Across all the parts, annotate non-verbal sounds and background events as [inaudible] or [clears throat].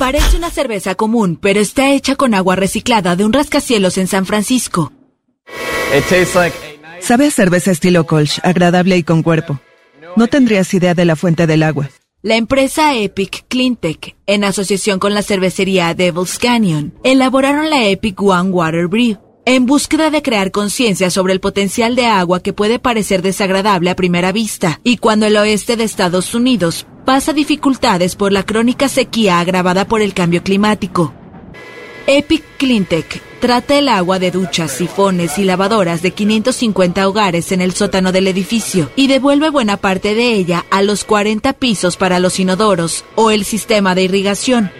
Parece una cerveza común, pero está hecha con agua reciclada de un rascacielos en San Francisco. Sabe a cerveza estilo Kolsch, agradable y con cuerpo. No tendrías idea de la fuente del agua. La empresa Epic Cleantech, en asociación con la cervecería Devil's Canyon, elaboraron la Epic One Water Brew, en búsqueda de crear conciencia sobre el potencial de agua que puede parecer desagradable a primera vista, y cuando el oeste de Estados Unidos pasa dificultades por la crónica sequía agravada por el cambio climático. Epic Cleantech trata el agua de duchas, sifones y lavadoras de 550 hogares en el sótano del edificio y devuelve buena parte de ella a los 40 pisos para los inodoros o el sistema de irrigación.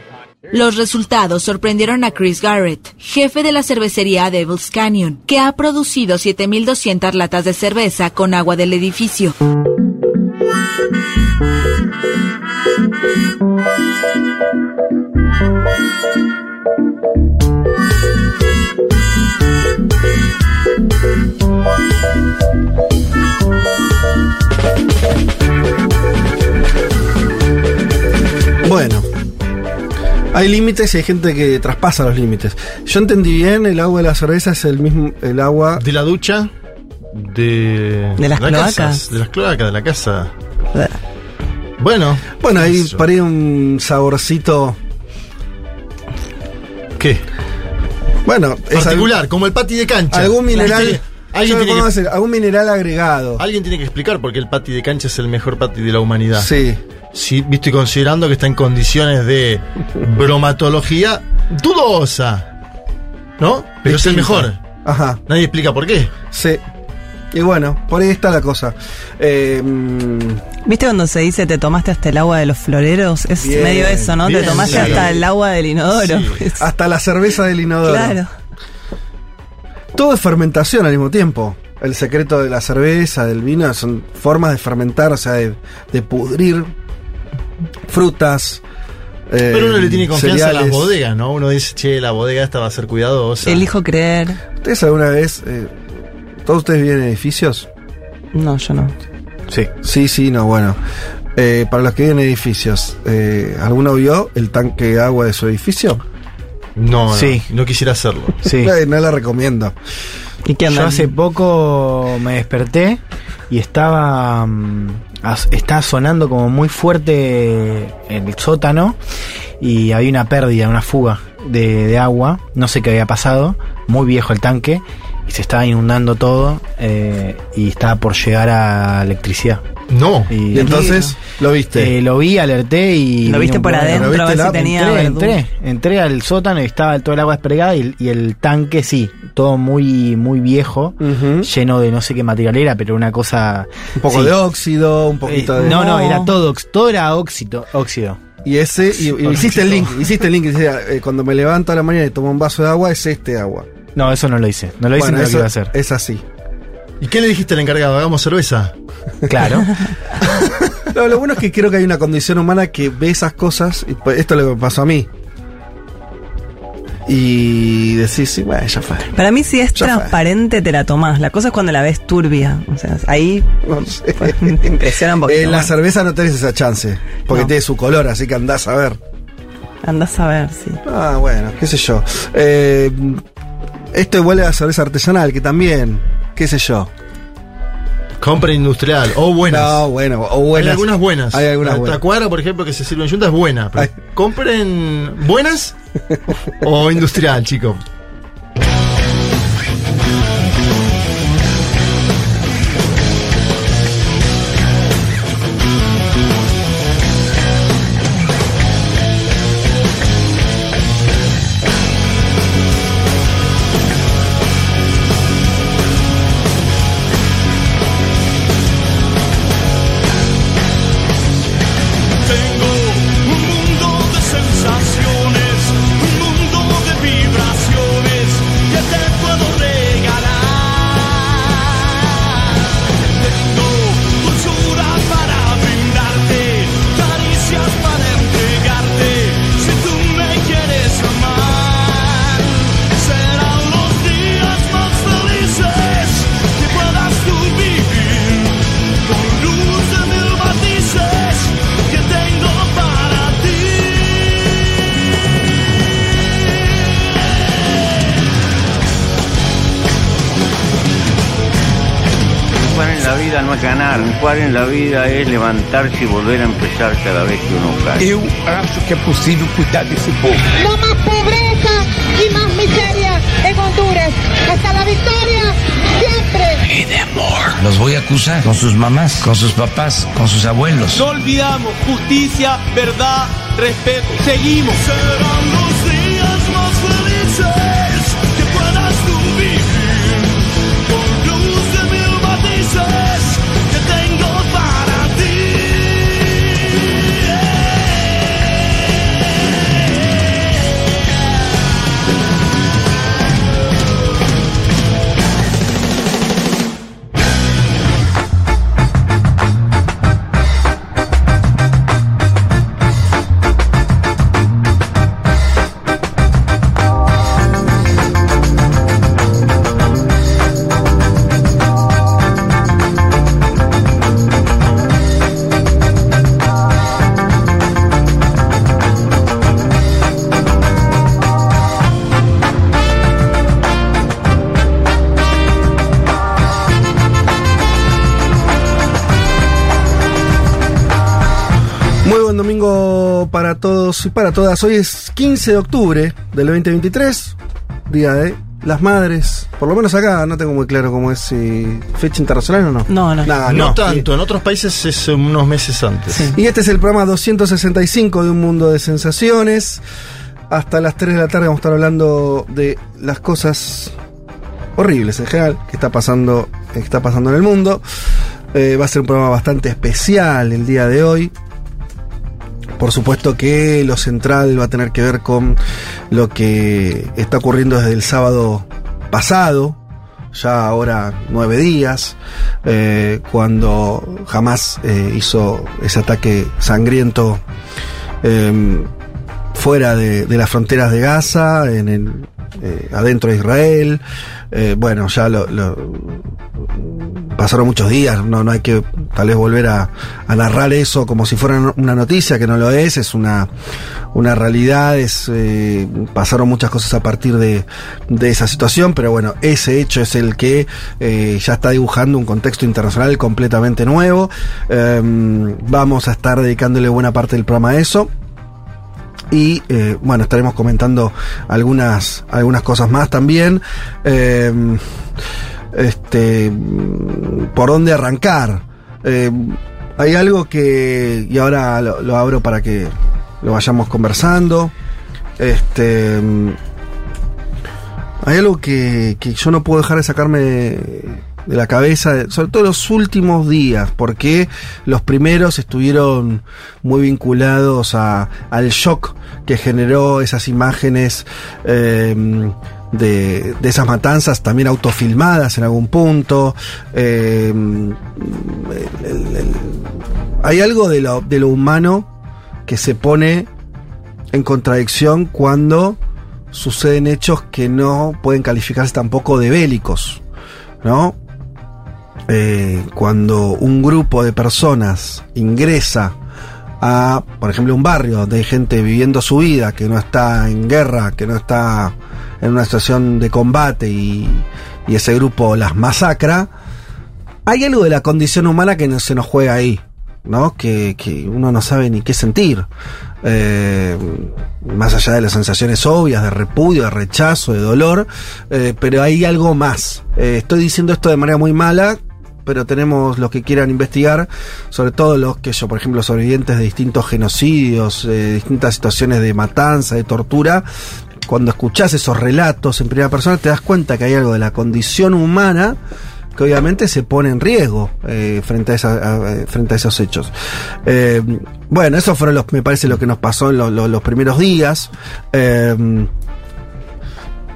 Los resultados sorprendieron a Chris Garrett, jefe de la cervecería Devil's Canyon, que ha producido 7.200 latas de cerveza con agua del edificio. Bueno. Hay límites y hay gente que traspasa los límites. Yo entendí bien, el agua de la cerveza es el mismo, el agua De la ducha, de. De las cloacas. de las cloacas, de la casa. Bueno. Bueno, ahí yo. para ahí un saborcito. ¿Qué? Bueno, es Particular, como el pati de cancha. algún mineral. Alguien tiene- que, así, algún mineral agregado. alguien tiene que explicar por qué el pati de cancha es el mejor pati de la humanidad. Sí. Sí, visto y considerando que está en condiciones de bromatología dudosa. ¿No? Pero es el mejor. Ajá. Nadie explica por qué. Sí. Y bueno, por ahí está la cosa. Eh, mm, ¿Viste cuando se dice te tomaste hasta el agua de los floreros? Es Bien, medio eso, ¿no? bien, te tomaste hasta el agua del inodoro. Sí. [laughs] Hasta la cerveza del inodoro. claro. Todo es fermentación al mismo tiempo. El secreto de la cerveza, del vino, son formas de fermentar, o sea, de, de pudrir frutas. eh, Pero uno le tiene confianza a las bodegas, ¿no? Uno dice, che, la bodega esta va a ser cuidadosa. Elijo creer. ¿Ustedes alguna vez, eh, todos ustedes viven en edificios? No, yo no. Sí. Sí, sí, no, bueno. Eh, para los que viven en edificios, eh, ¿alguno vio el tanque de agua de su edificio? No, no, Sí. no quisiera hacerlo. Sí. [laughs] No la recomiendo. ¿Y qué? Yo hace poco me desperté y estaba mm, estaba sonando como muy fuerte el sótano y había una pérdida, una fuga de, de agua. No sé qué había pasado. Muy viejo el tanque y se estaba inundando todo eh, y estaba por llegar a electricidad. No. Y entonces, ¿lo viste? Eh, lo vi, alerté y. ¿Lo viste por adentro a ¿Lo ver viste si la- tenía entré, entré, entré al sótano y estaba todo el agua desplegada y, el- y el tanque sí, todo muy muy viejo, lleno de no sé qué material era, pero una cosa Un poco sí. de óxido, un poquito Eh, de... no, no, No. era todo, todo era óxido, óxido. Y ese, y, y hiciste el link, hiciste el link, y decía, eh, cuando me levanto a la mañana y tomo un vaso de agua, es este agua. No, eso no lo hice, no lo hice Bueno, ni lo a hacer. es así. ¿Y qué le dijiste al encargado? Hagamos cerveza. Claro. [laughs] No, lo bueno es que creo que hay una condición humana que ve esas cosas, y pues, esto es lo que me pasó a mí. Y decís, sí, bueno, ya fue. Para mí, si es Ya fue. transparente, te la tomás. La cosa es cuando la ves turbia. O sea, ahí No sé. te impresiona un poquito. En la más. cerveza no tenés esa chance, porque No. tiene su color, así que andás a ver. Andás a ver, sí. Ah, bueno, qué sé yo. Eh, esto igual a la cerveza artesanal, que también, qué sé yo. Compra industrial. O buenas. No, bueno, o buenas. Hay algunas buenas. Hay algunas la buenas. tacuara, por ejemplo, que se sirve en yunta es buena. Pero compren buenas [laughs] o industrial, chico. Ganar. Triunfar en la vida es levantarse y volver a empezar cada vez que uno cae. Eu acho que é possível cuidar desse povo. No más pobreza y más miseria en Honduras. Hasta la victoria, siempre. Los voy a acusar con sus mamás, con sus papás, con sus abuelos. No olvidamos justicia, verdad, respeto. Seguimos. Domingo para todos y para todas. Hoy es 15 de octubre del 2023, Día de las Madres. Por lo menos acá no tengo muy claro cómo es si fecha internacional o no. No, no. No, no. tanto, en otros países es unos meses antes. Y este es el programa 265 de Un Mundo de Sensaciones. Hasta las 3 de la tarde vamos a estar hablando de las cosas horribles en general que está pasando, que está pasando en el mundo. Eh, va a ser un programa bastante especial el día de hoy. Por supuesto que lo central va a tener que ver con lo que está ocurriendo desde el sábado pasado, ya ahora nueve días, eh, cuando jamás hizo ese ataque sangriento eh, fuera de, las fronteras de Gaza, en el, eh, adentro de Israel. Eh, bueno, ya lo, pasaron muchos días, no, no hay que tal vez volver a, narrar eso como si fuera una noticia, que no lo es, es una, una realidad, es, eh, pasaron muchas cosas a partir de, de, esa situación, pero bueno, ese hecho es el que eh, ya está dibujando un contexto internacional completamente nuevo. Em, vamos a estar dedicándole buena parte del programa a eso y eh, bueno estaremos comentando algunas algunas cosas más también eh, este por dónde arrancar. Eh, hay algo que y ahora lo, abro para que lo vayamos conversando. Este hay algo que, que yo no puedo dejar de sacarme de la cabeza, sobre todo los últimos días, porque los primeros estuvieron muy vinculados a, al shock que generó esas imágenes eh, de, de, esas matanzas, también autofilmadas en algún punto. Eh, hay algo de lo, de lo humano que se pone en contradicción cuando suceden hechos que no pueden calificarse tampoco de bélicos, ¿no? Eh, cuando un grupo de personas ingresa a, por ejemplo, un barrio donde hay gente viviendo su vida, que no está en guerra, que no está en una situación de combate y, ese grupo las masacra, hay algo de la condición humana que no, se nos juega ahí, ¿no? Que, que uno no sabe ni qué sentir. Eh, más allá de las sensaciones obvias de repudio, de rechazo, de dolor, eh, pero hay algo más. Eh, estoy diciendo esto de manera muy mala, pero tenemos los que quieran investigar, sobre todo los que yo, por ejemplo, sobrevivientes de distintos genocidios, de distintas situaciones de matanza, de tortura. Cuando escuchás esos relatos en primera persona, te das cuenta que hay algo de la condición humana que obviamente se pone en riesgo eh, frente, a esa, frente a esos hechos. Eh, bueno, eso fueron los, me parece lo que nos pasó en lo, lo, los primeros días. Eh,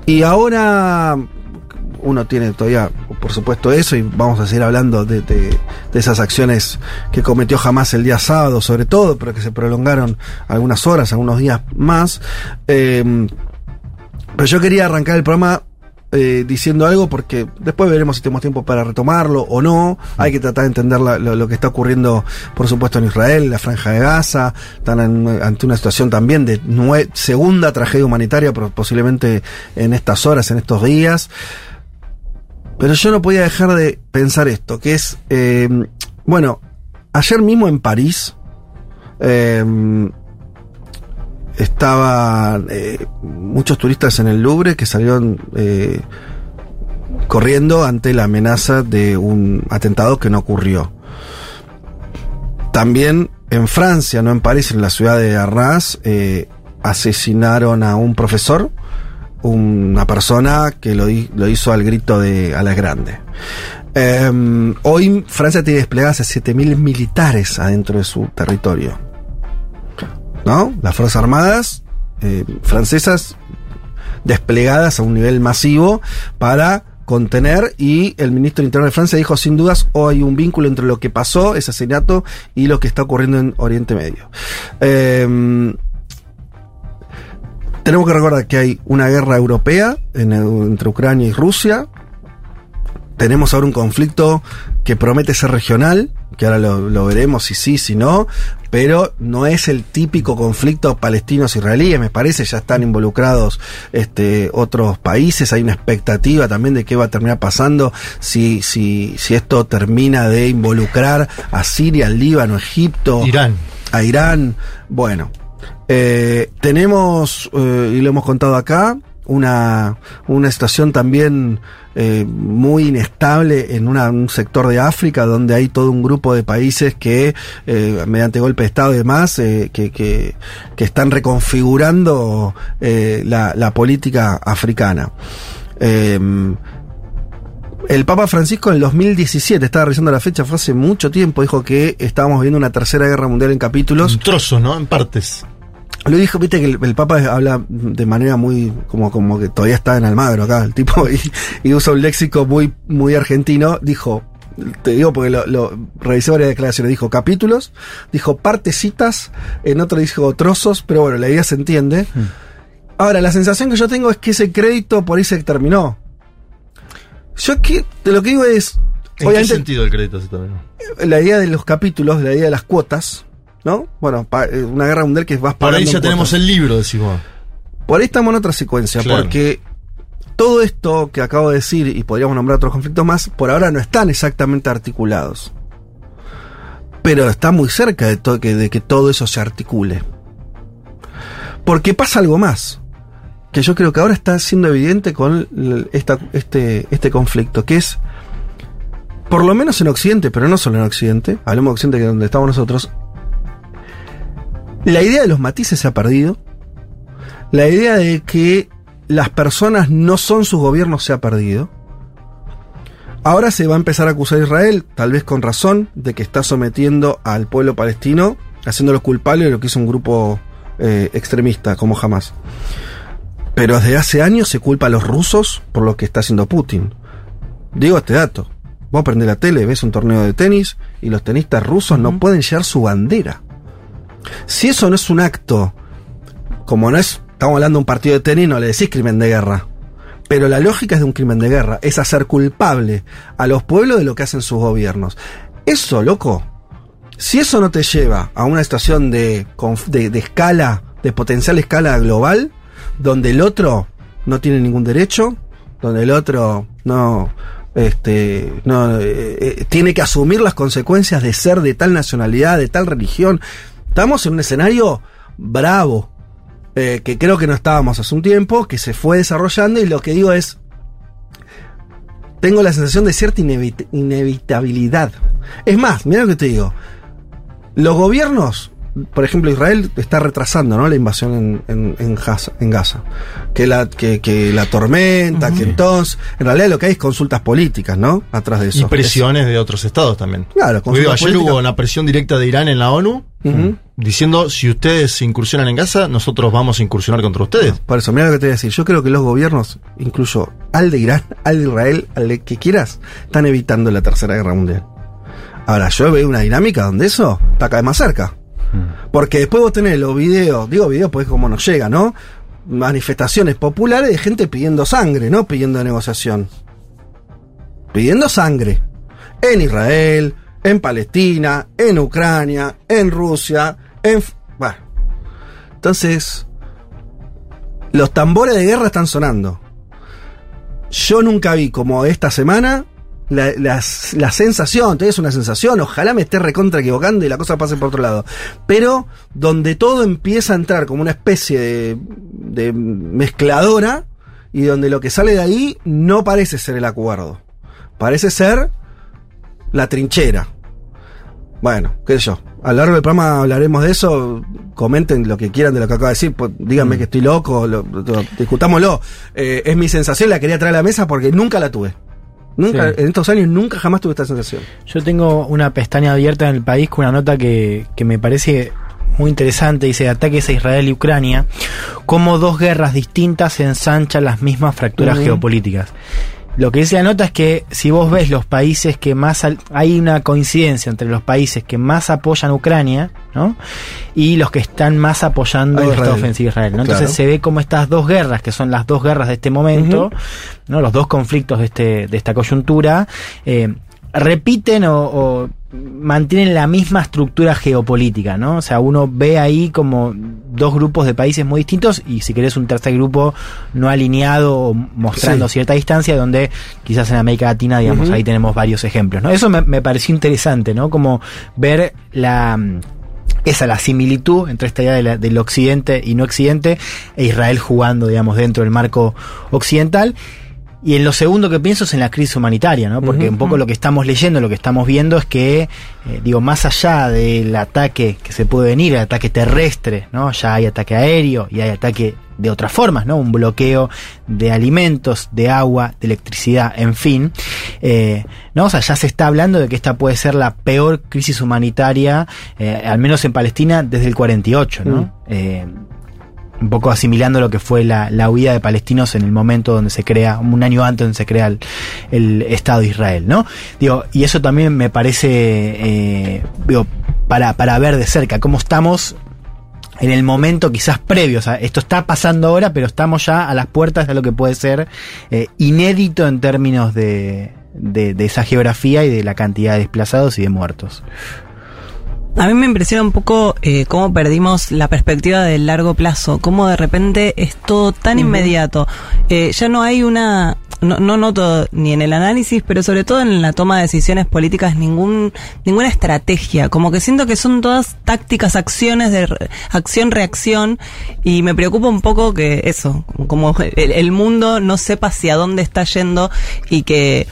y ahora uno tiene todavía, por supuesto, eso, y vamos a seguir hablando de, de, esas acciones que cometió jamás el día sábado, sobre todo, pero que se prolongaron algunas horas, algunos días más. Pero yo quería arrancar el programa eh, diciendo algo porque después veremos si tenemos tiempo para retomarlo o no. Hay que tratar de entender lo, que está ocurriendo, por supuesto, en Israel, la franja de Gaza. Están ante una situación también de segunda tragedia humanitaria, posiblemente en estas horas, en estos días. Pero yo no podía dejar de pensar esto, que es, eh, bueno, ayer mismo en París eh, estaban eh, muchos turistas en el Louvre que salieron eh, corriendo ante la amenaza de un atentado que no ocurrió. También en Francia, no en París, en la ciudad de Arras, eh, asesinaron a un profesor, una persona que lo, hi- lo hizo al grito de a la grande. Eh, hoy Francia tiene desplegadas a 7.000 militares adentro de su territorio. ¿No? Las Fuerzas Armadas eh, francesas desplegadas a un nivel masivo para contener y el ministro del Interior de Francia dijo sin dudas hoy hay un vínculo entre lo que pasó, ese asesinato y lo que está ocurriendo en Oriente Medio. Eh, tenemos que recordar que hay una guerra europea entre Ucrania y Rusia. Tenemos ahora un conflicto que promete ser regional, que ahora lo, lo veremos si sí, si no, pero no es el típico conflicto palestinos-israelíes, me parece, ya están involucrados este, otros países, hay una expectativa también de qué va a terminar pasando si, si, si esto termina de involucrar a Siria, al Líbano, Egipto, Irán. a Irán. Bueno, eh, tenemos, eh, y lo hemos contado acá, una, una situación también eh, muy inestable en un sector de África donde hay todo un grupo de países que, eh, mediante golpe de Estado y demás, eh, que, que, están reconfigurando la, política africana. Eh, el Papa Francisco en el 2017, estaba revisando la fecha, fue hace mucho tiempo, dijo que estábamos viendo una tercera guerra mundial en capítulos. Un trozo, ¿no? En partes. Lo dijo, viste que el, el Papa habla de manera muy, como, como que todavía está en Almagro acá, el tipo, [laughs] y, y usa un léxico muy, muy argentino. Dijo, te digo porque lo, lo revisé varias declaraciones, dijo capítulos, dijo partecitas, en otro dijo trozos, pero bueno, la idea se entiende. Ahora, la sensación que yo tengo es que ese crédito por ahí se terminó. Yo que, de lo que digo es, ¿En qué sentido el crédito se terminó? la idea de los capítulos, la idea de las cuotas, ¿no? Bueno, eh, una guerra mundial que vas Por ahí ya en tenemos el libro, decimos. Por ahí estamos en otra secuencia, Claro. porque todo esto que acabo de decir, y podríamos nombrar otros conflictos más, por ahora no están exactamente articulados. Pero está muy cerca de, to- que- de que todo eso se articule. Porque pasa algo más, que yo creo que ahora está siendo evidente con esta- este, este conflicto, que es, por lo menos en Occidente, pero no solo en Occidente, hablemos de Occidente que es donde estamos nosotros, la idea de los matices se ha perdido, la idea de que las personas no son sus gobiernos se ha perdido. Ahora se va a empezar a acusar a Israel, tal vez con razón, de que está sometiendo al pueblo palestino, haciéndolo culpable de lo que hizo un grupo eh, extremista como Hamas. Pero desde hace años se culpa a los rusos por lo que está haciendo Putin. Digo este dato. Vos prendés la tele, ves un torneo de tenis y los tenistas rusos no pueden llevar su bandera. Si eso no es un acto, como no es, estamos hablando de un partido de tenis, no le decís crimen de guerra. Pero la lógica es de un crimen de guerra, es hacer culpable a los pueblos de lo que hacen sus gobiernos. Eso, loco, si eso no te lleva a una situación de, de, de escala, de potencial escala global, donde el otro no tiene ningún derecho, donde el otro no, este, no eh, eh, tiene que asumir las consecuencias de ser de tal nacionalidad, de tal religión. Estamos en un escenario bravo, eh, que creo que no estábamos hace un tiempo, que se fue desarrollando y lo que digo es, tengo la sensación de cierta inevit- inevitabilidad. Es más, mira lo que te digo, los gobiernos, por ejemplo Israel está retrasando ¿no? la invasión en, en, en Gaza, en Gaza. Que, la, que, que la tormenta, que entonces, en realidad lo que hay es consultas políticas, ¿no? Atrás de eso. Y presiones de otros estados también. Claro, consulta ayer política. hubo una presión directa de Irán en la ONU Ujú. diciendo si ustedes incursionan en Gaza, nosotros vamos a incursionar contra ustedes. Por eso, mira lo que te voy a decir. Yo creo que los gobiernos, incluyo al de Irán, al de Israel, al de que quieras, están evitando la tercera guerra mundial. Ahora, yo veo una dinámica donde eso está cada vez más cerca. Porque después vos tenés los videos, digo videos porque es como nos llega, ¿no? Manifestaciones populares de gente pidiendo sangre, no pidiendo negociación. Pidiendo sangre. En Israel, en Palestina, en Ucrania, en Rusia, en... Bueno. Entonces, los tambores de guerra están sonando. Yo nunca vi como esta semana la, la- la sensación, es una sensación, ojalá me esté recontra equivocando y la cosa pase por otro lado, pero donde todo empieza a entrar como una especie de, de mezcladora y donde lo que sale de ahí no parece ser el acuerdo, parece ser la trinchera. Bueno, qué sé yo. A lo largo del programa hablaremos de eso. Comenten lo que quieran de lo que acabo de decir. pues, díganme que estoy loco. Lo, lo- discutámoslo. Eh, es mi sensación, la quería traer a la mesa porque nunca la tuve. Nunca, Sí. en estos años nunca jamás tuve esta sensación. Yo tengo una pestaña abierta en el país con una nota que, que me parece muy interesante. Dice ataques a Israel y Ucrania. Cómo dos guerras distintas ensanchan las mismas fracturas geopolíticas. Lo que dice la nota es que si vos ves los países que más... al- hay una coincidencia entre los países que más apoyan a Ucrania, ¿no? Y los que están más apoyando A esta ofensiva Israel, ¿no? Entonces Claro. se ve como estas dos guerras, que son las dos guerras de este momento, ¿no? Los dos conflictos de, este, de esta coyuntura, eh, repiten o, o mantienen la misma estructura geopolítica, ¿no? O sea, uno ve ahí como dos grupos de países muy distintos y si querés un tercer grupo no alineado o mostrando Sí. cierta distancia donde quizás en América Latina, digamos, ahí tenemos varios ejemplos, ¿no? Eso me, me pareció interesante, ¿no? Como ver la esa la similitud entre esta idea de la- del occidente y no occidente e Israel jugando, digamos, dentro del marco occidental. Y en lo segundo que pienso es en la crisis humanitaria, ¿no? Porque un poco lo que estamos leyendo, lo que estamos viendo es que, eh, digo, más allá del ataque que se puede venir, el ataque terrestre, ¿no? Ya hay ataque aéreo y hay ataque de otras formas, ¿no? Un bloqueo de alimentos, de agua, de electricidad, en fin. Eh, ¿no? O sea, ya se está hablando de que esta puede ser la peor crisis humanitaria, eh, al menos en Palestina, desde el 48, ¿no? Mm. Eh, un poco asimilando lo que fue la, la huida de palestinos en el momento donde se crea, un año antes donde se crea el, Estado de Israel, ¿no? Digo, y eso también me parece, eh, digo, para, para ver de cerca cómo estamos en el momento quizás previo, o sea, esto está pasando ahora, pero estamos ya a las puertas de lo que puede ser eh, inédito en términos de, de, de esa geografía y de la cantidad de desplazados y de muertos. A mí me impresiona un poco eh, cómo perdimos la perspectiva del largo plazo, cómo de repente es todo tan inmediato. Eh, ya no hay una, no, no noto ni en el análisis, pero sobre todo en la toma de decisiones políticas ningún, ninguna estrategia. Como que siento que son todas tácticas, acciones de re- acción-reacción y me preocupa un poco que eso, como el, el mundo no sepa hacia dónde está yendo y que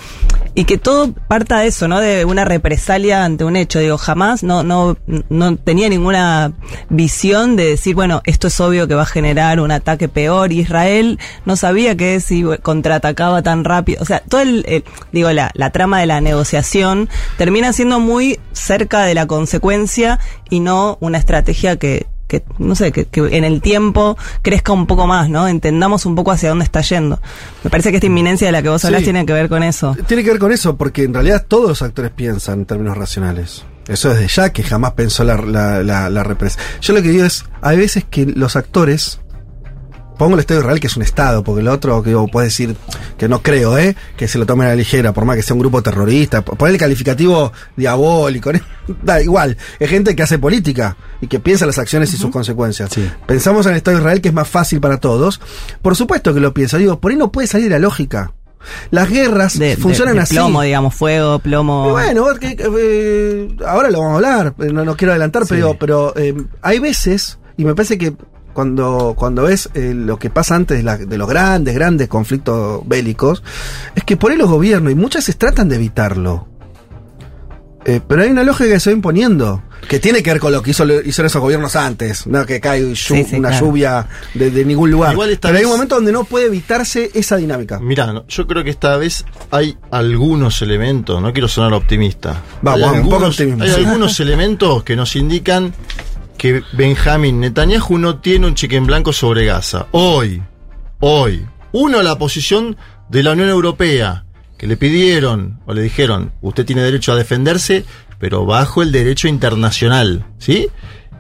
y que todo parta de eso, ¿no? De una represalia ante un hecho. Digo, jamás no, no, no tenía ninguna visión de decir, bueno, esto es obvio que va a generar un ataque peor. Israel no sabía que si contraatacaba tan rápido. O sea, todo el, el- digo, la, la trama de la negociación termina siendo muy cerca de la consecuencia y no una estrategia que, que no sé, que, que en el tiempo crezca un poco más, ¿no? Entendamos un poco hacia dónde está yendo. Me parece que esta inminencia de la que vos Sí. hablas tiene que ver con eso. Tiene que ver con eso, porque en realidad todos los actores piensan en términos racionales. Eso desde ya que jamás pensó la, la, la, la represa. Yo lo que digo es, hay veces que los actores, pongo el Estado de Israel que es un Estado, porque el otro que vos podés decir que no creo, ¿eh? que se lo tomen a la ligera, por más que sea un grupo terrorista, poner el calificativo diabólico, ¿eh? [laughs] da igual, es gente que hace política y que piensa las acciones y sus consecuencias. Pensamos en el Estado de Israel que es más fácil para todos, por supuesto que lo pienso, digo, por ahí no puede salir la lógica. Las guerras De- funcionan de- de así. Plomo, digamos, fuego, plomo. Y bueno, eh, ahora lo vamos a hablar, eh, no, no quiero adelantar, pero, pero eh, hay veces, y me parece que cuando, cuando ves eh, lo que pasa antes de, la- de los grandes, grandes conflictos bélicos, es que por ahí los gobiernos, y muchas veces tratan de evitarlo. Eh, pero hay una lógica que se va imponiendo, que tiene que ver con lo que hizo, hicieron esos gobiernos antes, no que cae llu- Sí, sí, una claro. lluvia de, de ningún lugar. Igual esta pero hay un momento donde no puede evitarse esa dinámica. Mirá, no, yo creo que esta vez hay algunos elementos, no quiero sonar optimista. Vamos, hay un poco optimismo. hay algunos elementos que nos indican que Benjamín Netanyahu no tiene un cheque en blanco sobre Gaza. Hoy, hoy. Uno, la posición de la Unión Europea, que le pidieron o le dijeron, usted tiene derecho a defenderse, pero bajo el derecho internacional, ¿sí?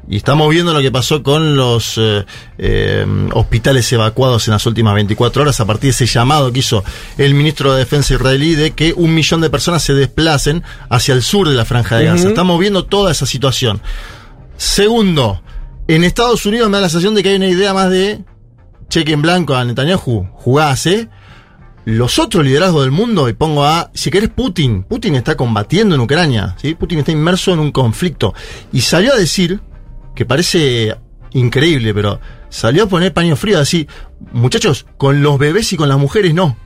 Y estamos viendo lo que pasó con los eh, eh, hospitales evacuados en las últimas 24 horas a partir de ese llamado que hizo el ministro de Defensa israelí de que un millón de personas se desplacen hacia el sur de la franja de Gaza. Estamos viendo toda esa situación. Segundo, en Estados Unidos me da la sensación de que hay una idea más de cheque en blanco a Netanyahu, jugase, los otros liderazgos del mundo, y pongo a, si querés, Putin. Putin está combatiendo en Ucrania, ¿sí? Putin está inmerso en un conflicto. Y salió a decir, que parece increíble, pero salió a poner paño frío, así, muchachos, con los bebés y con las mujeres no.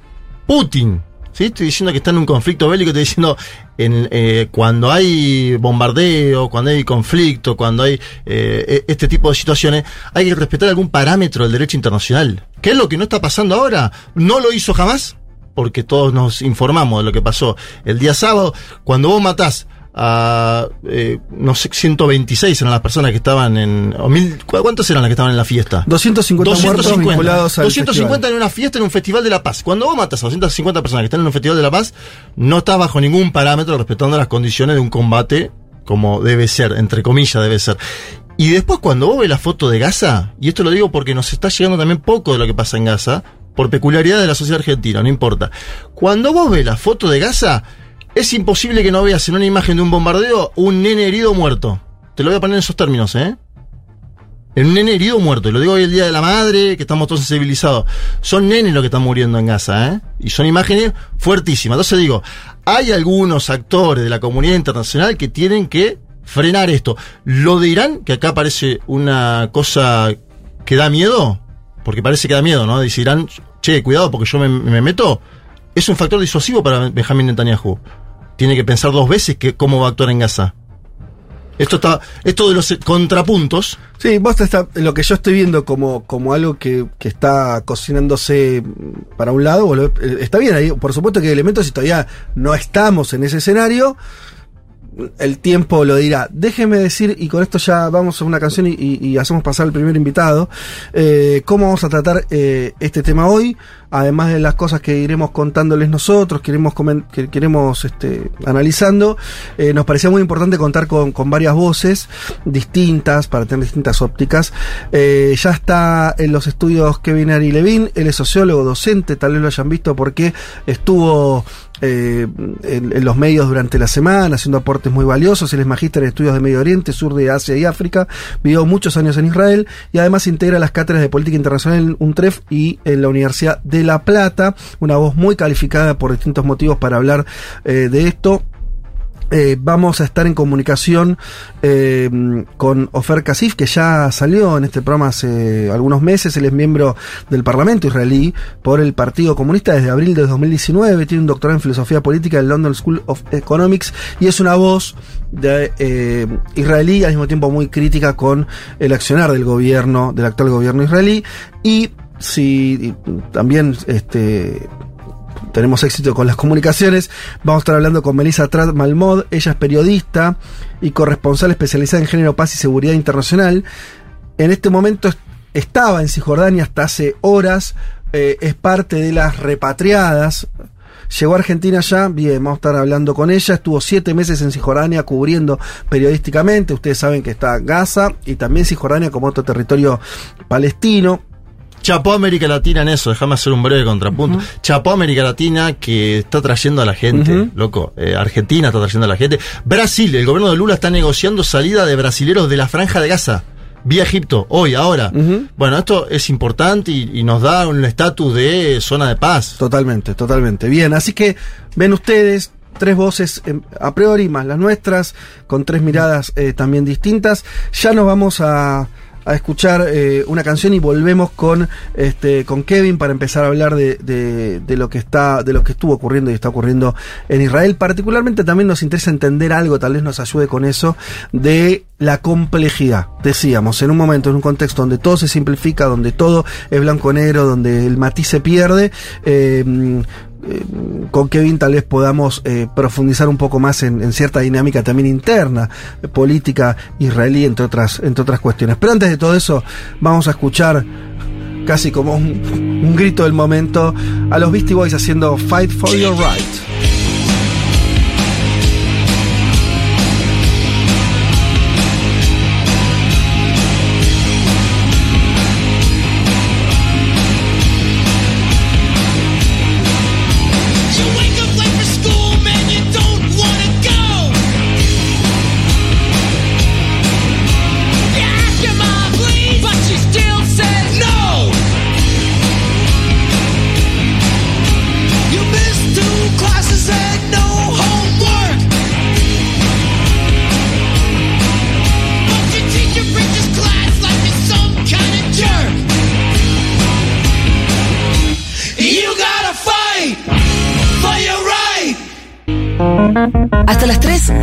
Putin. ¿Sí? Estoy diciendo que está en un conflicto bélico, estoy diciendo en, eh, cuando hay bombardeo, cuando hay conflicto, cuando hay eh, este tipo de situaciones, hay que respetar algún parámetro del derecho internacional. ¿Qué es lo que no está pasando ahora? ¿No lo hizo jamás? Porque todos nos informamos de lo que pasó el día sábado. Cuando vos matás a, eh, no sé, 126 eran las personas que estaban en... O mil, ¿cu- ¿Cuántos eran las que estaban en la fiesta? 250 muertos vinculados al 250 festival. en una fiesta en un festival de La Paz. Cuando vos matas a 250 personas que están en un festival de La Paz, no estás bajo ningún parámetro respetando las condiciones de un combate como debe ser, entre comillas debe ser. Y después cuando vos ves la foto de Gaza, y esto lo digo porque nos está llegando también poco de lo que pasa en Gaza, por peculiaridad de la sociedad argentina, no importa. Cuando vos ves la foto de Gaza, es imposible que no veas en una imagen de un bombardeo un nene herido muerto. Te lo voy a poner en esos términos, ¿eh? En un nene herido muerto. Y lo digo hoy el Día de la Madre, que estamos todos sensibilizados. Son nenes los que están muriendo en Gaza, ¿eh? Y son imágenes fuertísimas. Entonces digo, hay algunos actores de la comunidad internacional que tienen que frenar esto. Lo de Irán, que acá parece una cosa que da miedo, porque parece que da miedo, ¿no? Dice Irán, che, cuidado porque yo me, me meto. Es un factor disuasivo para Benjamín Netanyahu. Tiene que pensar dos veces que cómo va a actuar en Gaza. Esto está, esto de los contrapuntos. Sí, vos está, lo que yo estoy viendo como, como algo que, que está cocinándose para un lado, eh, está bien, ahí, por supuesto que hay elementos y todavía no estamos en ese escenario. El tiempo lo dirá. Déjeme decir, y con esto ya vamos a una canción y, y- hacemos pasar al primer invitado, eh, cómo vamos a tratar eh, este tema hoy, además de las cosas que iremos contándoles nosotros, queremos, que queremos este, analizando, eh, nos parecía muy importante contar con, con varias voces distintas, para tener distintas ópticas. Ya está en los estudios Kevin Ari Levin, él es sociólogo, docente, tal vez lo hayan visto porque estuvo eh, en, los medios durante la semana, haciendo aportes muy valiosos. Él es magíster en estudios de Medio Oriente, Sur de Asia y África. Vivió muchos años en Israel y además integra las cátedras de política internacional en UNTREF y en la Universidad de La Plata. Una voz muy calificada por distintos motivos para hablar eh, de esto. Eh, vamos a estar en comunicación eh, con Ofer Kasif, que ya salió en este programa hace algunos meses. Él es miembro del Parlamento israelí por el Partido Comunista desde abril de 2019. Tiene un doctorado en filosofía política en London School of Economics y es una voz de eh, israelí al mismo tiempo muy crítica con el accionar del gobierno, del actual gobierno israelí. Y si también este tenemos éxito con las comunicaciones. Vamos a estar hablando con Melissa Trat Malmod. Ella es periodista y corresponsal especializada en género, paz y seguridad internacional. En este momento est- estaba en Cisjordania hasta hace horas. eh, es parte de las repatriadas. Llegó a Argentina ya, bien, vamos a estar hablando con ella. Estuvo siete meses en Cisjordania cubriendo periodísticamente. Ustedes saben que está Gaza y también Cisjordania como otro territorio palestino. Chapó a América Latina en eso, déjame hacer un breve contrapunto. Chapó a América Latina que está trayendo a la gente, loco. Eh, Argentina está trayendo a la gente. Brasil, el gobierno de Lula está negociando salida de brasileros de la franja de Gaza. Vía Egipto, hoy, ahora. Bueno, esto es importante y, y nos da un estatus de zona de paz. Totalmente, totalmente. Bien, así que ven ustedes tres voces em, a priori más las nuestras, con tres miradas eh, también distintas. Ya nos vamos a, a escuchar eh, una canción y volvemos con este con Kevin para empezar a hablar de, de, de lo que está de lo que estuvo ocurriendo y está ocurriendo en Israel. Particularmente también nos interesa entender algo, tal vez nos ayude con eso de la complejidad. Decíamos, en un momento, en un contexto donde todo se simplifica, donde todo es blanco-negro, donde el matiz se pierde, eh, eh, con Kevin tal vez podamos eh, profundizar un poco más en, cierta dinámica también interna, política israelí, entre otras, entre otras cuestiones. Pero antes de todo eso, vamos a escuchar casi como un, un grito del momento a los Beastie Boys haciendo Fight for Your Right.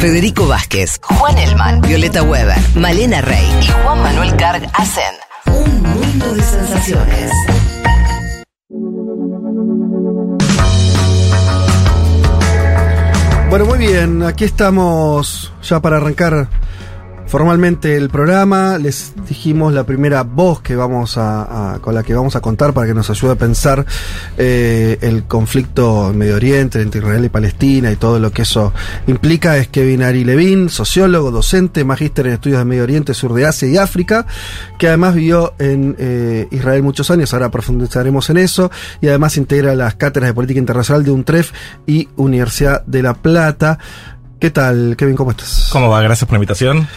Federico Vázquez, Juan Elman, Violeta Weber, Malena Rey y Juan Manuel Carg hacen un mundo de sensaciones. Bueno, muy bien, aquí estamos ya para arrancar formalmente el programa. Les dijimos la primera voz que vamos a, con la que vamos a contar para que nos ayude a pensar eh, el conflicto en Medio Oriente entre Israel y Palestina y todo lo que eso implica es Kevin Ari Levin, sociólogo, docente, magíster en estudios de Medio Oriente, sur de Asia y África, que además vivió en eh, Israel muchos años, ahora profundizaremos en eso, y además integra las cátedras de política internacional de UNTREF y Universidad de La Plata. ¿Qué tal, Kevin? ¿Cómo estás? ¿Cómo va? Gracias por la invitación.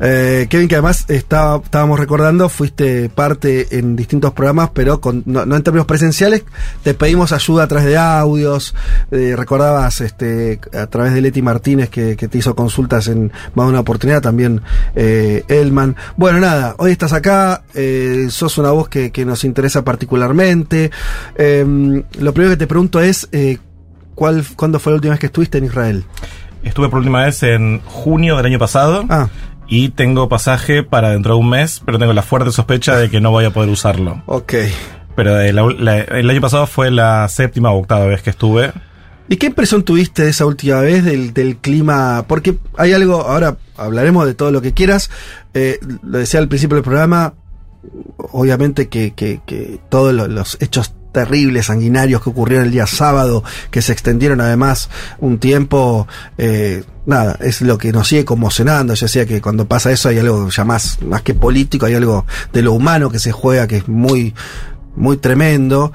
Eh, Kevin, que además estaba, estábamos recordando, fuiste parte en distintos programas, pero con, no, no en términos presenciales, te pedimos ayuda a través de audios, eh, recordabas este, a través de Leti Martínez que, que te hizo consultas en más de una oportunidad, también eh, Elman. Bueno, nada, hoy estás acá, eh, sos una voz que, que nos interesa particularmente. Eh, lo primero que te pregunto es, ¿cuál, ¿cuándo fue la última vez que estuviste en Israel? Estuve por última vez en junio del año pasado. Ah. Y tengo pasaje para dentro de un mes, pero tengo la fuerte sospecha de que no voy a poder usarlo. Ok. Pero eh, la- el año pasado fue la séptima o octava vez que estuve. ¿Y qué impresión tuviste de esa última vez del, del clima? Porque hay algo, ahora hablaremos de todo lo que quieras. Eh, lo decía al principio del programa, obviamente que, que, que todos lo- los hechos terribles, sanguinarios que ocurrieron el día sábado, que se extendieron además un tiempo, eh, nada, es lo que nos sigue conmocionando. Yo decía que cuando pasa eso hay algo ya más, más que político, hay algo de lo humano que se juega que es muy, muy tremendo.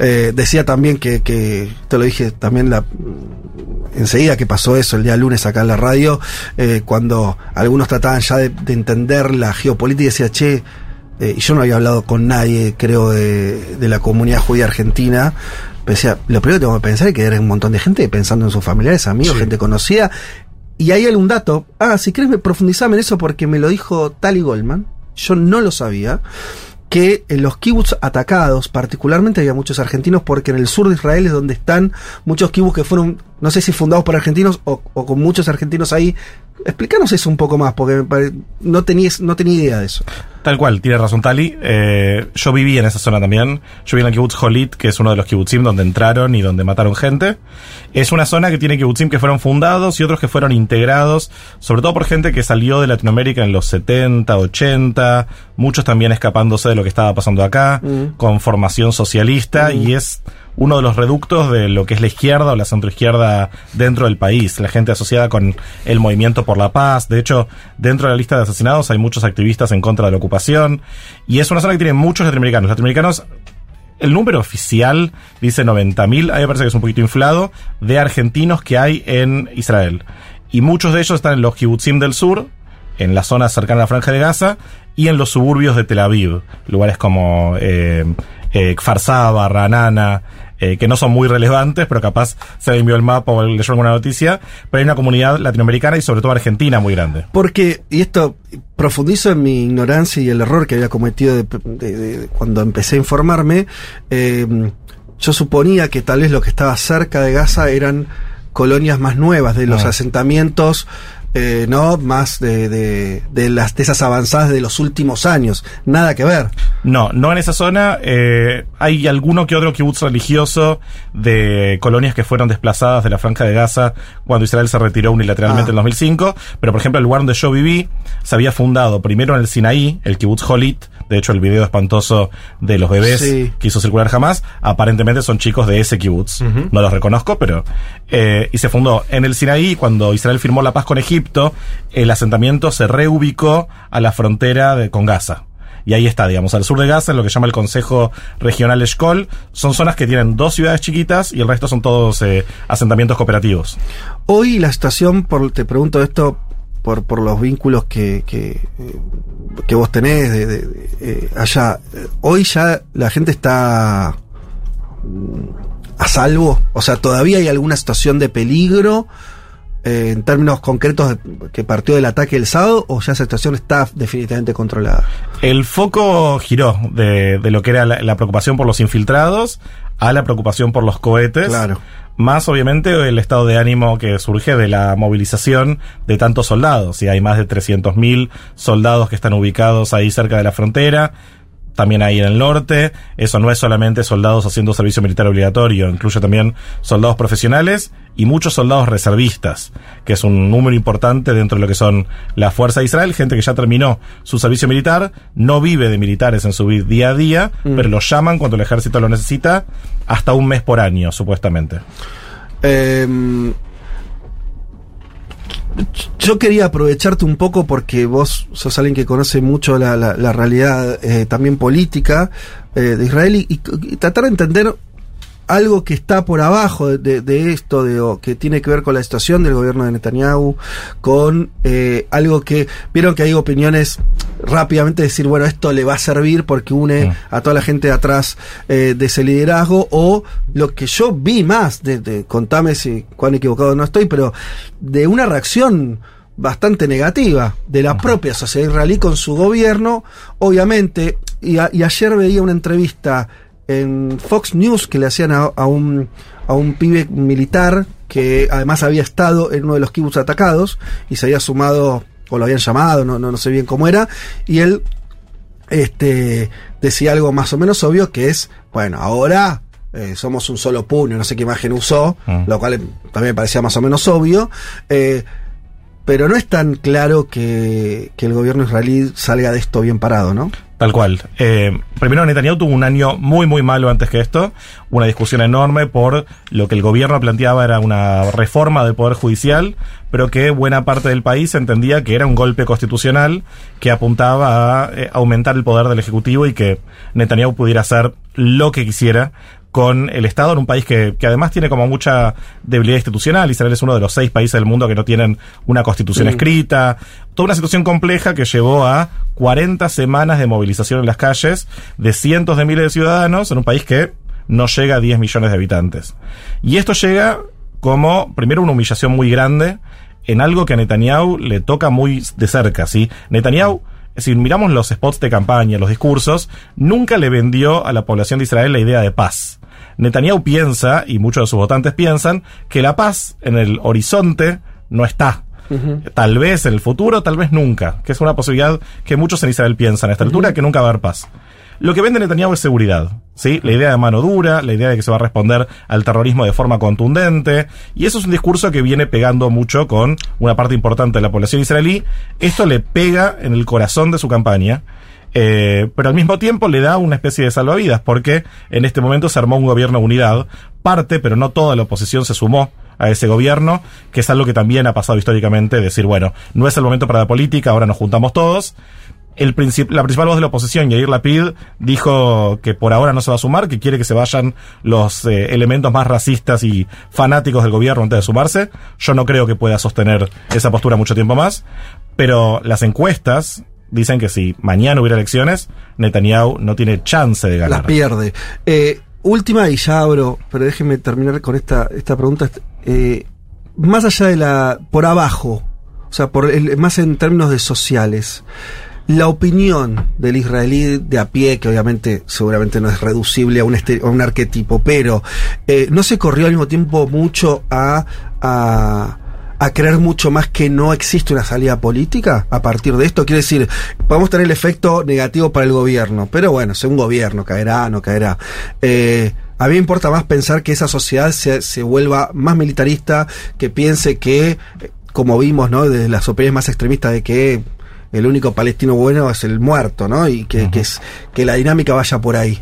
Eh, decía también que, que, te lo dije también la, enseguida que pasó eso el día lunes acá en la radio, eh, cuando algunos trataban ya de, de entender la geopolítica y decía, che, eh, yo no había hablado con nadie, creo, de, de la comunidad judía argentina. Decía, lo primero que tengo que pensar es que era un montón de gente pensando en sus familiares, amigos, gente conocida. Y hay algún dato. Ah, si querés profundizarme en eso porque me lo dijo Tali Goldman. Yo no lo sabía. Que en los kibbutz atacados, particularmente había muchos argentinos, porque en el sur de Israel es donde están muchos kibbutz que fueron, no sé si fundados por argentinos o, o con muchos argentinos ahí. Explícanos eso un poco más, porque no, tenías, no tenía idea de eso. Tal cual, tiene razón Tali. Eh, yo viví en esa zona también. Yo viví en el kibbutz Holit, que es uno de los kibbutzim donde entraron y donde mataron gente. Es una zona que tiene kibbutzim que fueron fundados y otros que fueron integrados, sobre todo por gente que salió de Latinoamérica en los 70, 80, muchos también escapándose de lo que estaba pasando acá, Mm. con formación socialista y es uno de los reductos de lo que es la izquierda o la centroizquierda dentro del país, la gente asociada con el movimiento por la paz. De hecho, dentro de la lista de asesinados hay muchos activistas en contra de la ocupación y es una zona que tiene muchos latinoamericanos. Latinoamericanos el número oficial dice 90.000, a mí me parece que es un poquito inflado, de argentinos que hay en Israel. Y muchos de ellos están en los kibbutzim del sur, en la zona cercana a la Franja de Gaza, y en los suburbios de Tel Aviv, lugares como eh, eh, Kfar Saba, Ranana, eh, que no son muy relevantes, pero capaz se le envió el mapa o leyó alguna noticia, pero hay una comunidad latinoamericana y sobre todo argentina muy grande. Porque, y esto profundizo en mi ignorancia y el error que había cometido de- de- de- cuando empecé a informarme, eh, yo suponía que tal vez lo que estaba cerca de Gaza eran colonias más nuevas, de los Ah. asentamientos, eh, ¿no? Más de, de, de las, de esas avanzadas de los últimos años. Nada que ver. No, no en esa zona. eh, hay alguno que otro kibutz religioso de colonias que fueron desplazadas de la franja de Gaza cuando Israel se retiró unilateralmente Ah. en 2005. Pero, por ejemplo, el lugar donde yo viví se había fundado primero en el Sinaí, el kibutz Holit. De hecho, el video espantoso de los bebés Sí. que hizo circular jamás, aparentemente son chicos de ese kibutz. No los reconozco, pero... eh, y se fundó en el Sinaí cuando Israel firmó la paz con Egipto, el asentamiento se reubicó a la frontera de, con Gaza. Y ahí está, digamos, al sur de Gaza, en lo que llama el Consejo Regional Eshkol, son zonas que tienen dos ciudades chiquitas y el resto son todos eh, asentamientos cooperativos. Hoy la situación, por, te pregunto esto por, por los vínculos que, que, eh, que vos tenés eh, allá. Hoy ya la gente está mm, a salvo. O sea, todavía hay alguna situación de peligro. Eh, en términos concretos de- que partió del ataque el sábado o ya esa situación está definitivamente controlada? El foco giró de, de lo que era la, la preocupación por los infiltrados a la preocupación por los cohetes. Claro. Más obviamente el estado de ánimo que surge de la movilización de tantos soldados. Y hay más de 300.000 soldados que están ubicados ahí cerca de la frontera. También ahí en el norte. Eso no es solamente soldados haciendo servicio militar obligatorio, incluye también soldados profesionales y muchos soldados reservistas, que es un número importante dentro de lo que son la Fuerza de Israel, gente que ya terminó su servicio militar, no vive de militares en su día a día, pero los llaman cuando el ejército lo necesita, hasta un mes por año, supuestamente. Eh, yo quería aprovecharte un poco porque vos sos alguien que conoce mucho la, realidad eh, también política eh, de Israel y, y tratar de entender algo que está por abajo de, de- de esto, de, o que tiene que ver con la situación del gobierno de Netanyahu, con eh, algo que vieron que hay opiniones rápidamente decir, bueno, esto le va a servir porque une a toda la gente de atrás eh, de ese liderazgo, o lo que yo vi más, de, de- contame si cuán equivocado no estoy, pero de una reacción bastante negativa de la propia sociedad israelí con su gobierno, obviamente, y, a- y ayer veía una entrevista en Fox News que le hacían a, a un, a un pibe militar que además había estado en uno de los kibbutz atacados y se había sumado, o lo habían llamado, no, no, no sé bien cómo era, y él este, decía algo más o menos obvio que es, bueno, ahora eh, somos un solo puño, no sé qué imagen usó, Mm. lo cual también me parecía más o menos obvio, eh, pero no es tan claro que, que el gobierno israelí salga de esto bien parado, ¿no? Tal cual. Eh, primero, Netanyahu tuvo un año muy, muy malo antes que esto. Una discusión enorme por lo que el gobierno planteaba era una reforma del Poder Judicial, pero que buena parte del país entendía que era un golpe constitucional que apuntaba a eh, aumentar el poder del Ejecutivo y que Netanyahu pudiera hacer lo que quisiera con el Estado en un país que, que además tiene como mucha debilidad institucional. Israel es uno de los seis países del mundo que no tienen una constitución Mm. escrita. Toda una situación compleja que llevó a 40 semanas de movilización en las calles de cientos de miles de ciudadanos en un país que no llega a 10 millones de habitantes. Y esto llega como, primero, una humillación muy grande en algo que a Netanyahu le toca muy de cerca, ¿sí? Netanyahu, si miramos los spots de campaña, los discursos, nunca le vendió a la población de Israel la idea de paz. Netanyahu piensa, y muchos de sus votantes piensan, que la paz en el horizonte no está. Tal vez en el futuro, tal vez nunca, que es una posibilidad que muchos en Israel piensan a esta altura, que nunca va a haber paz. Lo que vende Netanyahu es seguridad, ¿sí? La idea de mano dura, la idea de que se va a responder al terrorismo de forma contundente, y eso es un discurso que viene pegando mucho con una parte importante de la población israelí. Esto le pega en el corazón de su campaña, eh, pero al mismo tiempo le da una especie de salvavidas, porque en este momento se armó un gobierno de unidad, parte, pero no toda la oposición se sumó a ese gobierno, que es algo que también ha pasado históricamente, decir, bueno, no es el momento para la política, ahora nos juntamos todos. El princip- la principal voz de la oposición, Yair Lapid, dijo que por ahora no se va a sumar, que quiere que se vayan los eh, elementos más racistas y fanáticos del gobierno antes de sumarse. Yo no creo que pueda sostener esa postura mucho tiempo más, pero las encuestas dicen que si mañana hubiera elecciones, Netanyahu no tiene chance de ganar. Las pierde. Eh, última y ya abro, pero déjenme terminar con esta, esta pregunta. Eh, más allá de la. por abajo, o sea, más en términos de sociales. La opinión del israelí de a pie, que obviamente seguramente no es reducible a un, este- arquetipo, pero eh, no se corrió al mismo tiempo mucho a, a, a creer mucho más que no existe una salida política a partir de esto. Quiere decir, podemos tener el efecto negativo para el gobierno, pero bueno, según gobierno, caerá, no caerá. Eh, a mí me importa más pensar que esa sociedad se, se vuelva más militarista, que piense que, como vimos, ¿no? Desde las opiniones más extremistas de que el único palestino bueno es el muerto, ¿no? Y que, que, es, que la dinámica vaya por ahí.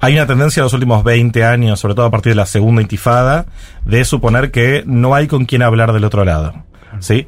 Hay una tendencia en los últimos 20 años, sobre todo a partir de la segunda intifada, de suponer que no hay con quien hablar del otro lado. ¿Sí?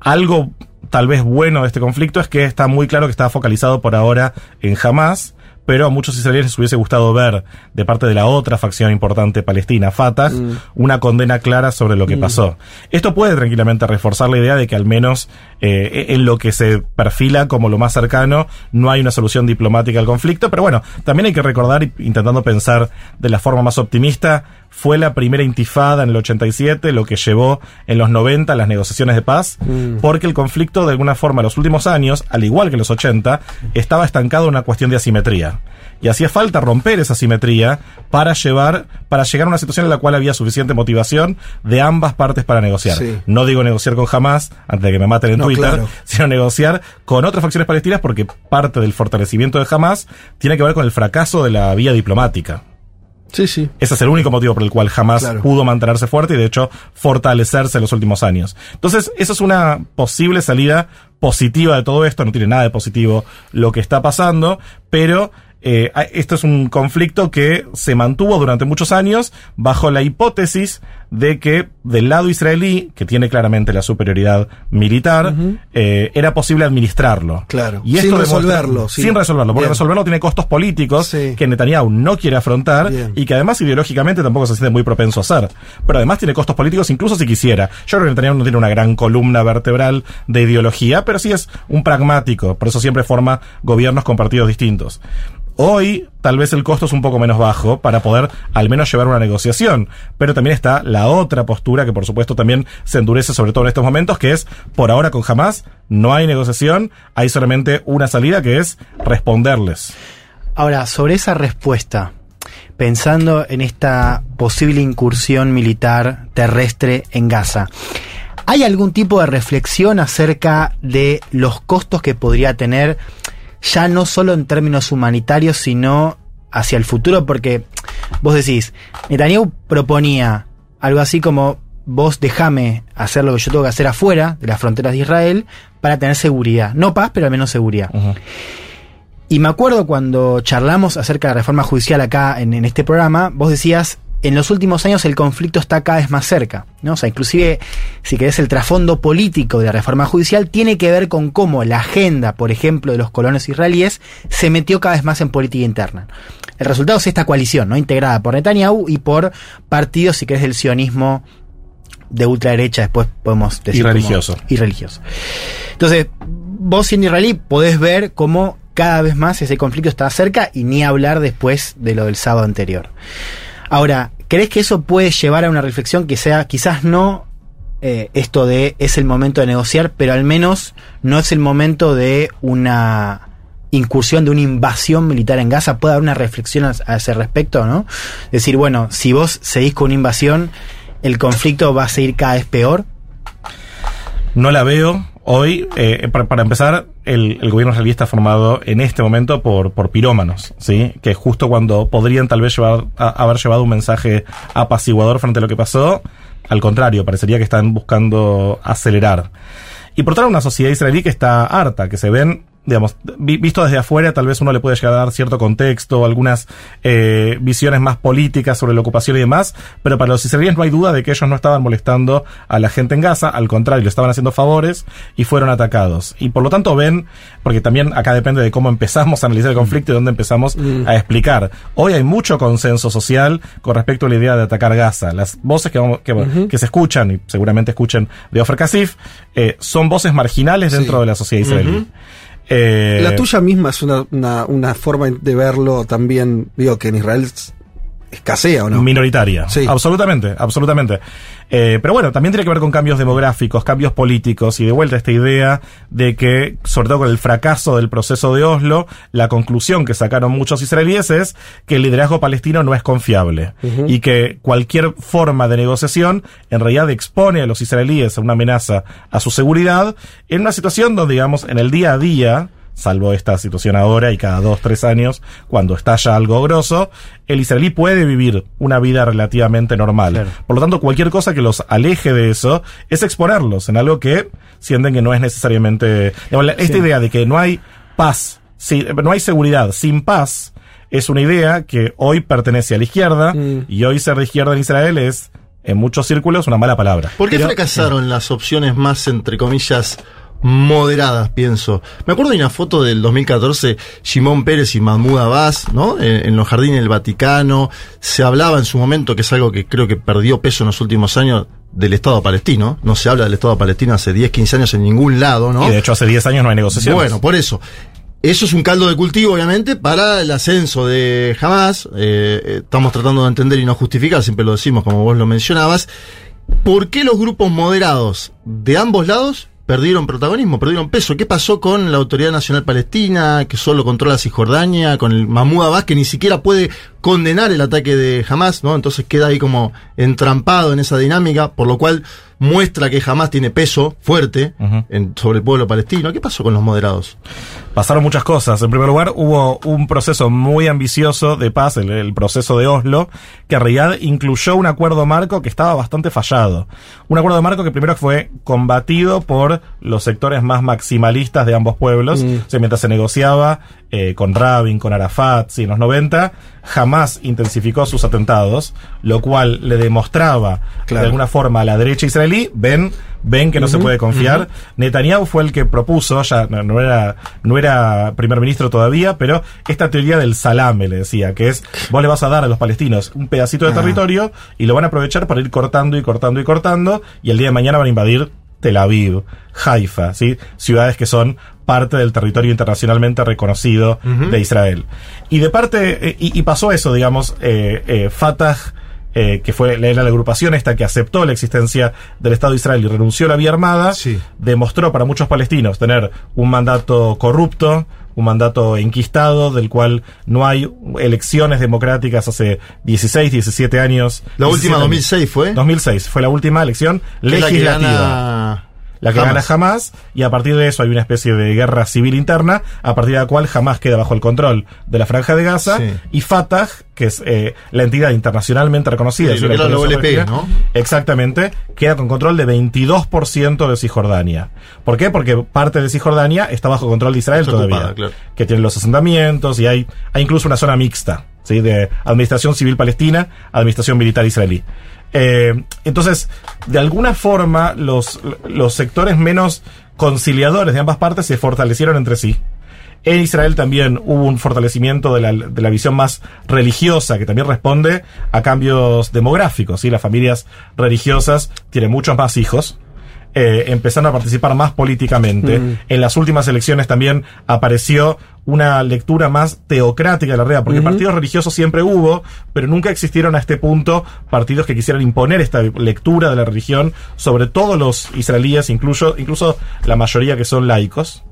Algo tal vez bueno de este conflicto es que está muy claro que está focalizado por ahora en Hamas, pero a muchos israelíes les hubiese gustado ver de parte de la otra facción importante palestina, Fatah, una condena clara sobre lo que Mm. pasó. Esto puede tranquilamente reforzar la idea de que al menos eh, en lo que se perfila como lo más cercano, no hay una solución diplomática al conflicto, pero bueno, también hay que recordar, intentando pensar de la forma más optimista, fue la primera intifada en el 87, lo que llevó en los 90 las negociaciones de paz, porque el conflicto de alguna forma en los últimos años, al igual que en los 80, estaba estancado en una cuestión de asimetría. Y hacía falta romper esa asimetría para llevar, para llegar a una situación en la cual había suficiente motivación de ambas partes para negociar. Sí. No digo negociar con Hamas, antes de que me maten en No, Twitter, claro. [laughs] sino negociar con otras facciones palestinas porque parte del fortalecimiento de Hamas tiene que ver con el fracaso de la vía diplomática. Sí, sí. Ese es el único motivo por el cual jamás Claro. pudo mantenerse fuerte y de hecho fortalecerse en los últimos años. Entonces, eso es una posible salida positiva de todo esto. No tiene nada de positivo lo que está pasando, pero eh, a- esto es un conflicto que se mantuvo durante muchos años bajo la hipótesis de que del lado israelí, que tiene claramente la superioridad militar, eh, era posible administrarlo. Claro. Y Sin esto demuestra- resolverlo, sí. Sin resolverlo, porque Bien. resolverlo tiene costos políticos que Netanyahu no quiere afrontar Bien. y que además ideológicamente tampoco se siente muy propenso a hacer. Pero además tiene costos políticos incluso si quisiera. Yo creo que Netanyahu no tiene una gran columna vertebral de ideología, pero sí es un pragmático, por eso siempre forma gobiernos con partidos distintos. Hoy tal vez el costo es un poco menos bajo para poder al menos llevar una negociación, pero también está la otra postura que por supuesto también se endurece sobre todo en estos momentos, que es por ahora con Hamas no hay negociación, hay solamente una salida que es responderles. Ahora, sobre esa respuesta, pensando en esta posible incursión militar terrestre en Gaza, ¿hay algún tipo de reflexión acerca de los costos que podría tener, ya no solo en términos humanitarios, sino hacia el futuro? Porque vos decís, Netanyahu proponía algo así como vos dejame hacer lo que yo tengo que hacer afuera de las fronteras de Israel para tener seguridad. No paz, pero al menos seguridad. Y me acuerdo cuando charlamos acerca de la reforma judicial acá en, en este programa, vos decías, en los últimos años el conflicto está cada vez más cerca. ¿no? O sea, inclusive, si querés, el trasfondo político de la reforma judicial tiene que ver con cómo la agenda, por ejemplo, de los colonos israelíes se metió cada vez más en política interna. El resultado es esta coalición, ¿no? integrada por Netanyahu y por partidos, si querés, del sionismo de ultraderecha, después podemos decir. Y como- religioso. y religioso. Entonces, vos siendo israelí podés ver cómo cada vez más ese conflicto está cerca y ni hablar después de lo del sábado anterior. Ahora, ¿crees que eso puede llevar a una reflexión que sea quizás no eh, esto de es el momento de negociar, pero al menos no es el momento de una incursión, de una invasión militar en Gaza? ¿Puede haber una reflexión a, ese respecto, no? Decir, bueno, si vos seguís con una invasión, el conflicto va a seguir cada vez peor. No la veo. Hoy, eh, para empezar, el, el gobierno israelí está formado en este momento por, por pirómanos, ¿sí? Que justo cuando podrían tal vez llevar, haber llevado un mensaje apaciguador frente a lo que pasó, al contrario, parecería que están buscando acelerar. Y por otra una sociedad israelí que está harta, que se ven, digamos, vi- visto desde afuera, tal vez uno le puede llegar a dar cierto contexto, algunas eh, visiones más políticas sobre la ocupación y demás, pero para los israelíes no hay duda de que ellos no estaban molestando a la gente en Gaza, al contrario, le estaban haciendo favores y fueron atacados. Y por lo tanto ven, porque también acá depende de cómo empezamos a analizar el conflicto y dónde empezamos a explicar. Hoy hay mucho consenso social con respecto a la idea de atacar Gaza. Las voces que, vamos- que, que se escuchan, y seguramente escuchen de Ofer Kasif, eh, son voces marginales dentro Sí. de la sociedad israelí. Eh, La tuya misma es una, una, una forma de verlo también, digo, que en Israel escasea, ¿o no? Minoritaria. Absolutamente, absolutamente. Eh, pero bueno, también tiene que ver con cambios demográficos, cambios políticos y de vuelta esta idea de que, sobre todo con el fracaso del proceso de Oslo, la conclusión que sacaron muchos israelíes es que el liderazgo palestino no es confiable y que cualquier forma de negociación en realidad expone a los israelíes a una amenaza a su seguridad en una situación donde, digamos, en el día a día, salvo esta situación ahora y cada dos, tres años, cuando estalla algo grosso, el israelí puede vivir una vida relativamente normal. Por lo tanto, cualquier cosa que los aleje de eso es exponerlos en algo que sienten que no es necesariamente... digamos, Esta Sí. idea de que no hay paz, si- no hay seguridad sin paz, es una idea que hoy pertenece a la izquierda y hoy ser de izquierda en Israel es, en muchos círculos, una mala palabra. ¿Por qué Pero- fracasaron las opciones más, entre comillas, moderadas, pienso. Me acuerdo de una foto del 2014, Simón Pérez y Mahmoud Abbas, ¿no? En, en los jardines del Vaticano. Se hablaba en su momento, que es algo que creo que perdió peso en los últimos años, del Estado palestino. No se habla del Estado palestino hace 10, 15 años en ningún lado, ¿no? Y de hecho hace 10 años no hay negociaciones. Bueno, por eso. Eso es un caldo de cultivo, obviamente, para el ascenso de Hamas. Eh, eh, estamos tratando de entender y no justificar, siempre lo decimos como vos lo mencionabas. ¿Por qué los grupos moderados de ambos lados perdieron protagonismo, perdieron peso? ¿Qué pasó con la Autoridad Nacional Palestina, que solo controla Cisjordania, con el Mahmoud Abbas, que ni siquiera puede condenar el ataque de Hamas, ¿no? Entonces queda ahí como entrampado en esa dinámica, por lo cual muestra que Hamas tiene peso fuerte en- sobre el pueblo palestino. ¿Qué pasó con los moderados? Pasaron muchas cosas. En primer lugar, hubo un proceso muy ambicioso de paz, el, el proceso de Oslo, que en realidad incluyó un acuerdo marco que estaba bastante fallado. Un acuerdo marco que primero fue combatido por los sectores más maximalistas de ambos pueblos. Mm. O sea, mientras se negociaba eh, con Rabin, con Arafat, sí, en los 90, jamás intensificó sus atentados, lo cual le demostraba Claro. de alguna forma a la derecha israelí, ven, ven que no se puede confiar. Netanyahu fue el que propuso, ya no, no era, no era primer ministro todavía, pero esta teoría del salame le decía, que es, vos le vas a dar a los palestinos un pedacito de Ah. territorio y lo van a aprovechar para ir cortando y cortando y cortando, y el día de mañana van a invadir Tel Aviv, Haifa, ¿sí? ciudades que son parte del territorio internacionalmente reconocido de Israel. Y de parte, eh, y, y pasó eso, digamos, eh, eh, Fatah, eh, que fue era la agrupación esta que aceptó la existencia del Estado de Israel y renunció a la vía armada, demostró para muchos palestinos tener un mandato corrupto, un mandato enquistado, del cual no hay elecciones democráticas hace 16, 17 años. La 17 última, años. 2006 fue. 2006 fue la última elección legislativa. La que Hamas. gana Hamas, y a partir de eso hay una especie de guerra civil interna, a partir de la cual Hamas queda bajo el control de la Franja de Gaza, Sí. y Fatah, que es eh, la entidad internacionalmente reconocida, Sí, la OLP, ¿no? Exactamente, queda con control de 22% de Cisjordania. ¿Por qué? Porque parte de Cisjordania está bajo control de Israel Está todavía, ocupada, claro. que tiene los asentamientos y hay, hay incluso una zona mixta, ¿sí? de administración civil palestina, administración militar israelí. Eh, entonces, de alguna forma, los, los sectores menos conciliadores de ambas partes se fortalecieron entre sí. En Israel también hubo un fortalecimiento de la, de la visión más religiosa, que también responde a cambios demográficos. ¿sí? Las familias religiosas tienen muchos más hijos. Eh, empezaron a participar más políticamente. Mm. En las últimas elecciones también apareció una lectura más teocrática de la realidad, porque Ujú. partidos religiosos siempre hubo, pero nunca existieron a este punto partidos que quisieran imponer esta lectura de la religión sobre todos los israelíes, incluso, incluso la mayoría que son laicos.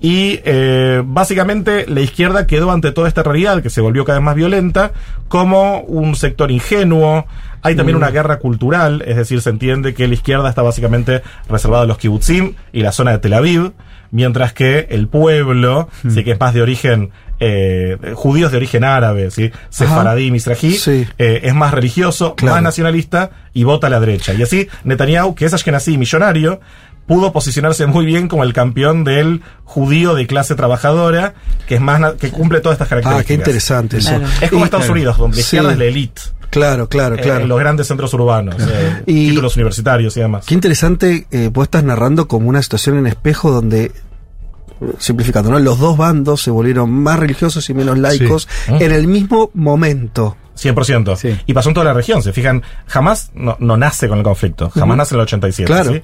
Y eh, básicamente la izquierda quedó ante toda esta realidad que se volvió cada vez más violenta como un sector ingenuo. Hay también Mm. una guerra cultural, es decir, se entiende que la izquierda está básicamente reservada a los kibutzim y la zona de Tel Aviv, mientras que el pueblo, sí que es más de origen eh, judíos de origen árabe, ¿sí? sefaradí, misrají, eh, es más religioso, más nacionalista y vota a la derecha. Y así Netanyahu, que es ashkenazí millonario, pudo posicionarse muy bien como el campeón del judío de clase trabajadora, que es más que cumple todas estas características. Ah, qué interesante eso. Claro. Es como Y- Estados Unidos, donde la Sí. izquierda es la elite. Claro, claro, eh, claro. en los grandes centros urbanos, eh, Y- títulos universitarios y demás. Qué interesante, eh, vos estás narrando como una situación en espejo donde, eh, simplificando, ¿no? Los dos bandos se volvieron más religiosos y menos laicos Sí. en el mismo momento. 100%. Y pasó en toda la región. Se fijan, jamás no, no nace con el conflicto. Jamás nace en el 87. Claro. ¿sí?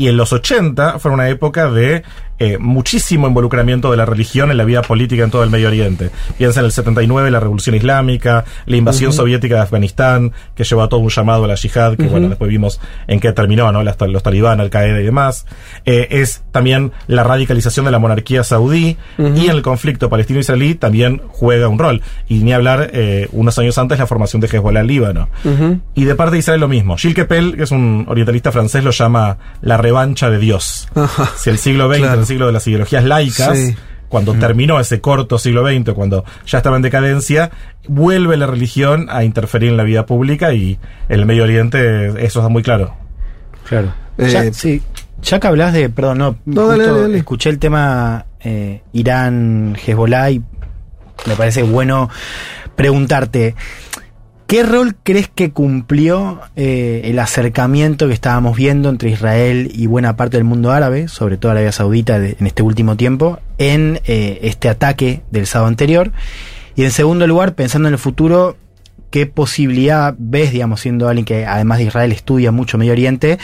Y en los 80 fue una época de eh, muchísimo involucramiento de la religión en la vida política en todo el Medio Oriente. Piensa en el 79, la Revolución Islámica, la invasión soviética de Afganistán, que llevó a todo un llamado a la yihad, que Ujú. bueno, después vimos en qué terminó, ¿no? Los talibán, Al Qaeda y demás. Eh, es también la radicalización de la monarquía saudí y en el conflicto palestino-israelí también juega un rol. Y ni hablar, eh, unos años antes, la formación de Hezbollah en Líbano. Y de parte de Israel lo mismo. Gilles Kepel, que es un orientalista francés, lo llama la revancha de Dios. Si el siglo XX, Claro. Siglo de las ideologías laicas, Sí. cuando terminó ese corto siglo XX, cuando ya estaba en decadencia, vuelve la religión a interferir en la vida pública y en el Medio Oriente eso está muy claro. Claro. Eh, ya, sí. Ya que hablas de, perdón, no, No, dale, dale. escuché el tema eh, Irán, Hezbollah y me parece bueno preguntarte, ¿Qué rol crees que cumplió eh, el acercamiento que estábamos viendo entre Israel y buena parte del mundo árabe, sobre todo Arabia Saudita de- en este último tiempo, en eh, este ataque del sábado anterior? Y en segundo lugar, pensando en el futuro, ¿qué posibilidad ves, digamos, siendo alguien que además de Israel estudia mucho Medio Oriente,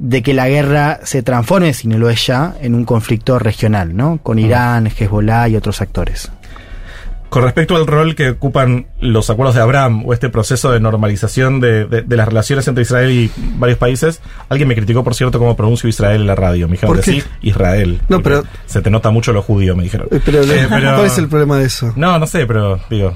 de que la guerra se transforme, si no lo es ya, en un conflicto regional, ¿no? Con Irán, Hezbollah y otros actores. Con respecto al rol que ocupan los acuerdos de Abraham o este proceso de normalización de, de- de las relaciones entre Israel y varios países, alguien me criticó, por cierto, cómo pronuncio Israel en la radio. Me dijeron sí, Israel. No, pero- Se te nota mucho lo judío, me dijeron. Eh, Pero, Eh, pero- ¿cuál es el problema de eso? No, no sé, pero digo.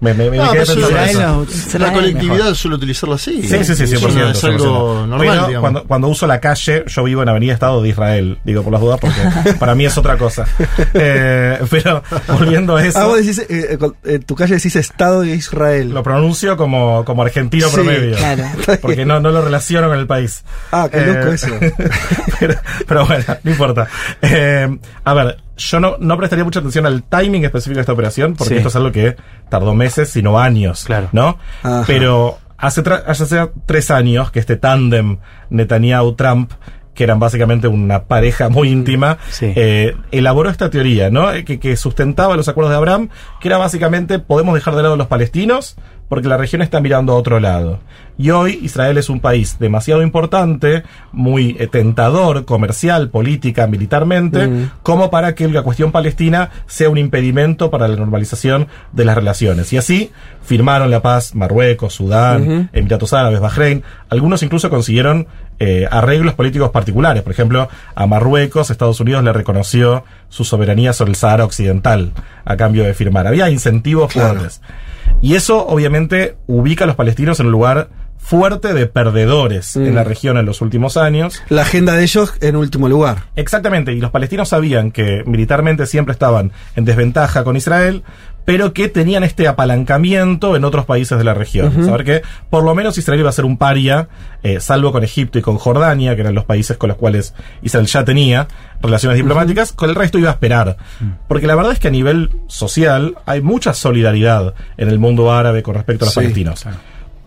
Me, me, me No, quedé pensando eso. la colectividad suele utilizarlo así. Sí, sí, sí, Es 100%. una- Es algo 100%. normal, Pero cuando, cuando uso la calle, yo vivo en Avenida Estado de Israel, digo por las dudas, porque [laughs] para mí es otra cosa. Eh, pero volviendo a eso. Ah, vos decís, eh, eh, en tu calle decís Estado de Israel. Lo pronuncio como, como argentino Sí, promedio. claro. Porque no, no lo relaciono con el país. Ah, qué loco eso. [laughs] pero, pero bueno, no importa. Eh, a ver, yo no, no prestaría mucha atención al timing específico de esta operación, porque Sí. esto es algo que tardó meses, sino años. Claro. ¿No? Ajá. Pero hace, hace tres años que este tándem Netanyahu-Trump que eran básicamente una pareja muy íntima, Sí. eh, elaboró esta teoría, ¿no? Eh, Que, que sustentaba los acuerdos de Abraham, que era básicamente podemos dejar de lado a los palestinos porque la región está mirando a otro lado. Y hoy Israel es un país demasiado importante, muy eh, tentador, comercial, política, militarmente, Mm. como para que la cuestión palestina sea un impedimento para la normalización de las relaciones. Y así firmaron la paz Marruecos, Sudán. Emiratos Árabes, Bahrein. Algunos incluso consiguieron eh, arreglos políticos particulares. Por ejemplo, a Marruecos, Estados Unidos le reconoció su soberanía sobre el Sahara Occidental a cambio de firmar. Había incentivos Claro. fuertes. Y eso obviamente ubica a los palestinos en un lugar fuerte de perdedores Mm. en la región en los últimos años. La agenda de ellos en último lugar. Exactamente, y los palestinos sabían que militarmente siempre estaban en desventaja con Israel, pero que tenían este apalancamiento en otros países de la región. Saber que por lo menos Israel iba a ser un paria, eh, salvo con Egipto y con Jordania, que eran los países con los cuales Israel ya tenía relaciones diplomáticas, con el resto iba a esperar. Porque la verdad es que a nivel social hay mucha solidaridad en el mundo árabe con respecto a los Sí. palestinos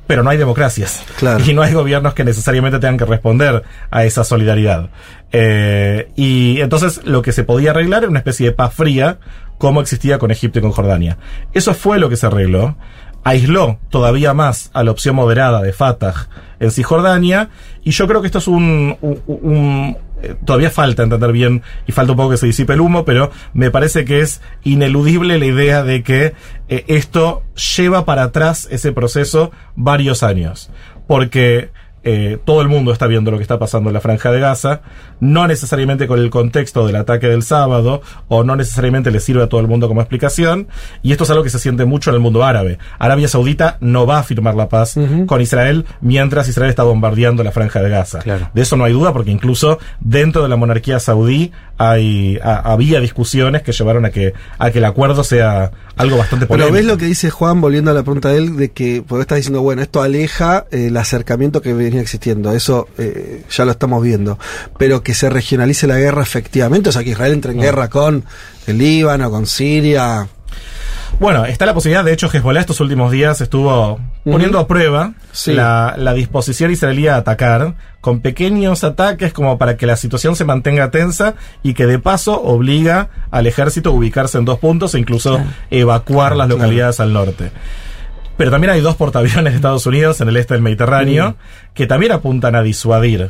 pero no hay democracias. Claro. Y no hay gobiernos que necesariamente tengan que responder a esa solidaridad. Eh, y entonces lo que se podía arreglar era una especie de paz fría, como existía con Egipto y con Jordania. Eso fue lo que se arregló. Aisló todavía más a la opción moderada de Fatah en Cisjordania. Y yo creo que esto es un, un- un- eh, todavía falta entender bien y falta un poco que se disipe el humo, pero me parece que es ineludible la idea de que eh, esto lleva para atrás ese proceso varios años. Porque eh, todo el mundo está viendo lo que está pasando en la franja de Gaza, no necesariamente con el contexto del ataque del sábado, o no necesariamente le sirve a todo el mundo como explicación, y esto es algo que se siente mucho en el mundo árabe. Arabia Saudita no va a firmar la paz con Israel mientras Israel está bombardeando la franja de Gaza. Claro. De eso no hay duda, porque incluso dentro de la monarquía saudí hay, a- había discusiones que llevaron a que, a que el acuerdo sea algo bastante Pero polémico. ves lo que dice Juan, volviendo a la pregunta de él, de que, porque estás diciendo, bueno, esto aleja eh, el acercamiento que venía existiendo, eso eh, ya lo estamos viendo, pero que se regionalice la guerra efectivamente, o sea, que Israel entre en guerra con el Líbano, con Siria. Bueno, está la posibilidad, de hecho, Hezbollah estos últimos días estuvo poniendo a prueba Sí. la, la disposición israelí a atacar con pequeños ataques como para que la situación se mantenga tensa y que de paso obliga al ejército a ubicarse en dos puntos e incluso evacuar las Claro. localidades al norte. Pero también hay dos portaaviones de Estados Unidos en el este del Mediterráneo que también apuntan a disuadir.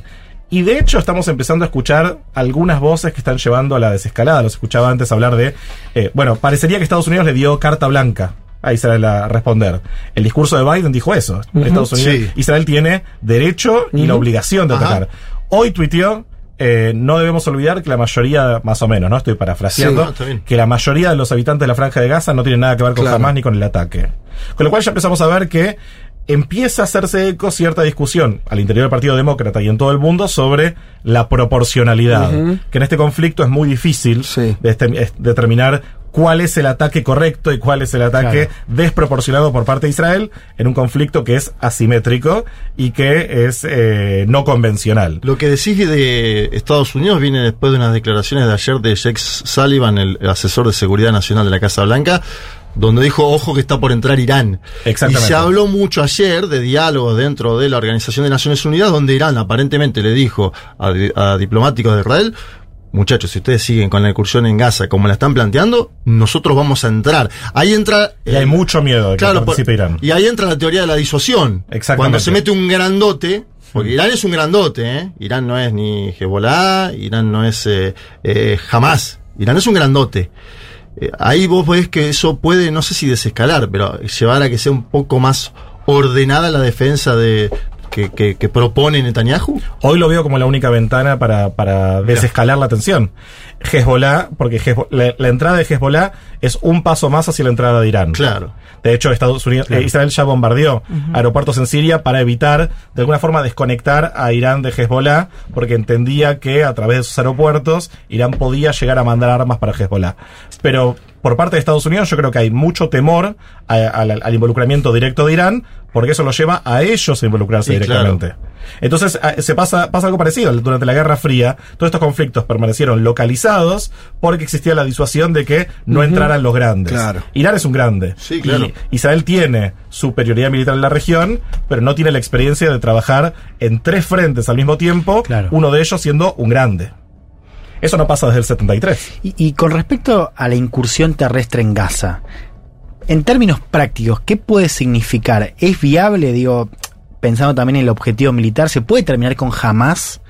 Y de hecho estamos empezando a escuchar algunas voces que están llevando a la desescalada. Los escuchaba antes hablar de... eh, bueno, parecería que Estados Unidos le dio carta blanca a Israel a responder. El discurso de Biden dijo eso. Estados Unidos, Sí. Israel tiene derecho y la obligación de Ajá. atacar. Hoy tuiteó... eh, no debemos olvidar que la mayoría, más o menos, ¿no? Estoy parafraseando, Sí, que la mayoría de los habitantes de la franja de Gaza no tienen nada que ver con Claro. Hamas ni con el ataque. Con lo cual ya empezamos a ver que empieza a hacerse eco cierta discusión al interior del Partido Demócrata y en todo el mundo sobre la proporcionalidad. Que en este conflicto es muy difícil Sí. de este- es determinar cuál es el ataque correcto y cuál es el ataque desproporcionado por parte de Israel en un conflicto que es asimétrico y que es eh, no convencional. Lo que decís de Estados Unidos viene después de unas declaraciones de ayer de Jake Sullivan, el asesor de seguridad nacional de la Casa Blanca, donde dijo, ojo que está por entrar Irán. Exactamente. Y se habló mucho ayer de diálogos dentro de la Organización de Naciones Unidas, donde Irán aparentemente le dijo a, di- a diplomáticos de Israel, muchachos, si ustedes siguen con la incursión en Gaza como la están planteando, nosotros vamos a entrar. Ahí entra... Y hay mucho miedo de que Claro, participe Irán. Y ahí entra la teoría de la disuasión. Exactamente. Cuando se mete un grandote, porque Irán es un grandote, ¿eh? Irán no es ni Hezbollah, Irán no es eh, eh, Hamas, Irán es un grandote. Eh, ahí vos ves que eso puede, no sé si desescalar, pero llevar a que sea un poco más ordenada la defensa de que, que- que propone Netanyahu. Hoy lo veo como la única ventana para, para desescalar la tensión. Hezbollah, porque la, la entrada de Hezbollah es un paso más hacia la entrada de Irán. Claro. De hecho, Estados Unidos, Claro. eh, Israel ya bombardeó aeropuertos en Siria para evitar, de alguna forma, desconectar a Irán de Hezbollah, porque entendía que a través de sus aeropuertos Irán podía llegar a mandar armas para Hezbollah. Pero por parte de Estados Unidos yo creo que hay mucho temor a- al, al involucramiento directo de Irán, porque eso lo lleva a ellos a involucrarse directamente. Entonces a- se pasa, pasa algo parecido. Durante la Guerra Fría, todos estos conflictos permanecieron localizados porque existía la disuasión de que no entraran los grandes. Claro. Irán es un grande. Sí, claro. Y Israel tiene superioridad militar en la región, pero no tiene la experiencia de trabajar en tres frentes al mismo tiempo, uno de ellos siendo un grande. Eso no pasa desde el 73. Y, y con respecto a la incursión terrestre en Gaza, en términos prácticos, ¿qué puede significar? ¿Es viable, digo, pensando también en el objetivo militar, se puede terminar con Hamas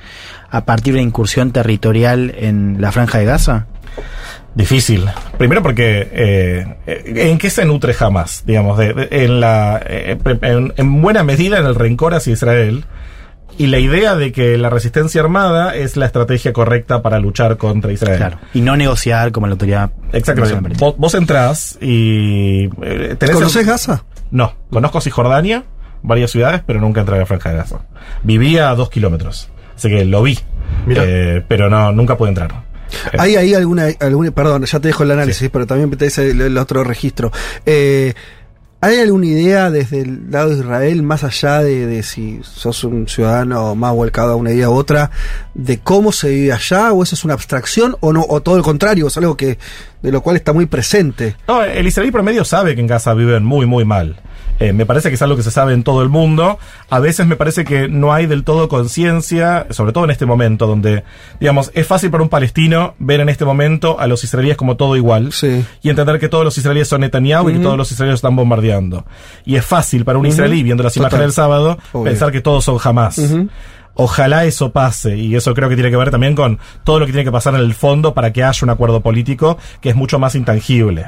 a partir de la incursión territorial en la franja de Gaza? Difícil. Primero porque eh, ¿en qué se nutre jamás? Digamos, de- de- en, la, eh, en, en buena medida en el rencor hacia Israel y la idea de que la resistencia armada es la estrategia correcta para luchar contra Israel. Claro. Y no negociar como la autoridad. Exactamente. Vos, vos entrás y... eh, tenés ¿Conoces el- Gaza? No, conozco Cisjordania, varias ciudades, pero nunca entré a la franja de Gaza. Vivía a dos kilómetros, así que lo vi, eh, pero no, nunca pude entrar. ¿Hay ahí alguna, alguna, perdón, ya te dejo el análisis, pero también te dice el, el otro registro. Eh, ¿Hay alguna idea desde el lado de Israel, más allá de, si sos un ciudadano más volcado a una idea u otra, de cómo se vive allá, o eso es una abstracción, o no, o todo lo contrario, es algo que, de lo cual está muy presente? No, el israelí promedio sabe que en Gaza viven muy, muy mal. Eh, me parece que es algo que se sabe en todo el mundo. A veces me parece que no hay del todo conciencia, sobre todo en este momento, donde, digamos, es fácil para un palestino ver en este momento a los israelíes como todo igual y entender que todos los israelíes son Netanyahu y que todos los israelíes están bombardeando. Y es fácil para un israelí, viendo las Total. imágenes del sábado, Obvio. pensar que todos son jamás. Ojalá eso pase, y eso creo que tiene que ver también con todo lo que tiene que pasar en el fondo para que haya un acuerdo político que es mucho más intangible.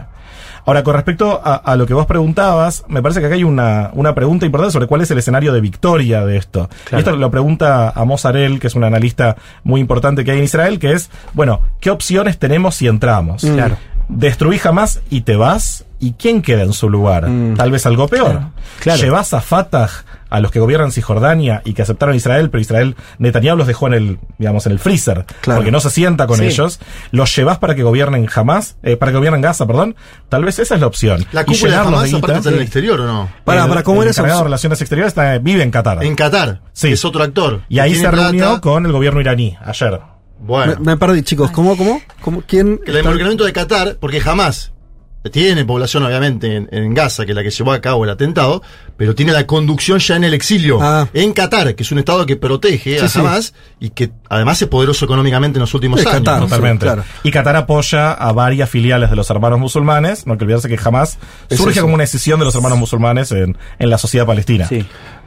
Ahora, con respecto a, a lo que vos preguntabas, me parece que acá hay una, una pregunta importante sobre cuál es el escenario de victoria de esto. Y esto lo pregunta a Mozarel, que es un analista muy importante que hay en Israel, que es, bueno, ¿qué opciones tenemos si entramos? Mm. Claro. Destruís jamás y te vas, ¿y quién queda en su lugar? Tal vez algo peor. Claro. Llevas a Fatah, a los que gobiernan Cisjordania y que aceptaron a Israel, pero Israel, Netanyahu los dejó en el, digamos, en el freezer, Claro. porque no se sienta con Sí. ellos. Los llevas para que gobiernen jamás, eh, para que gobiernen Gaza, perdón. Tal vez esa es la opción. La Y cúpula de Hamas de aparte guita. está en el exterior o no? Para, El- para, ¿cómo el era esa encargado de relaciones exteriores está, vive en Qatar. En Qatar, Sí. es otro actor. y ahí se reunió plata. con el gobierno iraní ayer. Bueno. Me, me perdí, chicos. ¿Cómo, cómo? ¿Cómo? ¿Quién? que el involucramiento de Qatar, porque jamás tiene población obviamente en, en Gaza, que es la que llevó a cabo el atentado, pero tiene la conducción ya en el exilio, Ah. en Qatar, que es un estado que protege Sí, a sí. Hamas y que además es poderoso económicamente en los últimos Es años. Totalmente. sí, claro. Y Qatar apoya a varias filiales de los hermanos musulmanes. No hay que olvidarse que jamás Es surge eso. como una decisión de los hermanos musulmanes en, en la sociedad palestina. Sí.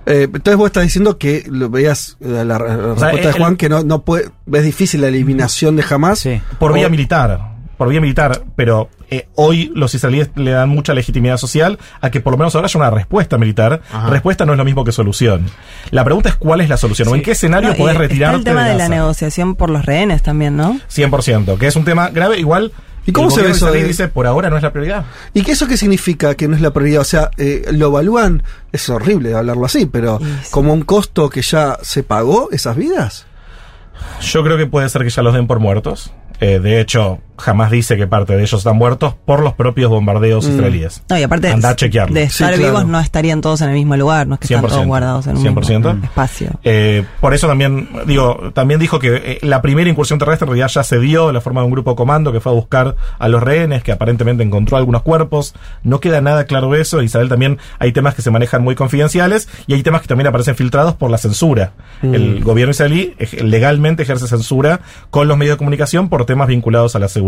Eh, entonces vos estás diciendo que lo veías eh, la, la respuesta el- de Juan que no, no puede, ves difícil la eliminación de Hamas. Sí. Por vía militar. Por vía militar, pero eh, hoy los israelíes le dan mucha legitimidad social a que por lo menos ahora haya una respuesta militar. Ajá. Respuesta no es lo mismo que solución. La pregunta es cuál es la solución o en qué escenario No, podés está retirarte el tema de, la negociación por los rehenes también, ¿no? 100%, que es un tema grave. Igual, ¿Y cómo el se ve eso de- dice, por ahora no es la prioridad. ¿Y qué eso qué significa que no es la prioridad? O sea, eh, lo evalúan, es horrible hablarlo así, pero como un costo que ya se pagó esas vidas. Yo creo que puede ser que ya los den por muertos. Eh, de hecho, jamás dice que parte de ellos están muertos por los propios bombardeos Mm. israelíes. No, y aparte Andá a chequearlo. de estar vivos no estarían todos en el mismo lugar, no es que están todos guardados en un 100%. mismo espacio. Eh, por eso también, digo, también dijo que eh, la primera incursión terrestre en realidad ya se dio de la forma de un grupo comando que fue a buscar a los rehenes, que aparentemente encontró algunos cuerpos. No queda nada claro de eso. Isabel también hay temas que se manejan muy confidenciales y hay temas que también aparecen filtrados por la censura. Mm. El gobierno israelí legalmente ejerce censura con los medios de comunicación por temas vinculados a la seguridad.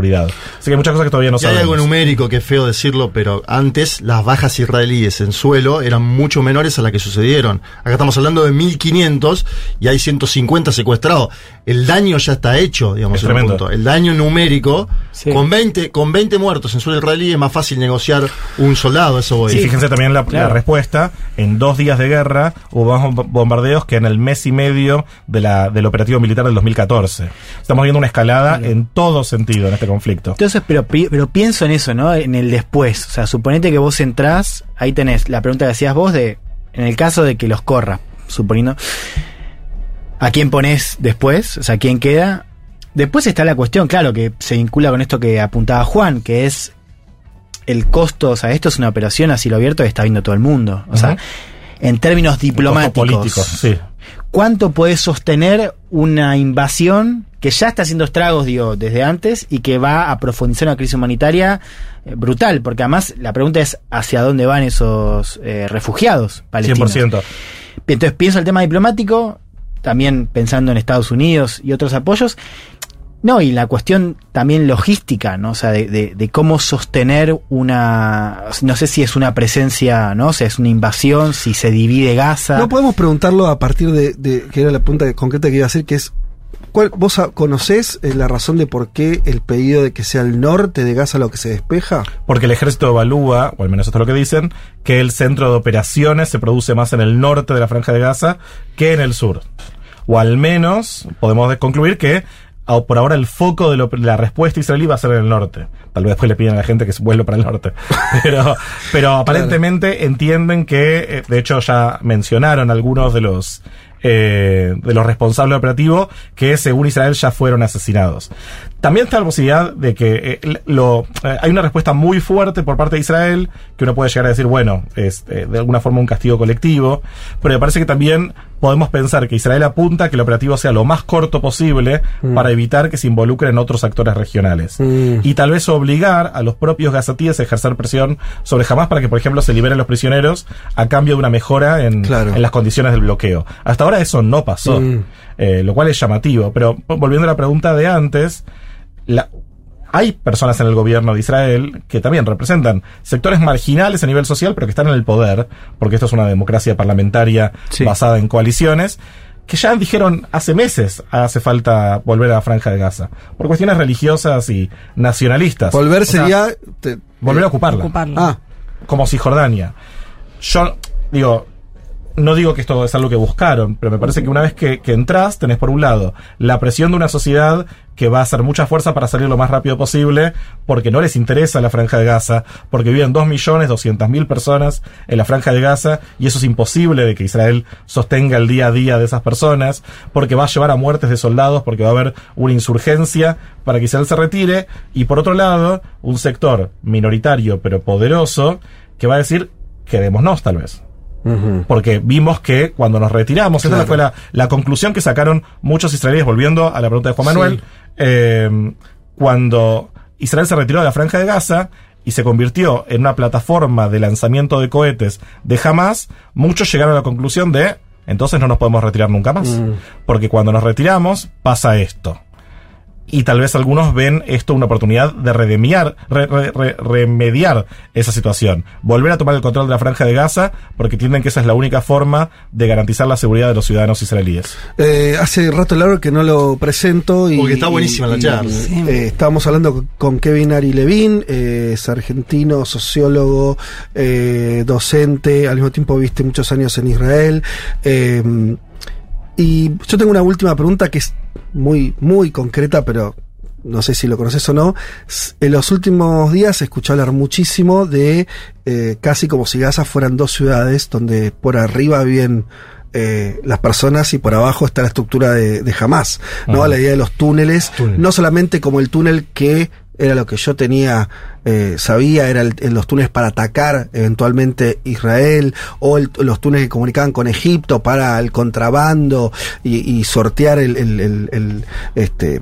Así que hay muchas cosas que todavía no Y hay sabemos. algo numérico que es feo decirlo, pero antes las bajas israelíes en suelo eran mucho menores a las que sucedieron. Acá estamos hablando de 1500 y hay 150 secuestrados. El daño ya está hecho, digamos, Es en un tremendo. punto. El daño numérico, con 20 con 20 muertos en suelo israelí es más fácil negociar un soldado, eso voy. Y fíjense también la, Claro. la respuesta. En dos días de guerra hubo más bom- bombardeos que en el mes y medio de la, del operativo militar del 2014. Estamos viendo una escalada en todo sentido en este conflicto. Entonces, pero, pero pienso en eso, ¿no? En el después. O sea, suponete que vos entrás, ahí tenés la pregunta que hacías vos de, en el caso de que los corra, suponiendo, ¿a quién ponés después? O sea, ¿quién queda? Después está la cuestión, claro, que se vincula con esto que apuntaba Juan, que es el costo, o sea, esto es una operación a cielo abierto que está viendo todo el mundo. O sea, en términos diplomáticos. sí. ¿Cuánto puede sostener una invasión que ya está haciendo estragos, digo, desde antes y que va a profundizar una crisis humanitaria eh, brutal? Porque además la pregunta es hacia dónde van esos eh, refugiados palestinos. 100%. Entonces pienso el tema diplomático, también pensando en Estados Unidos y otros apoyos. No, y la cuestión también logística, ¿no? O sea, de, de- de cómo sostener una. No sé si es una presencia, ¿no? O es una invasión, si se divide Gaza. No podemos preguntarlo a partir de, de- que era la pregunta concreta que iba a hacer, que es ¿cuál, ¿vos conocés eh, la razón de por qué el pedido de que sea el norte de Gaza lo que se despeja? Porque el ejército evalúa, o al menos esto es lo que dicen, que el centro de operaciones se produce más en el norte de la franja de Gaza que en el sur. O al menos podemos de- concluir que por ahora el foco de lo- la respuesta israelí va a ser en el norte. Tal vez después le piden a la gente que se vuelva para el norte. [laughs] Pero, pero aparentemente entienden que, eh, de hecho ya mencionaron algunos de los eh, de los responsables operativos que según Israel ya fueron asesinados. También está la posibilidad de que eh, lo, eh, hay una respuesta muy fuerte por parte de Israel que uno puede llegar a decir, bueno, es eh, de alguna forma un castigo colectivo, pero me parece que también podemos pensar que Israel apunta a que el operativo sea lo más corto posible Mm. para evitar que se involucren otros actores regionales. Y tal vez obligar a los propios gazatíes a ejercer presión sobre Hamas para que, por ejemplo, se liberen los prisioneros a cambio de una mejora en, en las condiciones del bloqueo. Hasta ahora eso no pasó, Mm. eh, lo cual es llamativo. Pero volviendo a la pregunta de antes, la- hay personas en el gobierno de Israel que también representan sectores marginales a nivel social, pero que están en el poder, porque esto es una democracia parlamentaria basada en coaliciones, que ya dijeron hace meses hace falta volver a la franja de Gaza, por cuestiones religiosas y nacionalistas. Volver O sea, sería... volver a eh, ocuparla. Ah, Como Cisjordania. Yo digo, no digo que esto es algo que buscaron, pero me parece que una vez que, entras, tenés por un lado la presión de una sociedad que va a hacer mucha fuerza para salir lo más rápido posible, porque no les interesa la franja de Gaza, porque viven 2.200.000 personas en la franja de Gaza, y eso es imposible de que Israel sostenga el día a día de esas personas, porque va a llevar a muertes de soldados, porque va a haber una insurgencia para que Israel se retire, y por otro lado, un sector minoritario pero poderoso que va a decir, quedémonos tal vez. Porque vimos que cuando nos retiramos, esa Claro. fue la, la conclusión que sacaron muchos israelíes, volviendo a la pregunta de Juan Manuel, Sí. eh, cuando Israel se retiró de la franja de Gaza y se convirtió en una plataforma de lanzamiento de cohetes de Hamas, muchos llegaron a la conclusión de, entonces no nos podemos retirar nunca más. Mm. Porque cuando nos retiramos, pasa esto. Y tal vez algunos ven esto una oportunidad de redemiar, re- re- re- remediar esa situación. Volver a tomar el control de la franja de Gaza, porque entienden que esa es la única forma de garantizar la seguridad de los ciudadanos israelíes. Eh, hace rato largo que no lo presento y Porque está buenísima la charla. eh, estábamos hablando con- con Kevin Ari Levin, eh, es argentino, sociólogo, eh, docente, al mismo tiempo viste muchos años en Israel. Y yo tengo una última pregunta que es muy, muy concreta, pero no sé si lo conoces o no. En los últimos días se escuchó hablar muchísimo de eh, casi como si Gaza fueran dos ciudades donde por arriba viven eh, las personas y por abajo está la estructura de, de Hamas, ¿no? Ajá. La idea de los túneles, no solamente como el túnel que era lo que yo tenía, eh, sabía, era el- el- los túneles para atacar eventualmente Israel, o el- los túneles que comunicaban con Egipto para el contrabando y, y sortear el, el- el- el, este,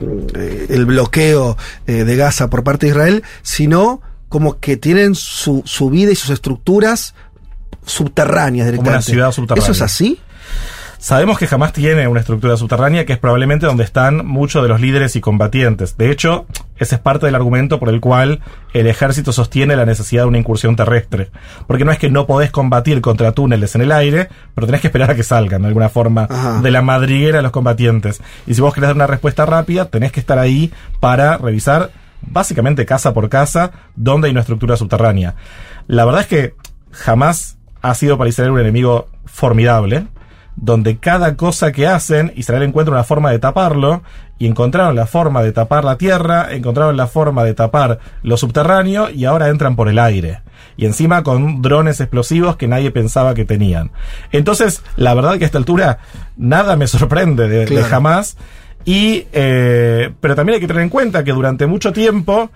el bloqueo eh, de Gaza por parte de Israel, sino como que tienen su, su vida y sus estructuras subterráneas Como una directamente. ciudad subterránea. ¿Eso es así? Sabemos que jamás tiene una estructura subterránea que es probablemente donde están muchos de los líderes y combatientes. De hecho, ese es parte del argumento por el cual el ejército sostiene la necesidad de una incursión terrestre. Porque no es que no podés combatir contra túneles en el aire, pero tenés que esperar a que salgan de alguna forma Ajá. de la madriguera de los combatientes. Y si vos querés dar una respuesta rápida, tenés que estar ahí para revisar básicamente casa por casa donde hay una estructura subterránea. La verdad es que jamás ha sido para Israel un enemigo formidable donde cada cosa que hacen, Israel encuentra una forma de taparlo, y encontraron la forma de tapar la tierra, encontraron la forma de tapar lo subterráneo, y ahora entran por el aire. Y encima con drones explosivos que nadie pensaba que tenían. Entonces, la verdad que a esta altura, nada me sorprende de. Hamas. Y, eh, pero también hay que tener en cuenta que durante mucho tiempo,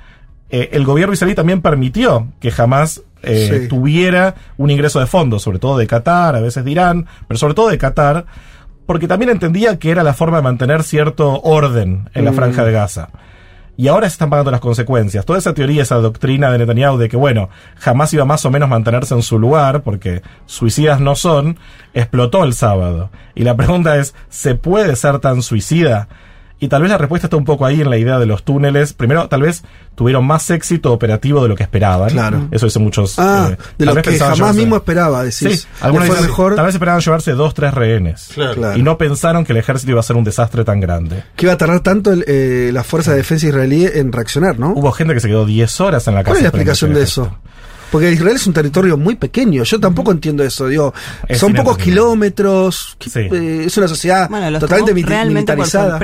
eh, el gobierno israelí también permitió que jamás eh, Sí. tuviera un ingreso de fondos, sobre todo de Qatar, a veces de Irán, pero sobre todo de Qatar, porque también entendía que era la forma de mantener cierto orden en la Mm. franja de Gaza. Y ahora se están pagando las consecuencias. Toda esa teoría, esa doctrina de Netanyahu de que, bueno, jamás iba más o menos mantenerse en su lugar, porque suicidas no son, explotó el sábado. Y la pregunta es, ¿se puede ser tan suicida? Y tal vez la respuesta está un poco ahí en la idea de los túneles. Primero, tal vez tuvieron más éxito operativo de lo que esperaban. Claro. Eso dicen muchos. Ah, eh, de lo que pensaban jamás llevarse- mismo esperaba, decís. Sí, algunos Que fue dicen, mejor Tal vez esperaban llevarse dos, tres rehenes. Claro. Claro. Y no pensaron que el ejército iba a ser un desastre tan grande. que iba a tardar tanto el, eh, la fuerza de defensa israelí en reaccionar, ¿no? Hubo gente que se quedó 10 horas en la casa. ¿Cuál es la explicación de eso? ejército- Porque Israel es un territorio muy pequeño. Yo tampoco entiendo eso. Digo, Es son pocos kilómetros. Sí. eh, es una sociedad Bueno, totalmente militarizada.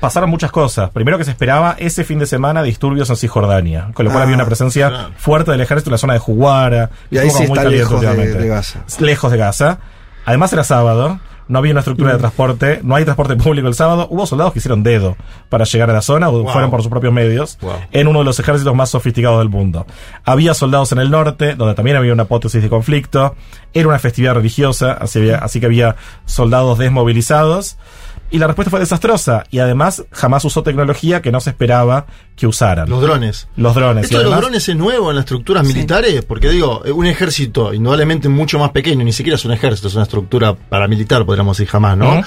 Pasaron muchas cosas. Primero que se esperaba ese fin de semana disturbios en Cisjordania, con lo cual Ah, había una presencia claro. fuerte del ejército en la zona de Juguara. Y ahí sí muy está caliente lejos de Gaza. Lejos de Gaza. Además era sábado, no había una estructura Mm. de transporte, no hay transporte público el sábado. Hubo soldados que hicieron dedo para llegar a la zona, o Wow. fueron por sus propios medios, Wow. en uno de los ejércitos más sofisticados del mundo. Había soldados en el norte, donde también había una hipótesis de conflicto. Era una festividad religiosa, así, había- así que había soldados desmovilizados. Y la respuesta fue desastrosa. Y además, jamás usó tecnología que no se esperaba que usaran. Los drones. Los drones. Esto de los drones es nuevo en las estructuras militares, porque digo, eh, un ejército indudablemente mucho más pequeño, ni siquiera es un ejército, es una estructura paramilitar, podríamos decir jamás, ¿no?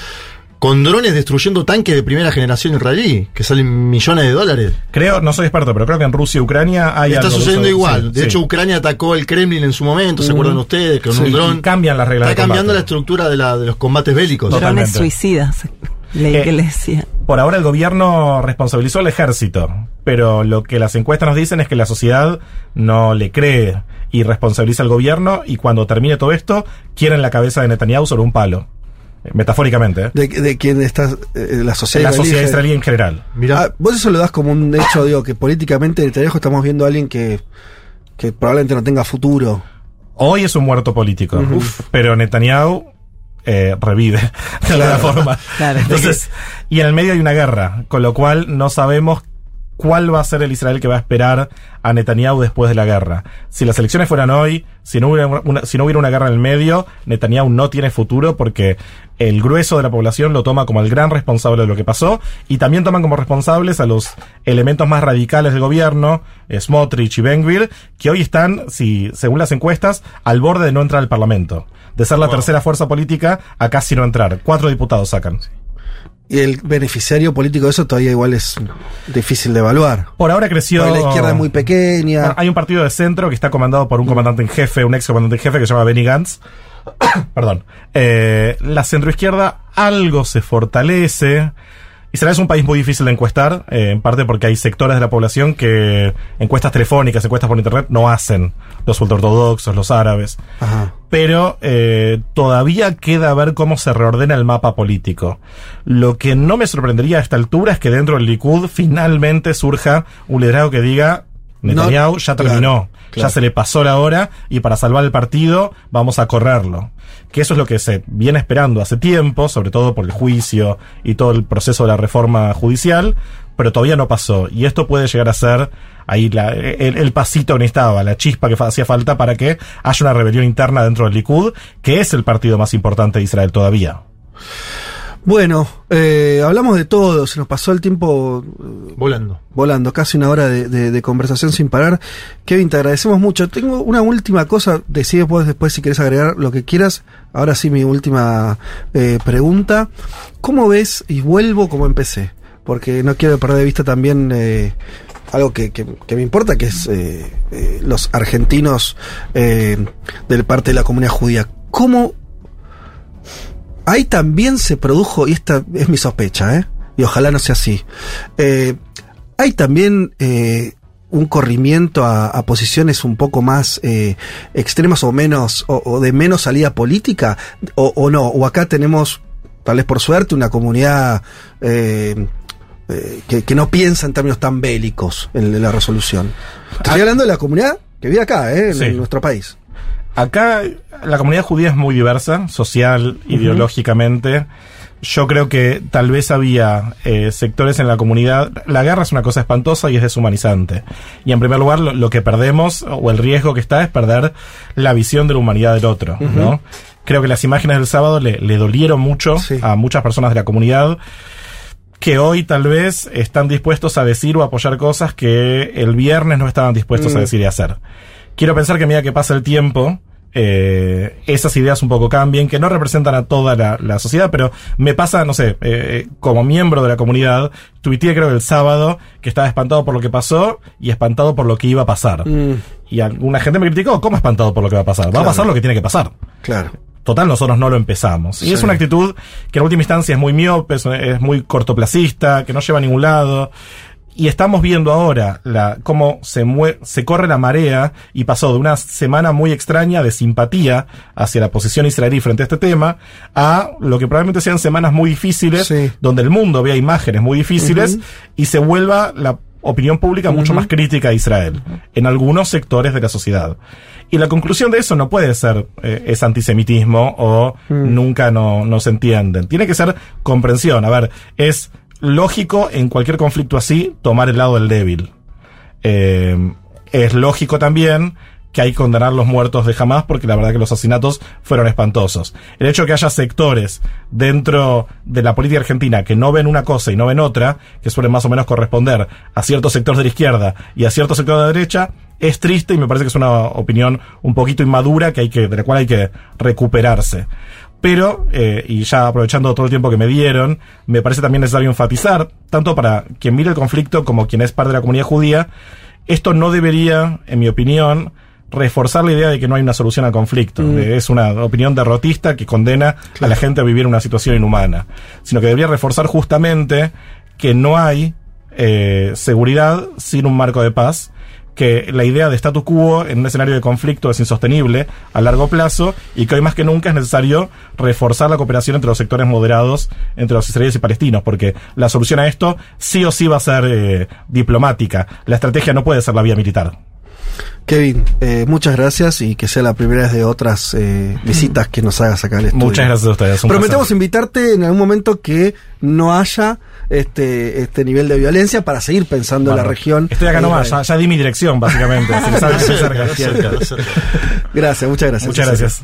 Con drones destruyendo tanques de primera generación israelí, que salen millones de dólares. Creo, no soy experto, pero creo que en Rusia y Ucrania hay Está algo de sucediendo eso. igual. Sí, de sí. hecho, Ucrania atacó el Kremlin en su momento, ¿se Mm. acuerdan ustedes? Con Sí, un dron. cambian las reglas Está de cambiando la estructura de, la, de los combates bélicos. Drones suicidas. Leí Eh, decía. Por ahora el gobierno responsabilizó al ejército, pero lo que las encuestas nos dicen es que la sociedad no le cree y responsabiliza al gobierno y cuando termine todo esto quieren la cabeza de Netanyahu sobre un palo. Eh, Metafóricamente. ¿eh? De, de quién está eh, la sociedad La sociedad israelí. en general. Mirá, Ah, vos eso lo das como un hecho, digo, que políticamente en Netanyahu estamos viendo a alguien que, que probablemente no tenga futuro. Hoy es un muerto político, Uf, pero Netanyahu eh, revive [laughs] de alguna forma. Claro. Entonces, y en el medio hay una guerra, con lo cual no sabemos cuál va a ser el Israel que va a esperar a Netanyahu después de la guerra. Si las elecciones fueran hoy, si no hubiera una, si no hubiera una guerra en el medio, Netanyahu no tiene futuro porque el grueso de la población lo toma como el gran responsable de lo que pasó y también toman como responsables a los elementos más radicales del gobierno, eh, Smotrich y Ben-Gvir, que hoy están, si, según las encuestas, al borde de no entrar al Parlamento. De ser la tercera fuerza política a casi no entrar. Cuatro diputados sacan. El beneficiario político de eso todavía igual es difícil de evaluar. Por ahora creció. Porque la izquierda es muy pequeña. Bueno, hay un partido de centro que está comandado por un comandante en jefe, un ex comandante en jefe que se llama Benny Gantz. [coughs] Perdón. Eh, la centroizquierda algo se fortalece. Israel es un país muy difícil de encuestar, eh, en parte porque hay sectores de la población que encuestas telefónicas, encuestas por internet, no hacen. Los ultraortodoxos, los árabes. Ajá. Pero eh, todavía queda ver cómo se reordena el mapa político. Lo que no me sorprendería a esta altura es que dentro del Likud finalmente surja un liderazgo que diga Netanyahu No, ya claro, terminó, ya se le pasó la hora y para salvar el partido vamos a correrlo. Que eso es lo que se viene esperando hace tiempo, sobre todo por el juicio y todo el proceso de la reforma judicial, pero todavía no pasó. Y esto puede llegar a ser ahí la- el, el pasito que necesitaba, la chispa que hacía falta para que haya una rebelión interna dentro del Likud, que es el partido más importante de Israel todavía. Bueno, eh, hablamos de todo, se nos pasó el tiempo eh, Volando. volando, casi una hora de, de- de conversación sin parar. Kevin, te agradecemos mucho. Tengo una última cosa, decide después, después si quieres agregar lo que quieras. Ahora sí, mi última eh, pregunta. ¿Cómo ves, y vuelvo como empecé, porque no quiero perder de vista también eh, algo que, que- que me importa, que es eh, los argentinos eh, del parte de la comunidad judía. ¿Cómo ahí también se produjo, y esta es mi sospecha, ¿eh? y ojalá no sea así, eh, hay también eh, un corrimiento a, a posiciones un poco más eh, extremas o menos, o, o de menos salida política, o, o no, o acá tenemos, tal vez por suerte, una comunidad eh, eh, que, que no piensa en términos tan bélicos en, en la resolución. Estoy hablando de la comunidad que vive acá, ¿eh? en, Sí. en nuestro país. Acá la comunidad judía es muy diversa, social, ideológicamente. Yo creo que tal vez había eh, sectores en la comunidad. La guerra es una cosa espantosa y es deshumanizante. Y en primer lugar, lo, lo que perdemos, o el riesgo que está, es perder la visión de la humanidad del otro, ¿no? Creo que las imágenes del sábado le, le dolieron mucho a muchas personas de la comunidad que hoy tal vez están dispuestos a decir o apoyar cosas que el viernes no estaban dispuestos a Mm. decir y hacer. Quiero pensar que a medida que pasa el tiempo, eh, esas ideas un poco cambien, que no representan a toda la, la sociedad, pero me pasa, no sé, eh, como miembro de la comunidad, tuiteé creo el sábado que estaba espantado por lo que pasó y espantado por lo que iba a pasar. Y alguna gente me criticó, ¿cómo espantado por lo que va a pasar? Va Claro. a pasar lo que tiene que pasar. Claro. Total, nosotros no lo empezamos. Y Sí. es una actitud que en última instancia es muy miope, es muy cortoplacista, que no lleva a ningún lado. Y estamos viendo ahora la, cómo se, mue- se corre la marea y pasó de una semana muy extraña de simpatía hacia la posición israelí frente a este tema a lo que probablemente sean semanas muy difíciles, donde el mundo vea imágenes muy difíciles y se vuelva la opinión pública mucho más crítica a Israel en algunos sectores de la sociedad. Y la conclusión de eso no puede ser eh, es antisemitismo o nunca no, no se entienden. Tiene que ser comprensión. A ver, es lógico en cualquier conflicto así tomar el lado del débil. Eh, es lógico también que hay que condenar los muertos de Hamas porque la verdad que los asesinatos fueron espantosos. El hecho de que haya sectores dentro de la política argentina que no ven una cosa y no ven otra, que suelen más o menos corresponder a ciertos sectores de la izquierda y a ciertos sectores de la derecha, es triste y me parece que es una opinión un poquito inmadura que hay que, de la cual hay que recuperarse. Pero, eh, y ya aprovechando todo el tiempo que me dieron, me parece también necesario enfatizar, tanto para quien mire el conflicto como quien es parte de la comunidad judía, esto no debería, en mi opinión, reforzar la idea de que no hay una solución al conflicto. Mm. Es una opinión derrotista que condena a la gente a vivir una situación inhumana. Sino que debería reforzar justamente que no hay eh, seguridad sin un marco de paz que la idea de statu quo en un escenario de conflicto es insostenible a largo plazo y que hoy más que nunca es necesario reforzar la cooperación entre los sectores moderados entre los israelíes y palestinos, porque la solución a esto sí o sí va a ser eh, diplomática. La estrategia no puede ser la vía militar. Kevin, eh, muchas gracias y que sea la primera vez de otras eh, visitas que nos hagas acá al estudio. Muchas gracias a ustedes. Prometemos placer. invitarte en algún momento que no haya este, este nivel de violencia para seguir pensando en la región. Estoy acá de nomás, ya, ya di mi dirección, básicamente. [laughs] cerca. cerca, cerca. Gracias, muchas gracias. Muchas gracias.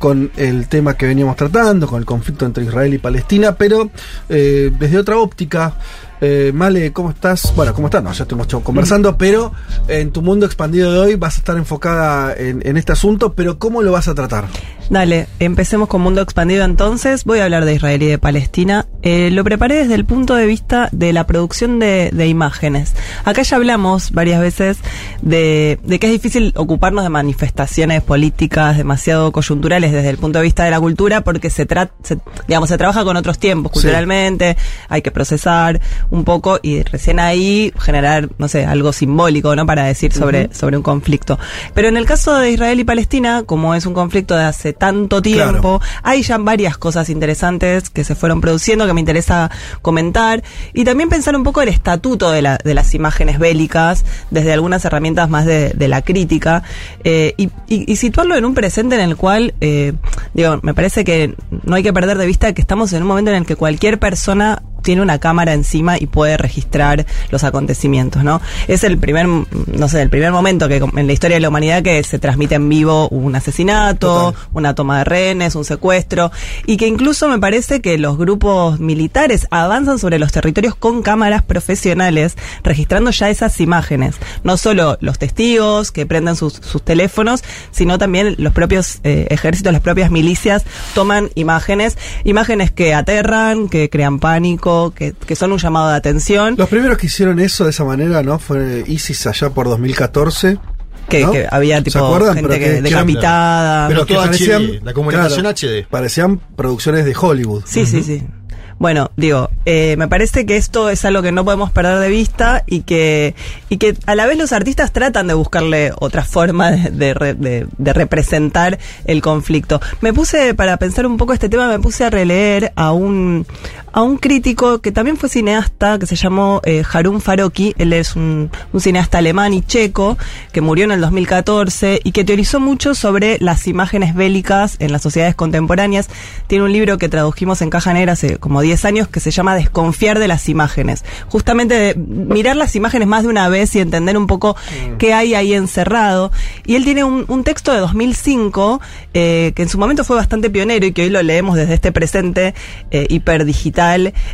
con el tema que veníamos tratando, con el conflicto entre Israel y Palestina, pero eh, desde otra óptica. Eh, Male, ¿cómo estás? Bueno, ¿cómo estás? No, ya estuvimos conversando, pero en tu mundo expandido de hoy vas a estar enfocada en, en este asunto, pero ¿cómo lo vas a tratar? Dale, empecemos con Mundo Expandido entonces. Voy a hablar de Israel y de Palestina. Eh, lo preparé desde el punto de vista de la producción de, de imágenes. Acá ya hablamos varias veces de, de que es difícil ocuparnos de manifestaciones políticas demasiado coyunturales desde el punto de vista de la cultura porque se trata, digamos, se trabaja con otros tiempos culturalmente, hay que procesar un poco y recién ahí generar, no sé, algo simbólico, ¿no? Para decir sobre, sobre un conflicto. Pero en el caso de Israel y Palestina, como es un conflicto de hace tanto tiempo, hay ya varias cosas interesantes que se fueron produciendo que me interesa comentar y también pensar un poco el estatuto de, la- de las imágenes bélicas desde algunas herramientas más de, de la crítica eh, y, y- y situarlo en un presente en el cual, eh, digo, me parece que no hay que perder de vista que estamos en un momento en el que cualquier persona tiene una cámara encima y puede registrar los acontecimientos, ¿no? Es el primer, no sé, el primer momento que en la historia de la humanidad que se transmite en vivo un asesinato, una toma de rehenes, un secuestro, y que incluso me parece que los grupos militares avanzan sobre los territorios con cámaras profesionales, registrando ya esas imágenes. No solo los testigos que prenden sus, sus teléfonos, sino también los propios eh, ejércitos, las propias milicias toman imágenes, imágenes que aterran, que crean pánico, que, que son un llamado de atención. Los primeros que hicieron eso de esa manera, ¿no? Fue ISIS allá por 2014. Que- ¿no? que había, ¿Se tipo, gente que decapitada. Pero Pero que parecían, HD, la comunicación HD. Parecían producciones de Hollywood. Sí, sí, sí. Bueno, digo, eh, me parece que esto es algo que no podemos perder de vista y que, y que a la vez los artistas tratan de buscarle otra forma de, de re- de- de representar el conflicto. Me puse, para pensar un poco este tema, me puse a releer a un, a un crítico que también fue cineasta, que se llamó eh, Harun Faroki. Él es un, un cineasta alemán y checo, que murió en el 2014 y que teorizó mucho sobre las imágenes bélicas en las sociedades contemporáneas. Tiene un libro que tradujimos en Caja Negra hace como 10 años que se llama Desconfiar de las imágenes. Justamente de mirar las imágenes más de una vez y entender un poco qué hay ahí encerrado. Y él tiene un, un texto de 2005 eh, que en su momento fue bastante pionero y que hoy lo leemos desde este presente eh, hiperdigital,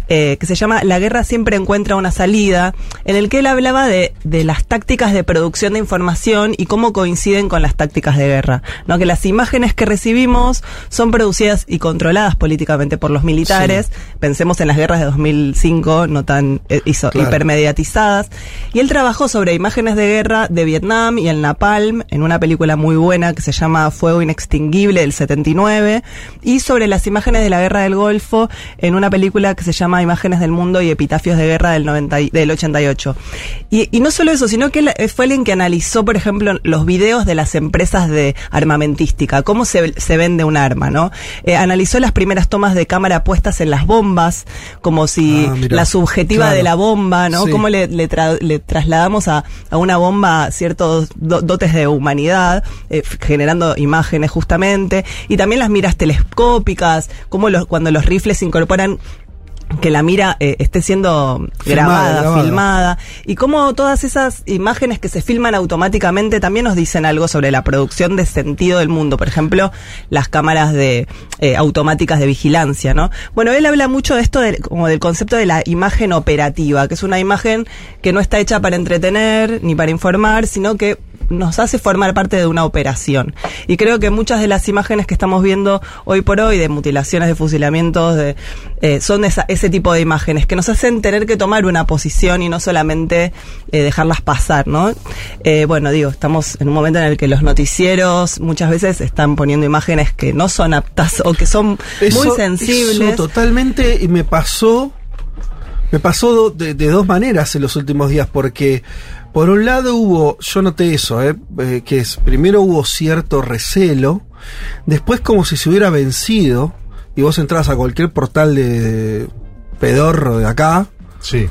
eh, que se llama La guerra siempre encuentra una salida, en el que él hablaba de, de las tácticas de producción de información y cómo coinciden con las tácticas de guerra. ¿no? Que las imágenes que recibimos son producidas y controladas políticamente por los militares. Pensemos en las guerras de 2005, no tan eh, hizo- Claro. hipermediatizadas. Y él trabajó sobre imágenes de guerra de Vietnam y el Napalm en una película muy buena que se llama Fuego Inextinguible del 79 y sobre las imágenes de la guerra del Golfo en una película que se llama Imágenes del Mundo y Epitafios de Guerra del, 90 y- del 88. Y, y no solo eso, sino que él eh, fue alguien que analizó, por ejemplo, los videos de las empresas de armamentística, cómo se, se vende un arma, ¿no? Eh, analizó las primeras tomas de cámara puestas en las bombas, como si Ah, la subjetiva Claro. de la bomba, ¿no? Sí. Cómo le, le tra- le trasladamos a, a una bomba ciertos do- dotes de humanidad, eh, generando imágenes justamente, y también las miras telescópicas, cómo los, cuando los rifles incorporan que la mira eh, esté siendo Filmada, grabada, grabada. filmada, y cómo todas esas imágenes que se filman automáticamente también nos dicen algo sobre la producción de sentido del mundo. Por ejemplo, las cámaras de eh, automáticas de vigilancia, ¿no? Bueno, él habla mucho de esto, de- como del concepto de la imagen operativa, que es una imagen que no está hecha para entretener ni para informar, sino que nos hace formar parte de una operación. Y creo que muchas de las imágenes que estamos viendo hoy por hoy, de mutilaciones, de fusilamientos, de, eh, son esa- ese tipo de imágenes que nos hacen tener que tomar una posición y no solamente eh, dejarlas pasar, ¿no? Eh, bueno, digo, estamos en un momento en el que los noticieros muchas veces están poniendo imágenes que no son aptas o que son Eso- muy sensibles. eso totalmente, y me pasó. Me pasó de dos maneras en los últimos días, porque por un lado hubo, yo noté eso, eh, eh, que es, primero hubo cierto recelo, después como si se hubiera vencido, y vos entras a cualquier portal de pedorro de acá, sí.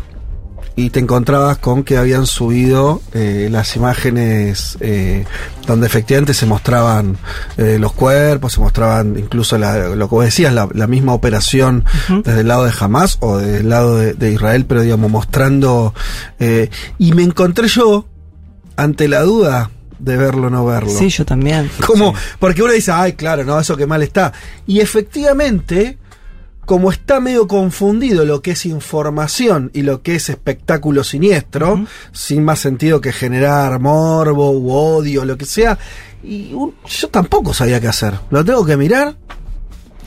Y te encontrabas con que habían subido eh, las imágenes eh, donde efectivamente se mostraban eh, los cuerpos, se mostraban incluso la- lo que vos decías, la, la misma operación desde el lado de Hamas o desde el lado de, de Israel, pero digamos mostrando... eh, y me encontré yo ante la duda de verlo o no verlo. Sí, yo también. Como, porque uno dice, ay, claro, no, eso que mal está. Y efectivamente, como está medio confundido lo que es información y lo que es espectáculo siniestro, sin más sentido que generar morbo u odio, lo que sea, y un- yo tampoco sabía qué hacer. Lo tengo que mirar.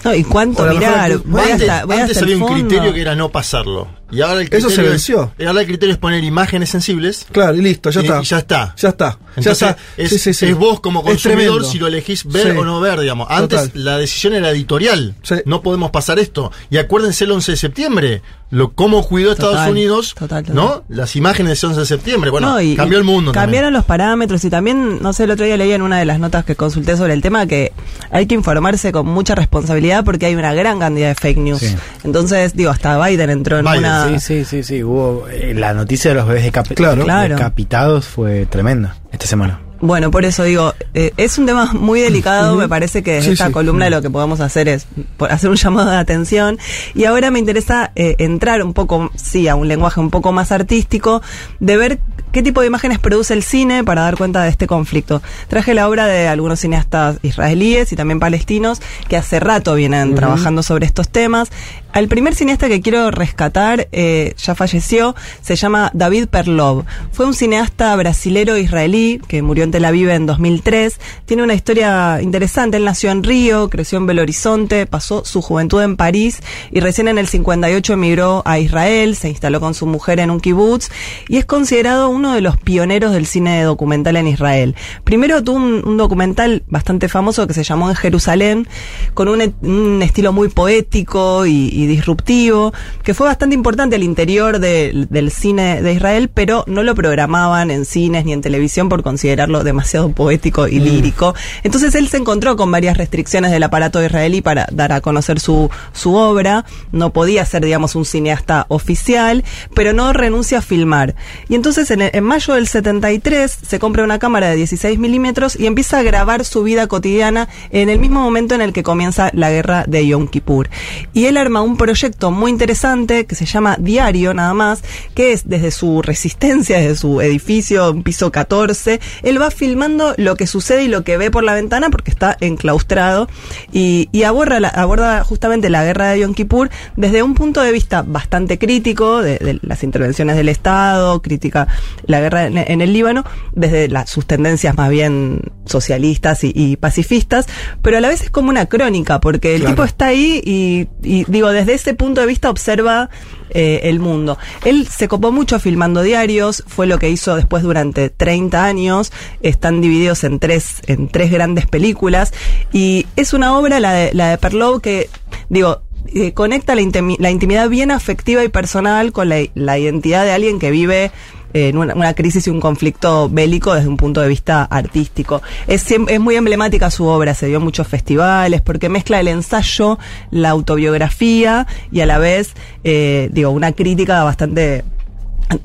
No, ¿Y cuánto mejor mirar? antes- Voy antes hasta, voy antes hasta el había un criterio que era no pasarlo. Y ahora el Eso criterio se es- venció. y ahora el criterio es poner imágenes sensibles. Claro, y listo, ya y, está. y ya está. Ya está. ya Entonces, está. Es, Sí, sí, sí. es vos como consumidor si lo elegís ver Sí. o no ver, digamos. Antes Total. la decisión era editorial. No podemos pasar esto. Y acuérdense el 11 de septiembre, lo cómo cuidó Estados Unidos, total, total. ¿no? Las imágenes de ese 11 de septiembre. Bueno, No, y- cambió el mundo. también. Cambiaron los parámetros y también, no sé, el otro día leía en una de las notas que consulté sobre el tema que hay que informarse con mucha responsabilidad porque hay una gran cantidad de fake news. Sí. Entonces, digo, hasta Biden entró en una... Sí, sí, sí, sí. Hubo, eh, la noticia de los bebés decapi- Claro. Claro. decapitados fue tremenda esta semana. Bueno, por eso digo, eh, es un tema muy delicado, me parece que desde Sí, esta sí. columna lo que podemos hacer es por- hacer un llamado de atención y ahora me interesa eh, entrar un poco, sí, a un lenguaje un poco más artístico, de ver qué tipo de imágenes produce el cine para dar cuenta de este conflicto. Traje la obra de algunos cineastas israelíes y también palestinos que hace rato vienen trabajando sobre estos temas. Al primer cineasta que quiero rescatar, eh, ya falleció, se llama David Perlov. Fue un cineasta brasilero israelí que murió en Tel Aviv en 2003. Tiene una historia interesante. Él nació en Río, creció en Belo Horizonte, pasó su juventud en París y recién en el 58 emigró a Israel, se instaló con su mujer en un kibutz y es considerado uno de los pioneros del cine documental en Israel. Primero tuvo un, un documental bastante famoso que se llamó En Jerusalén, con un, un estilo muy poético y, y disruptivo, que fue bastante importante al interior de- del cine de Israel, pero no lo programaban en cines ni en televisión por considerarlo demasiado poético y Mm. lírico. Entonces él se encontró con varias restricciones del aparato israelí para dar a conocer su, su obra. No podía ser, digamos, un cineasta oficial, pero no renuncia a filmar. Y entonces en, el- en mayo del 73 se compra una cámara de 16 milímetros y empieza a grabar su vida cotidiana en el mismo momento en el que comienza la guerra de Yom Kippur. Y él arma un proyecto muy interesante que se llama Diario, nada más, que es desde su resistencia, desde su edificio, un piso 14, él va filmando lo que sucede y lo que ve por la ventana porque está enclaustrado y, y aborda, la- aborda justamente la guerra de Yom Kippur desde un punto de vista bastante crítico de, de las intervenciones del Estado, crítica la guerra en, en el Líbano, desde la- sus tendencias más bien socialistas y, y pacifistas, pero a la vez es como una crónica porque el Claro. tipo está ahí y, y, digo, desde ese punto de vista observa eh, el mundo. Él se copó mucho filmando diarios, fue lo que hizo después durante 30 años, están divididos en tres, en tres grandes películas, y es una obra, la de, la de Perlow, que, digo, eh, conecta la, la intimidad bien afectiva y personal con la, la identidad de alguien que vive en una, crisis y un conflicto bélico desde un punto de vista artístico. Es muy emblemática su obra, se dio en muchos festivales, porque mezcla el ensayo, la autobiografía y a la vez, eh, digo, una crítica bastante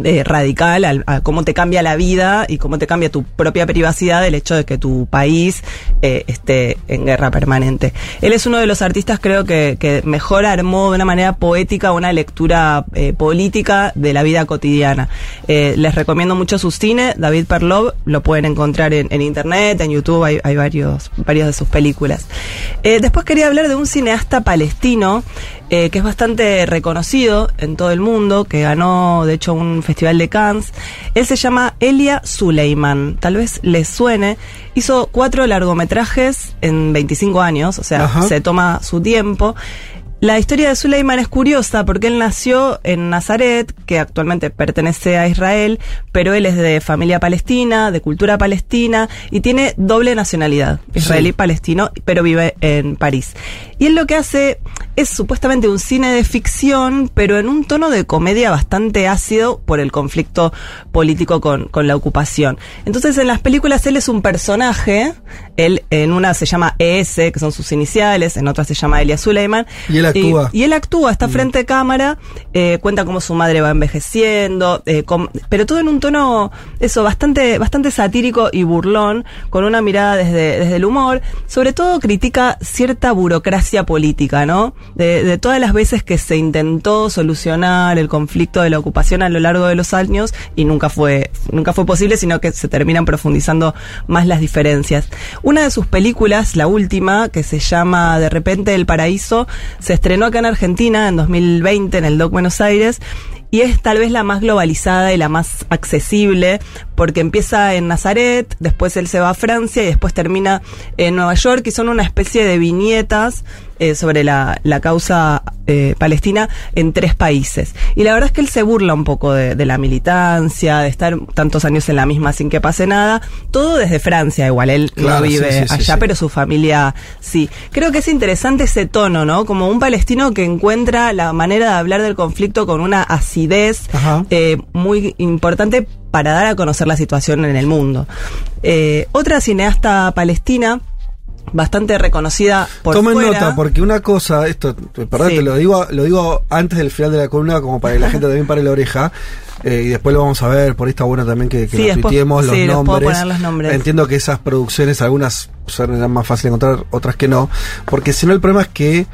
eh, radical al- a, cómo te cambia la vida y cómo te cambia tu propia privacidad el hecho de que tu país eh, esté en guerra permanente. Él es uno de los artistas creo que, que mejor armó de una manera poética una lectura eh, política de la vida cotidiana. Eh, les recomiendo mucho su cine, David Perlov, lo pueden encontrar en, internet, en YouTube, hay, hay varios, varios de sus películas. Después quería hablar de un cineasta palestino eh, que es bastante reconocido en todo el mundo, que ganó de hecho un festival de Cannes. Él se llama Elia Suleiman, tal vez les suene. Hizo cuatro largometrajes en 25 años, o sea, Ajá. se toma su tiempo. La historia de Suleiman es curiosa porque él nació en Nazaret, que actualmente pertenece a Israel, pero él es de familia palestina, de cultura palestina y tiene doble nacionalidad, israelí-palestino, pero vive en París. Y él lo que hace es supuestamente un cine de ficción, pero en un tono de comedia bastante ácido por el conflicto político con, con la ocupación. Entonces en las películas él es un personaje, él en una se llama ES, que son sus iniciales, en otra se llama Elia Suleiman. Y él actúa. Y, él actúa, está frente de cámara, eh, cuenta cómo su madre va envejeciendo, eh, pero todo en un tono, eso, bastante, bastante satírico y burlón, con una mirada desde, desde el humor. Sobre todo critica cierta burocracia política, ¿no? De, de todas las veces que se intentó solucionar el conflicto de la ocupación a lo largo de los años y nunca fue, nunca fue posible, sino que se terminan profundizando más las diferencias. Una de sus películas, la última, que se llama De repente el paraíso, se estrenó acá en Argentina en 2020 en el Doc Buenos Aires y es tal vez la más globalizada y la más accesible porque empieza en Nazaret, después él se va a Francia y después termina en Nueva York y son una especie de viñetas eh, sobre la, la causa eh, palestina en tres países. Y la verdad es que él se burla un poco de, de la militancia, de estar tantos años en la misma sin que pase nada, todo desde Francia igual, él Claro, no vive sí, sí, sí, allá, sí. pero su familia sí. Creo que es interesante ese tono, ¿no? Como un palestino que encuentra la manera de hablar del conflicto con una acidez eh, muy importante para dar a conocer la situación en el mundo. Eh, otra cineasta palestina, bastante reconocida por Tomen fuera. nota, porque una cosa, esto, perdón, Sí. te lo digo, lo digo antes del final de la columna, como para que la gente también pare la oreja. eh, y después lo vamos a ver, por ahí está bueno también que, que Sí, después- tuiteemos los sí, nombres. los nombres. Entiendo que esas producciones, algunas serán más fáciles de encontrar, otras que no. Porque si no, el problema es que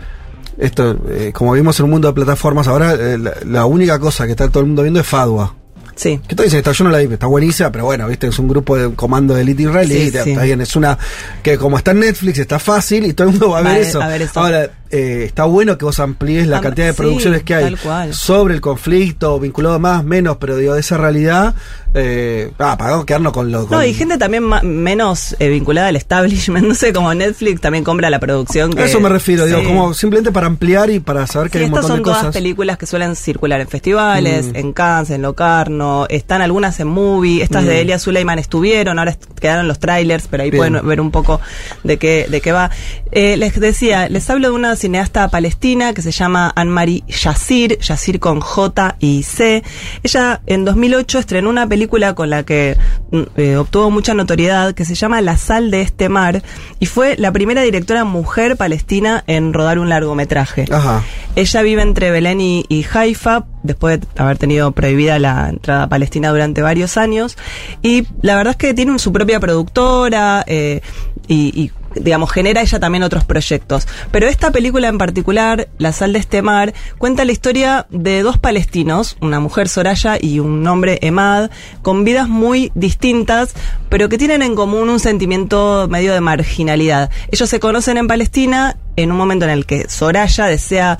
esto, eh, como vimos en un mundo de plataformas, ahora eh, la, la única cosa que está todo el mundo viendo es Fadua. Sí. ¿Qué te dicen? Está, yo no la vi, está buenísima, pero bueno, viste, es un grupo de comando de élite israelí, Sí, está, sí. bien, es una que como está en Netflix está fácil y todo el mundo va a ver eso. a ver eso. Ahora, eh, está bueno que vos amplíes la Am- cantidad de sí, producciones que hay sobre el conflicto, vinculado más, menos, pero digo, de esa realidad, eh, ah, para quedarnos con lo No, con- y gente también menos eh, vinculada al establishment, [laughs] no sé, como Netflix también compra la producción. A que- eso me refiero, digo, Sí. como simplemente para ampliar y para saber que Sí, hay un estas montón son de todas cosas. películas que suelen circular en festivales, Mm. en Cannes, en Locarno, están algunas en Movie, estas de Mm. Elia Suleiman estuvieron, ahora est- quedaron los trailers, pero ahí Bien. pueden ver un poco de qué, de qué va. Eh, les decía, les hablo de una cineasta palestina que se llama Anne-Marie Yassir, Yassir con J y C. Ella en 2008 estrenó una película con la que mm, eh, obtuvo mucha notoriedad que se llama La sal de este mar y fue la primera directora mujer palestina en rodar un largometraje. Ajá. Ella vive entre Belén y, y Haifa, después de haber tenido prohibida la entrada a Palestina durante varios años. Y la verdad es que tiene su propia productora eh, y, y, digamos, genera ella también otros proyectos. Pero esta película en particular, La sal de este mar, cuenta la historia de dos palestinos, una mujer Soraya y un hombre Emad, con vidas muy distintas, pero que tienen en común un sentimiento medio de marginalidad. Ellos se conocen en Palestina en un momento en el que Soraya desea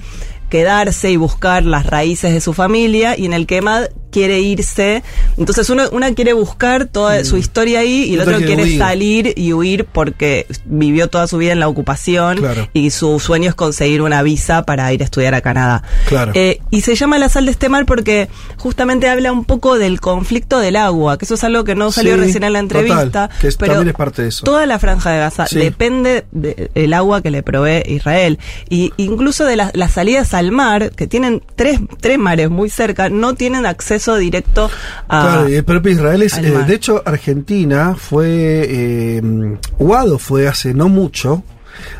quedarse y buscar las raíces de su familia y en el que Emad quiere irse. Entonces uno, una quiere buscar toda su historia ahí y el Mm. Otro quiere huir. salir y huir porque vivió toda su vida en la ocupación Claro. y su sueño es conseguir una visa para ir a estudiar a Canadá. Claro. Eh, y se llama La sal de este mar porque justamente habla un poco del conflicto del agua, que eso es algo que no salió Sí, recién en la total, entrevista, que es- pero también es parte de eso. toda la franja de Gaza Sí. depende del agua que le provee Israel. Y incluso de las, las salidas al mar, que tienen tres, tres mares muy cerca, no tienen acceso directo a... Claro, y el propio Israel es. eh, de hecho, Argentina fue. Eh, Guado fue hace no mucho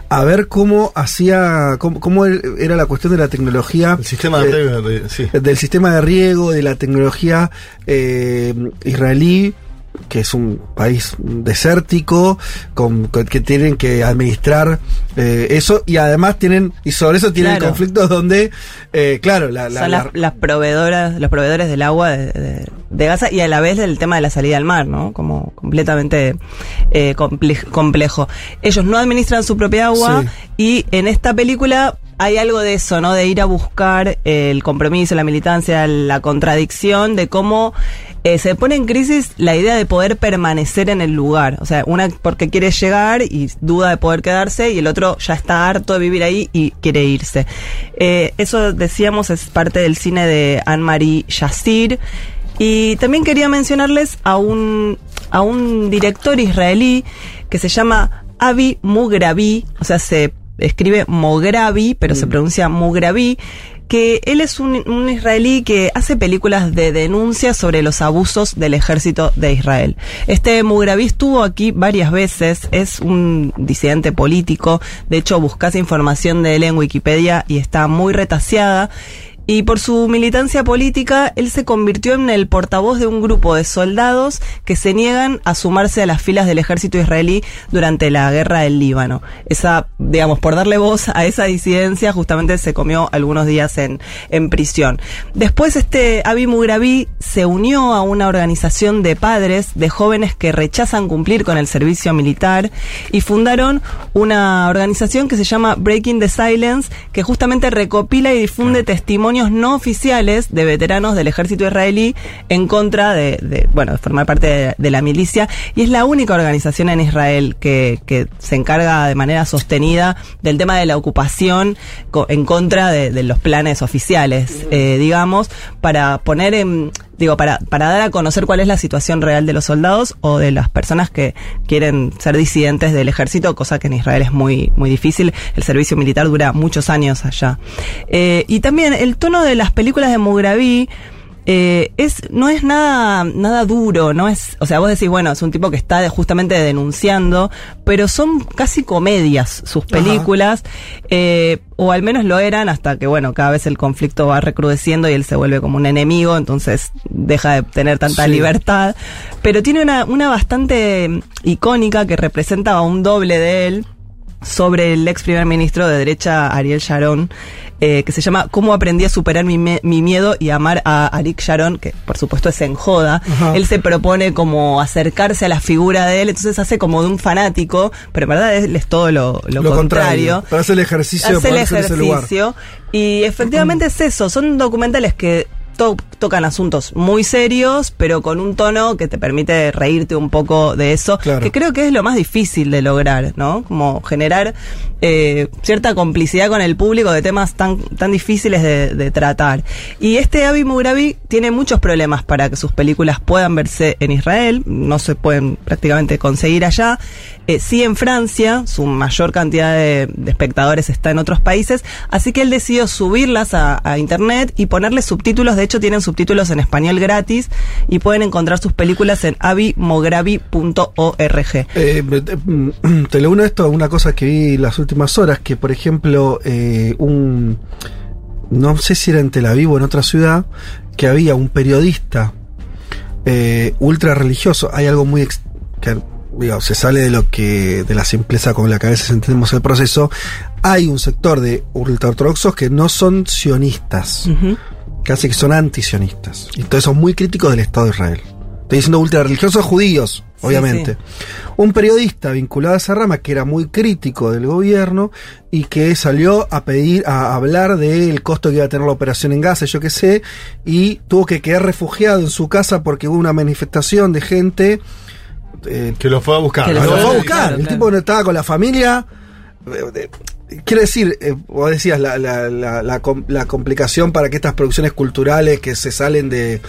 a ver cómo hacía. cómo, cómo era la cuestión de la tecnología. El sistema de eh, riego, de- sí. del sistema de riego, de la tecnología eh, israelí, que es un país desértico, con, con- que tienen que administrar eh, eso, y además tienen, y sobre eso tienen Claro. conflictos donde, eh, claro, la, las, la- las proveedoras, los proveedores del agua de, de- de Gaza y a la vez del tema de la salida al mar, ¿no? Como completamente eh, comple- complejo. Ellos no administran su propia agua y en esta película hay algo de eso, ¿no? De ir a buscar el compromiso, la militancia, la contradicción de cómo eh, se pone en crisis la idea de poder permanecer en el lugar. O sea, una porque quiere llegar y duda de poder quedarse y el otro ya está harto de vivir ahí y quiere irse. Eh, eso decíamos es parte del cine de Anne-Marie Yassir. Y también quería mencionarles a un, a un director israelí que se llama Avi Mugrabi, o sea, se escribe Mograbi, pero se pronuncia Mugrabi, que él es un, israelí que hace películas de denuncia sobre los abusos del ejército de Israel. Este Mugrabi estuvo aquí varias veces, es un disidente político, de hecho buscas información de él en Wikipedia y está muy retaseada. Y por su militancia política, él se convirtió en el portavoz de un grupo de soldados que se niegan a sumarse a las filas del ejército israelí durante la guerra del Líbano. Esa, digamos, por darle voz a esa disidencia, justamente se comió algunos días en, en prisión. Después, este Avi Mugrabi se unió a una organización de padres de jóvenes que rechazan cumplir con el servicio militar y fundaron una organización que se llama Breaking the Silence, que justamente recopila y difunde testimonios no oficiales de veteranos del ejército israelí en contra de, de, bueno, de formar parte de, de, la milicia. Y es la única organización en Israel que, que, se encarga de manera sostenida del tema de la ocupación en contra de, de los planes oficiales, eh, digamos, para poner en digo, para, para dar a conocer cuál es la situación real de los soldados o de las personas que quieren ser disidentes del ejército, cosa que en Israel es muy, muy difícil. El servicio militar dura muchos años allá. Eh, y también el tono de las películas de Mugravi, eh, es, no es nada, nada duro, no es, o sea, vos decís, bueno, es un tipo que está justamente denunciando, pero son casi comedias sus películas, eh, o al menos lo eran hasta que, bueno, cada vez el conflicto va recrudeciendo y él se vuelve como un enemigo, entonces deja de tener tanta sí. libertad, pero tiene una, una bastante icónica que representa a un doble de él, sobre el ex primer ministro de derecha Ariel Sharon, eh, que se llama Cómo aprendí a superar mi, mi, miedo y amar a Arik Sharon, que por supuesto es en joda. Él se propone como acercarse a la figura de él, entonces hace como de un fanático, pero en verdad es todo lo, lo, lo contrario. contrario. Pero hace el ejercicio hace el ejercicio. Y efectivamente es eso, son documentales que to tocan asuntos muy serios, pero con un tono que te permite reírte un poco de eso, claro. que creo que es lo más difícil de lograr, ¿no? Como generar eh, cierta complicidad con el público de temas tan, tan difíciles de, de tratar. Y este Avi Mugrabi tiene muchos problemas para que sus películas puedan verse en Israel, no se pueden prácticamente conseguir allá. Eh, sí en Francia, su mayor cantidad de, de, espectadores está en otros países, así que él decidió subirlas a, a internet y ponerle subtítulos, de hecho tienen subtítulos en español gratis y pueden encontrar sus películas en avimogravi.org. Eh, te lo uno esto, una cosa que vi las últimas horas, que por ejemplo, eh, un. No sé si era en Tel Aviv o en otra ciudad, que había un periodista eh, ultra religioso. Hay algo muy. que digamos, se sale de lo que. de la simpleza con la que a veces entendemos el proceso. Hay un sector de ultraortodoxos que no son sionistas. Uh -huh casi que son antisionistas. Y entonces son muy críticos del Estado de Israel. Estoy diciendo ultra religiosos judíos, obviamente. Sí, sí. Un periodista vinculado a esa rama que era muy crítico del gobierno y que salió a pedir, a hablar del costo que iba a tener la operación en Gaza, yo qué sé, y tuvo que quedar refugiado en su casa porque hubo una manifestación de gente. Eh, que lo fue a buscar. Que lo, fue a buscar. Claro, el claro. tipo no estaba con la familia. Eh, Quiero decir, eh, vos decías la, la, la, la, complicación para que estas producciones culturales que se salen de,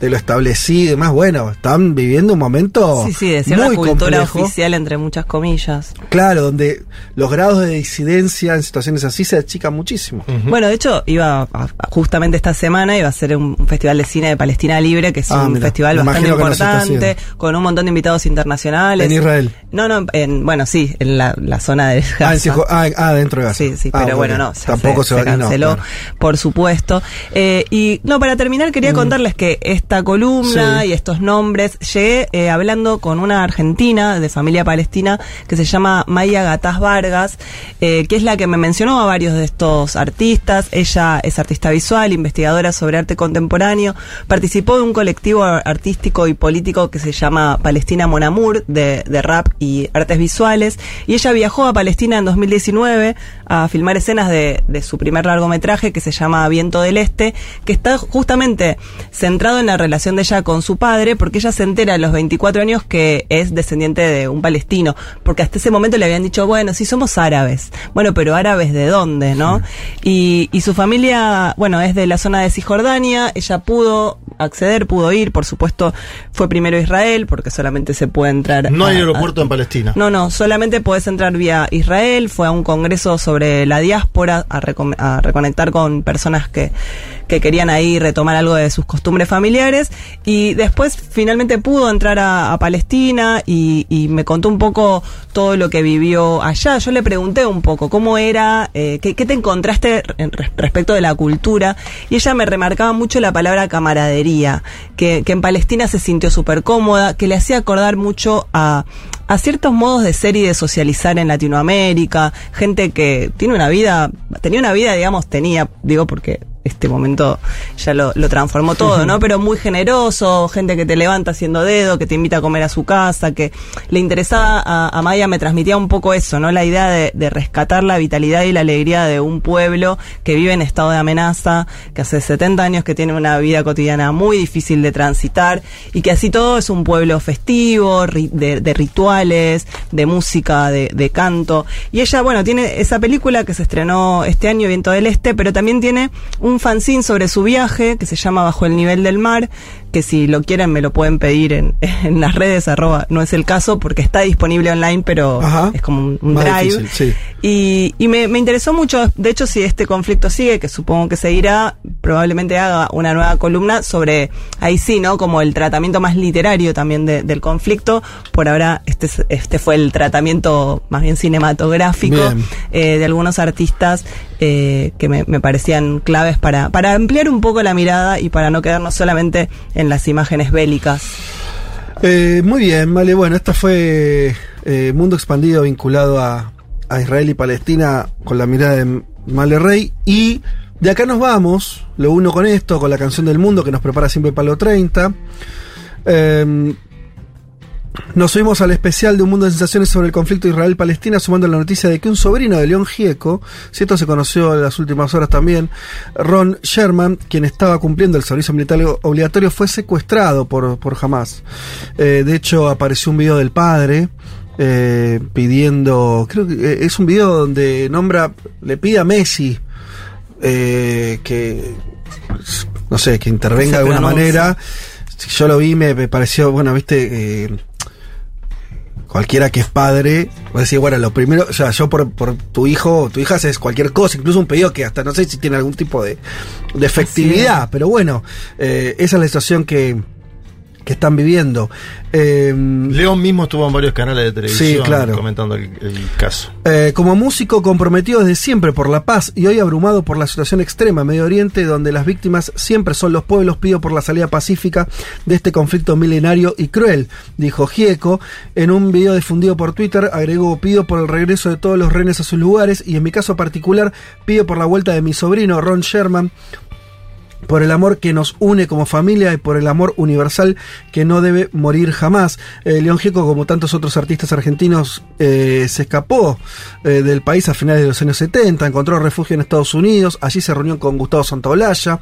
de lo establecido y demás, bueno, están viviendo un momento sí, sí, de muy cultura complejo. oficial entre muchas comillas. Claro, donde los grados de disidencia en situaciones así se achican muchísimo. Uh -huh. Bueno, de hecho, iba a, justamente esta semana iba a ser un, festival de cine de Palestina Libre, que es ah, un mira, festival bastante importante, con un montón de invitados internacionales. En Israel. No, no, en, bueno, sí, en la, la zona de Gaza. Ah, en, ah, ah, dentro de Gaza. Sí, sí, ah, pero bueno, no, tampoco se, se, se canceló, no, claro. por supuesto. Eh, y no, para terminar quería mm. contarles que esta columna sí. y estos nombres, llegué eh, hablando con una argentina de familia palestina que se llama Maya Gataz Vargas, eh, que es la que me mencionó a varios de estos artistas. Ella es artista visual, investigadora sobre arte contemporáneo, participó de un colectivo artístico y político que se llama Palestina Monamur, de, de rap y artes visuales, y ella viajó a Palestina en 2019 a filmar escenas de, de, su primer largometraje que se llama Viento del Este, que está justamente centrado en la relación de ella con su padre, porque ella se entera a los 24 años que es descendiente de un palestino, porque hasta ese momento le habían dicho, bueno, sí somos árabes, bueno, pero árabes de dónde, ¿no? Sí. Y, y su familia, bueno, es de la zona de Cisjordania, ella pudo acceder, pudo ir, por supuesto, fue primero Israel, porque solamente se puede entrar. No a- hay a- aeropuerto en Palestina. no, no, solamente podés entrar vía Israel. Fue a un congreso sobre la diáspora a, recom- a reconectar con personas que, que querían ahí retomar algo de sus costumbres familiares. Y después finalmente pudo entrar a, Palestina y, me contó un poco todo lo que vivió allá. Yo le pregunté un poco cómo era, eh, qué, qué te encontraste en res- respecto de la cultura. Y ella me remarcaba mucho la palabra camaradería, que, que en Palestina se sintió súper cómoda, que le hacía acordar mucho a, a ciertos modos de ser y de socializar en Latinoamérica, gente que tiene una vida, tenía una vida, digamos, tenía, digo porque este momento ya lo, lo transformó todo, ¿no? [laughs] Pero muy generoso, gente que te levanta haciendo dedo, que te invita a comer a su casa, que le interesaba a, a Maya, me transmitía un poco eso, ¿no? La idea de, de rescatar la vitalidad y la alegría de un pueblo que vive en estado de amenaza, que hace 70 años que tiene una vida cotidiana muy difícil de transitar y que así todo es un pueblo festivo, ri- de, de rituales, de música, de, de canto. Y ella, bueno, tiene esa película que se estrenó este año, Viento del Este, pero también tiene un fanzine sobre su viaje que se llama Bajo el nivel del mar, que si lo quieren me lo pueden pedir en, [laughs] en las redes, arroba, no es el caso porque está disponible online, pero Ajá. es como un, un drive. difícil, sí. Y, y me, me interesó mucho, de hecho, si este conflicto sigue, que supongo que seguirá, probablemente haga una nueva columna sobre, ahí sí, ¿no? Como el tratamiento más literario también de- del conflicto. Por ahora, este, es- este fue el tratamiento más bien cinematográfico eh, de algunos artistas eh, que me, me parecían claves para, para ampliar un poco la mirada y para no quedarnos solamente en las imágenes bélicas. Eh, muy bien, vale. Bueno, esta fue eh, Mundo Expandido vinculado a, a Israel y Palestina con la mirada de Male Rey. Y de acá nos vamos, lo uno con esto, con la canción del mundo que nos prepara siempre Palo 30. Eh, nos subimos al especial de Un Mundo de Sensaciones sobre el conflicto Israel-Palestina, sumando la noticia de que un sobrino de León Gieco, si esto se conoció en las últimas horas también, Ron Sherman, quien estaba cumpliendo el servicio militar obligatorio, fue secuestrado por, por Hamas. Eh, de hecho, apareció un video del padre. eh, pidiendo, creo que eh, es un video donde nombra, le pide a Messi eh, que, no sé, que intervenga de alguna manera. Si yo lo vi, me, me pareció, bueno, viste, eh, cualquiera que es padre, va a decir, bueno, lo primero, o sea, yo por, por tu hijo o tu hija haces cualquier cosa, incluso un pedido que hasta no sé si tiene algún tipo de, de efectividad, pero bueno, eh, esa es la situación que, que están viviendo. Eh, León mismo estuvo en varios canales de televisión Sí, claro. comentando el, el caso. Eh, como músico comprometido desde siempre por la paz y hoy abrumado por la situación extrema en Medio Oriente, donde las víctimas siempre son los pueblos, pido por la salida pacífica de este conflicto milenario y cruel, dijo Gieco. En un video difundido por Twitter, agregó, pido por el regreso de todos los rehenes a sus lugares y en mi caso particular, pido por la vuelta de mi sobrino Ron Sherman, por el amor que nos une como familia y por el amor universal que no debe morir jamás. Eh, León Gieco, como tantos otros artistas argentinos, eh, se escapó eh, del país a finales de los años 70, encontró refugio en Estados Unidos, allí se reunió con Gustavo Santaolalla,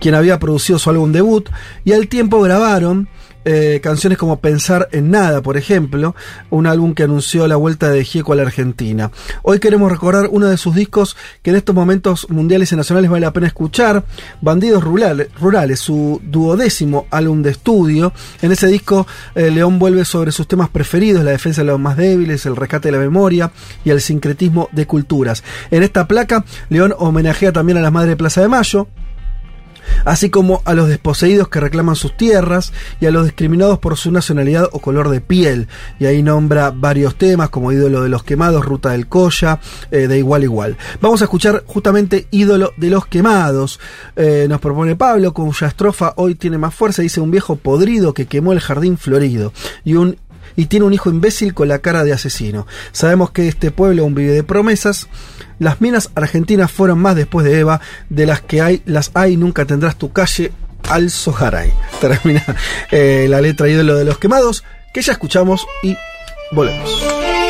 quien había producido su álbum debut, y al tiempo grabaron eh, canciones como Pensar en Nada, por ejemplo, un álbum que anunció la vuelta de Gieco a la Argentina. Hoy queremos recordar uno de sus discos que en estos momentos mundiales y nacionales vale la pena escuchar, Bandidos Rurales, su duodécimo álbum de estudio. En ese disco, eh, León vuelve sobre sus temas preferidos, la defensa de los más débiles, el rescate de la memoria y el sincretismo de culturas. En esta placa, León homenajea también a las Madres de Plaza de Mayo, así como a los desposeídos que reclaman sus tierras y a los discriminados por su nacionalidad o color de piel. Y ahí nombra varios temas como Ídolo de los Quemados, Ruta del Colla, eh, de igual igual. Vamos a escuchar justamente Ídolo de los Quemados. Eh, nos propone Pablo, cuya estrofa hoy tiene más fuerza, dice un viejo podrido que quemó el jardín florido y un y tiene un hijo imbécil con la cara de asesino. Sabemos que este pueblo aún vive de promesas. Las minas argentinas fueron más después de Eva, de las que hay, las hay, nunca tendrás tu calle al Soharay. [laughs] Termina eh, la letra ídolo de los quemados, que ya escuchamos y volvemos.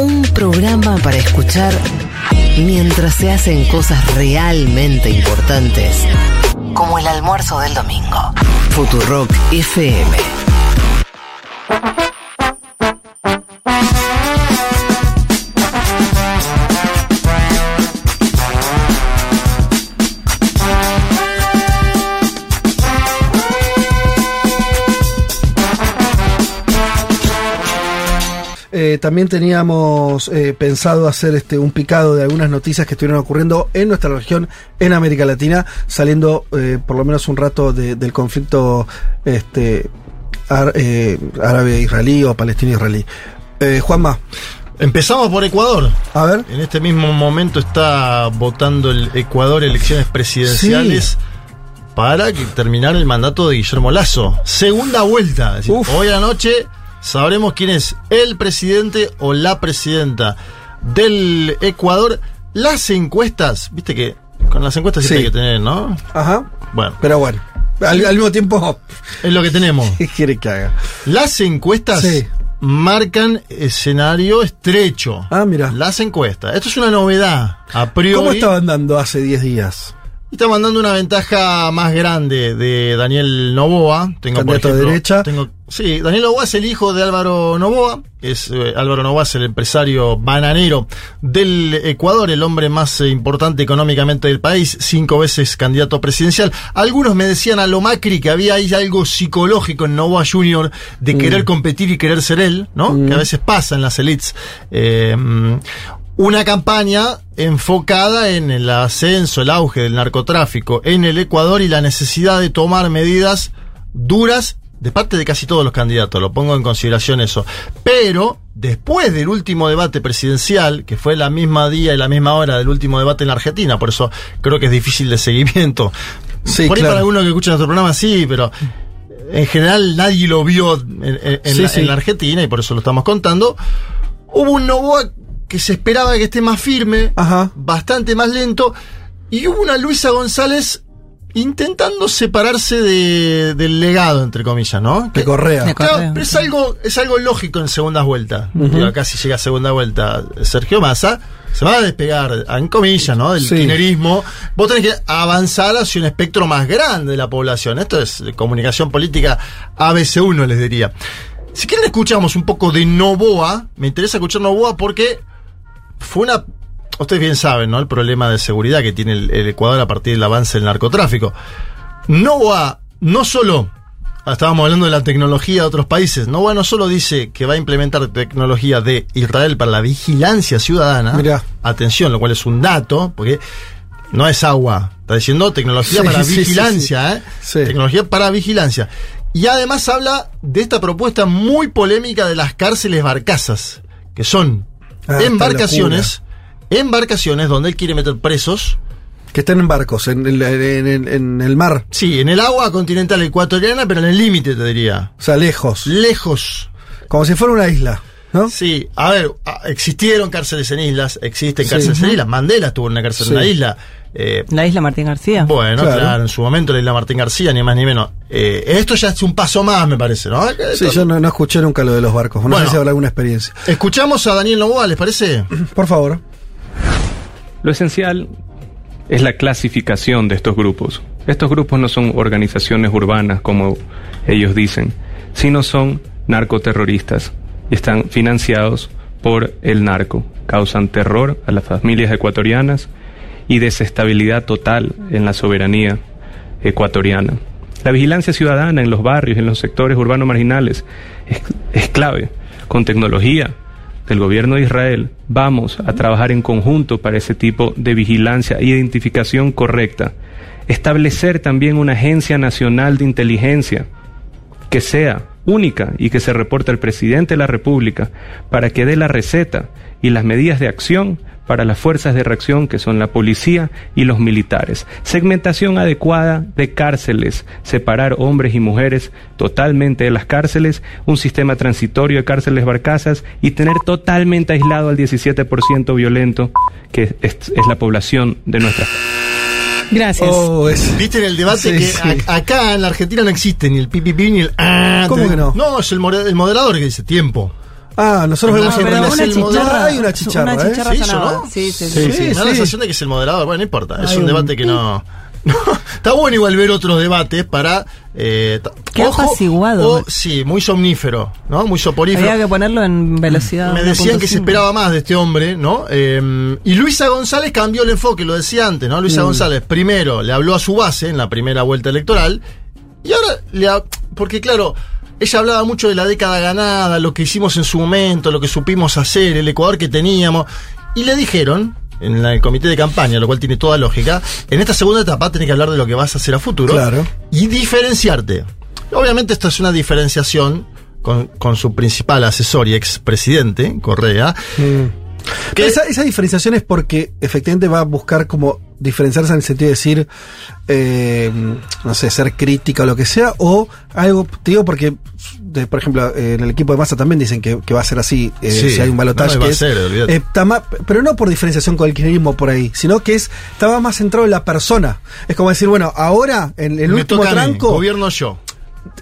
Un programa para escuchar mientras se hacen cosas realmente importantes, como el almuerzo del domingo. Futurock FM. Eh, también teníamos eh, pensado hacer este un picado de algunas noticias que estuvieron ocurriendo en nuestra región, en América Latina, saliendo eh, por lo menos un rato de- del conflicto este, árabe-israelí o palestino-israelí. Juanma. Empezamos por Ecuador. A ver. En este mismo momento está votando el Ecuador elecciones presidenciales para que terminar el mandato de Guillermo Lazo. Segunda vuelta. Es decir, hoy anoche sabremos quién es el presidente o la presidenta del Ecuador. Las encuestas, viste que con las encuestas siempre Sí. hay que tener, ¿no? Ajá. Bueno. Pero bueno, al, al mismo tiempo. [laughs] Es lo que tenemos. [laughs] ¿Qué quiere que haga? Las encuestas Sí. marcan escenario estrecho. Ah, mira. Las encuestas. Esto es una novedad. A priori. ¿Cómo estaban dando hace 10 días? Y está mandando una ventaja más grande de Daniel Novoa. Tengo, por Candidato de ejemplo, derecha. Tengo, sí, Daniel Novoa es el hijo de Álvaro Novoa. Es, eh, Álvaro Novoa es el empresario bananero del Ecuador, el hombre más eh, importante económicamente del país, cinco veces candidato presidencial. Algunos me decían a lo Macri que había ahí algo psicológico en Novoa Jr. de Mm. querer competir y querer ser él, ¿no? Que a veces pasa en las elites. Eh, mm, una campaña enfocada en el ascenso, el auge del narcotráfico en el Ecuador y la necesidad de tomar medidas duras de parte de casi todos los candidatos, lo pongo en consideración eso. Pero después del último debate presidencial, que fue la misma día y la misma hora del último debate en la Argentina, por eso creo que es difícil de seguimiento. Sí, por ahí claro. para algunos que escuchan nuestro programa sí, pero en general nadie lo vio en, en- en Sí, la, sí. en la Argentina y por eso lo estamos contando. Hubo un Novoa que se esperaba que esté más firme, bastante más lento, y hubo una Luisa González intentando separarse de- del legado, entre comillas, ¿no? De Correa. De Claro, Correa. pero es algo, es algo lógico en segundas vueltas. Ujú. Digo, acá si llega a segunda vuelta Sergio Massa, se va a despegar, en comillas, ¿no? Del Sí. Vos tenés que avanzar hacia un espectro más grande de la población. Esto es comunicación política ABC1, les diría. Si quieren escuchamos un poco de Novoa, me interesa escuchar Novoa porque fue una... Ustedes bien saben, ¿no? El problema de seguridad que tiene el, el Ecuador a partir del avance del narcotráfico. Novoa no solo... Estábamos hablando de la tecnología de otros países. Novoa no solo dice que va a implementar tecnología de Israel para la vigilancia ciudadana. Mirá. Atención, lo cual es un dato, porque no es agua. Está diciendo tecnología Sí, para sí, sí, vigilancia, ¿eh? Sí. Tecnología para vigilancia. Y además habla de esta propuesta muy polémica de las cárceles barcazas, que son Ah, embarcaciones, embarcaciones donde él quiere meter presos. Que estén en barcos, en, el- en- en- en el mar. Sí, en el agua continental ecuatoriana, pero en el límite, te diría. O sea, lejos. Lejos. Como si fuera una isla, ¿no? Sí, a ver, existieron cárceles en islas, existen Sí. cárceles en islas. Mandela estuvo en una cárcel en una isla. Eh, La isla Martín García. Bueno, Claro. claro. en su momento la isla Martín García, ni más ni menos. Eh, esto ya es un paso más, me parece, ¿no? Sí, yo no, no escuché nunca lo de los barcos. No Bueno. sé si habrá alguna experiencia. Escuchamos a Daniel Novoa, ¿les parece? Por favor. Lo esencial es la clasificación de estos grupos. Estos grupos no son organizaciones urbanas como ellos dicen, sino son narcoterroristas y están financiados por el narco. Causan terror a las familias ecuatorianas y desestabilidad total en la soberanía ecuatoriana. La vigilancia ciudadana en los barrios, en los sectores urbanos marginales, es, es clave. Con tecnología del gobierno de Israel, vamos a trabajar en conjunto para ese tipo de vigilancia e identificación correcta. Establecer también una agencia nacional de inteligencia que sea única y que se reporte al presidente de la República para que dé la receta y las medidas de acción para las fuerzas de reacción que son la policía y los militares. Segmentación adecuada de cárceles, separar hombres y mujeres totalmente de las cárceles, un sistema transitorio de cárceles barcazas y tener totalmente aislado al 17% violento que es, es la población de nuestra Gracias. Oh, Viste en el debate Sí, que sí. a- acá en la Argentina no existe ni el pipipi ni el ah. ¿Cómo te- que no? No, es el moderador que dice tiempo. Ah, nosotros No, vemos en pero relación una una chicharra, una ¿eh? chicharra ¿Se hizo, sonaba. no? Sí, sí, Sí, sí. sí, Me da la sí. sensación de que es el moderador. Bueno, no importa. Es un un debate que no. [laughs] no. Está bueno igual ver otros debates para. Eh, Qué apaciguado. o- sí, muy somnífero, ¿no? Muy soporífero. Había que ponerlo en velocidad. Me decían que se 1.5. esperaba más de este hombre, ¿no? Eh, y Luisa González cambió el enfoque, lo decía antes, ¿no? Luisa Mm. González primero le habló a su base en la primera vuelta electoral y ahora le ha- porque claro, ella hablaba mucho de la década ganada, lo que hicimos en su momento, lo que supimos hacer, el Ecuador que teníamos y le dijeron en el comité de campaña, lo cual tiene toda lógica, en esta segunda etapa tenés que hablar de lo que vas a hacer a futuro Claro. y diferenciarte. Obviamente esto es una diferenciación con, con su principal asesor y expresidente, Correa. Pero Esa, esa diferenciación es porque efectivamente va a buscar como diferenciarse en el sentido de decir, eh, no sé, ser crítica o lo que sea, o algo, te digo porque, de- por ejemplo, en el equipo de masa también dicen que, que va a ser así, eh, Sí, si hay un balotaje. no, eh, pero no por diferenciación con el kirchnerismo por ahí, sino que es estaba más centrado en la persona. Es como decir, bueno, ahora, en el Me último toca a mí, tranco, gobierno yo.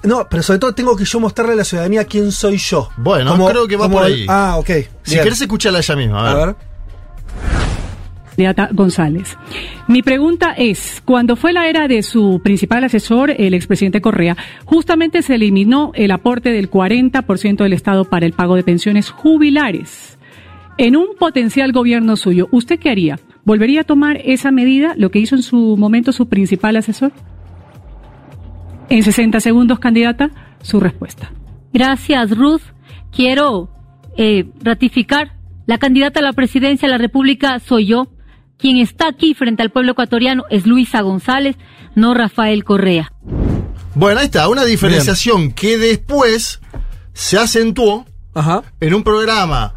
No, pero sobre todo tengo que yo mostrarle a la ciudadanía quién soy yo. Bueno, Como- creo que va por el- ahí. ah, ok. Si bien. querés escucharla ella misma, a ver. A ver. González. Mi pregunta es, cuando fue la era de su principal asesor, el expresidente Correa, justamente se eliminó el aporte del 40% del Estado para el pago de pensiones jubilares. En un potencial gobierno suyo, ¿usted qué haría? ¿Volvería a tomar esa medida, lo que hizo en su momento su principal asesor? En 60 segundos, candidata, su respuesta. Gracias, Ruth. Quiero eh, ratificar la candidata a la presidencia de la República soy yo. Quien está aquí frente al pueblo ecuatoriano es Luisa González, no Rafael Correa. Bueno, ahí está, una diferenciación que después se acentuó en un programa,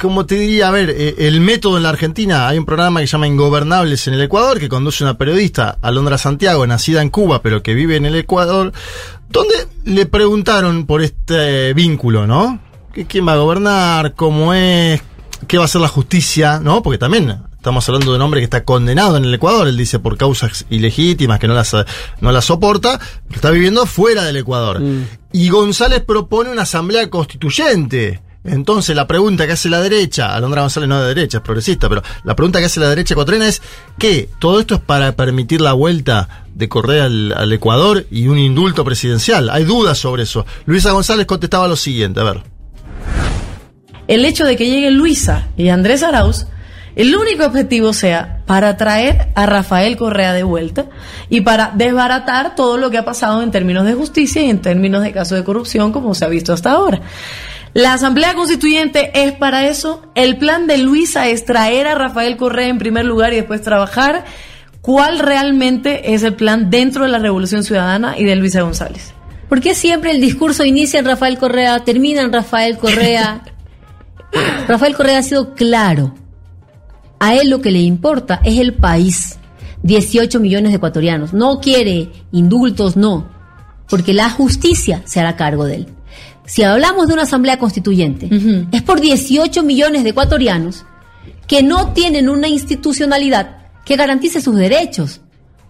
como te diría, a ver, eh, el método en la Argentina, hay un programa que se llama Ingobernables en el Ecuador, que conduce una periodista, Alondra Santiago, nacida en Cuba, pero que vive en el Ecuador, donde le preguntaron por este vínculo, ¿no? ¿Qué- ¿Quién va a gobernar? ¿Cómo es? ¿Qué va a hacer la justicia? ¿No? Porque también estamos hablando de un hombre que está condenado en el Ecuador, él dice por causas ilegítimas, que no las, no las soporta, pero está viviendo fuera del Ecuador. Y González propone una asamblea constituyente. Entonces la pregunta que hace la derecha, Alondra González no es de derecha, es progresista, pero la pregunta que hace la derecha ecuatoriana es que todo esto es para permitir la vuelta de Correa al, al Ecuador y un indulto presidencial. Hay dudas sobre eso. Luisa González contestaba lo siguiente, a ver. el hecho de que llegue Luisa y Andrés Arauz, el único objetivo sea para traer a Rafael Correa de vuelta y para desbaratar todo lo que ha pasado en términos de justicia y en términos de casos de corrupción como se ha visto hasta ahora. La Asamblea Constituyente es para eso. El plan de Luisa es traer a Rafael Correa en primer lugar y después trabajar. ¿Cuál realmente es el plan dentro de la Revolución Ciudadana y de Luisa González? ¿Por qué siempre el discurso inicia en Rafael Correa, termina en Rafael Correa? [laughs] Rafael Correa ha sido claro. A él lo que le importa es el país. 18 millones de ecuatorianos. No quiere indultos, no. Porque la justicia se hará cargo de él. Si hablamos de una asamblea constituyente, es por 18 millones de ecuatorianos que no tienen una institucionalidad que garantice sus derechos.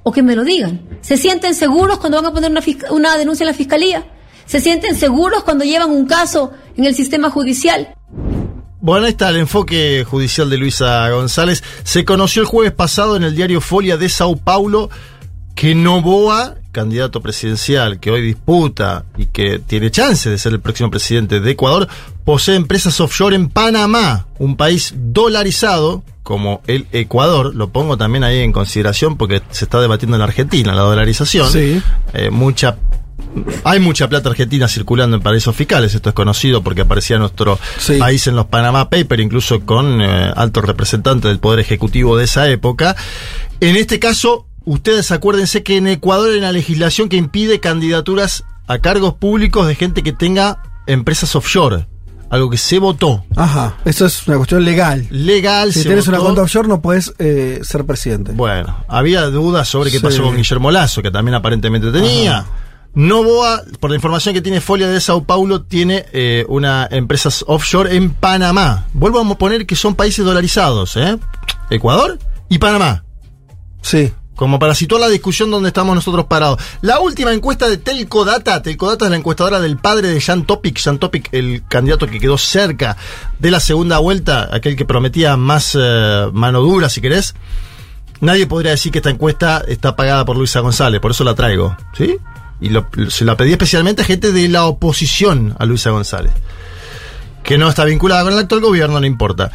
O que me lo digan. ¿Se sienten seguros cuando van a poner una, una denuncia en la fiscalía? ¿Se sienten seguros cuando llevan un caso en el sistema judicial? Bueno, ahí está el enfoque judicial de Luisa González. Se conoció el jueves pasado en el diario Folia de Sao Paulo que Novoa, candidato presidencial que hoy disputa y que tiene chance de ser el próximo presidente de Ecuador, posee empresas offshore en Panamá, un país dolarizado como el Ecuador. Lo pongo también ahí en consideración porque se está debatiendo en la Argentina la dolarización. Sí. Eh, mucha hay mucha plata argentina circulando en paraísos fiscales, esto es conocido porque aparecía nuestro país en los Panama Papers, incluso con eh, altos representantes del Poder Ejecutivo de esa época. En este caso, ustedes acuérdense que en Ecuador hay una legislación que impide candidaturas a cargos públicos de gente que tenga empresas offshore, algo que se votó. Ajá, eso es una cuestión legal. Legal, Si se tienes una cuenta offshore no puedes eh, ser presidente. Bueno, había dudas sobre qué Sí. pasó con Guillermo Lazo, que también aparentemente tenía. Ajá. Novoa, por la información que tiene Folia de Sao Paulo, tiene eh, una empresa offshore en Panamá. Vuelvo a poner que son países dolarizados, ¿eh? Ecuador y Panamá. Sí. Como para situar la discusión donde estamos nosotros parados. La última encuesta de Telco Data, Telco Data es la encuestadora del padre de Jan Topic, Jan Topic, el candidato que quedó cerca de la segunda vuelta, aquel que prometía más eh, mano dura, si querés. Nadie podría decir que esta encuesta está pagada por Luisa González, por eso la traigo, ¿sí? Y lo- se la pedí especialmente a gente de la oposición a Luisa González que no está vinculada con el actual gobierno, no importa.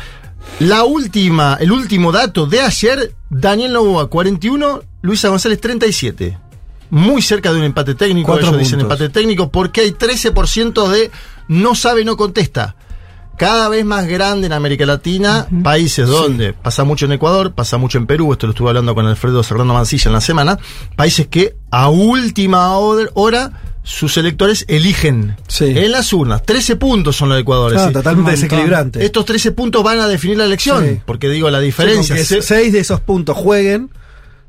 La última, el último dato de ayer, Daniel Novoa 41, Luisa González 37. Muy cerca de un empate técnico, Cuatro ellos dicen empate técnico, porque hay 13% de no sabe, no contesta. Cada vez más grande en América Latina, países donde pasa mucho en Ecuador, pasa mucho en Perú, esto lo estuve hablando con Alfredo Serrano Mancilla en la semana, países que a última hora sus electores eligen en las urnas. 13 puntos son los de Ecuador. Decir, totalmente desequilibrante. Estos 13 puntos van a definir la elección, Sí. porque digo, la diferencia... Sí, que seis de esos puntos jueguen,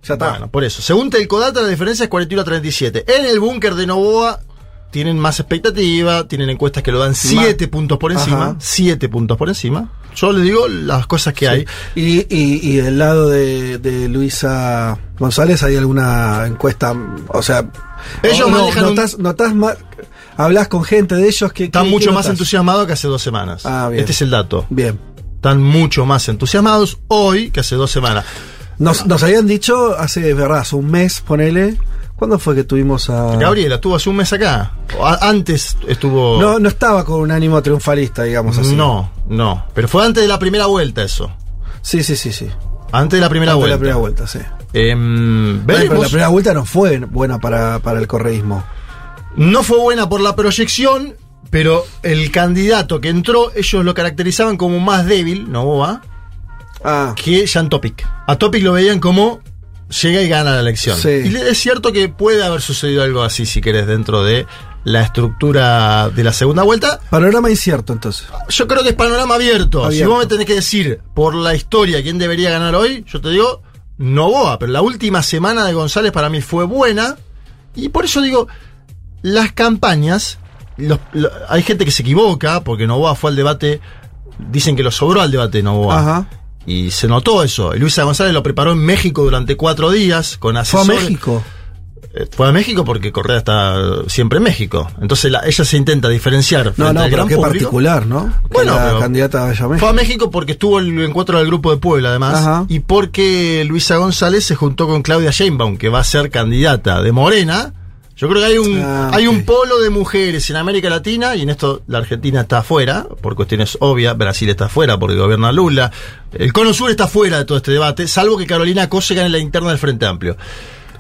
ya está. bueno, por eso. Según Telcodata, la diferencia es 41 a 37. En el búnker de Novoa tienen más expectativa, tienen encuestas que lo dan 7 puntos por encima. Ajá. 7 puntos por encima. Yo les digo las cosas que Sí. hay. Y, y, y del lado de, de Luisa González hay alguna encuesta, o sea, Ellos no, manejan un- notás, notás más, hablas con gente de ellos que Están mucho más entusiasmados que hace dos semanas. Ah, bien. Este es el dato. Bien. Están mucho más entusiasmados hoy que hace dos semanas. Nos, nos habían dicho hace, verdad, hace un mes, ponele, ¿cuándo fue que tuvimos a... Gabriela estuvo hace un mes acá. Antes estuvo. No, no estaba con un ánimo triunfalista, digamos así. No, no. Pero fue antes de la primera vuelta eso. Sí, sí, sí, sí. Antes de la primera Antes de vuelta. la primera vuelta, sí. Bueno, pero la primera vuelta no fue buena para, para el correísmo. No fue buena por la proyección, pero el candidato que entró, ellos lo caracterizaban como más débil, Novoa, Ah. que Jan Topic. A Topic lo veían como llega y gana la elección. Sí. Y es cierto que puede haber sucedido algo así, si querés, dentro de la estructura de la segunda vuelta. Panorama incierto, entonces. Yo creo que es panorama abierto. Si vos me tenés que decir por la historia quién debería ganar hoy, yo te digo Novoa. Pero la última semana de González para mí fue buena. Y por eso digo, las campañas, los- hay gente que se equivoca porque Novoa fue al debate, dicen que lo sobró al debate Novoa. Ajá. Y se notó eso. Y Luisa González lo preparó en México durante cuatro días con Fue a asesores. México. Eh, Fue a México porque Correa está siempre en México. Entonces la- ella se intenta diferenciar. No, no, pero qué público. particular, ¿no? Que Bueno, la pero- candidata vaya a México. Fue a México porque estuvo el encuentro del grupo de Puebla, además, Ajá. y porque Luisa González se juntó con Claudia Sheinbaum, que va a ser candidata de Morena. Yo creo que hay un, Ah, hay un polo de mujeres en América Latina, y en esto la Argentina está afuera, por cuestiones obvias, Brasil está afuera porque gobierna Lula, el Cono Sur está fuera de todo este debate, salvo que Carolina Cose gane la interna del Frente Amplio.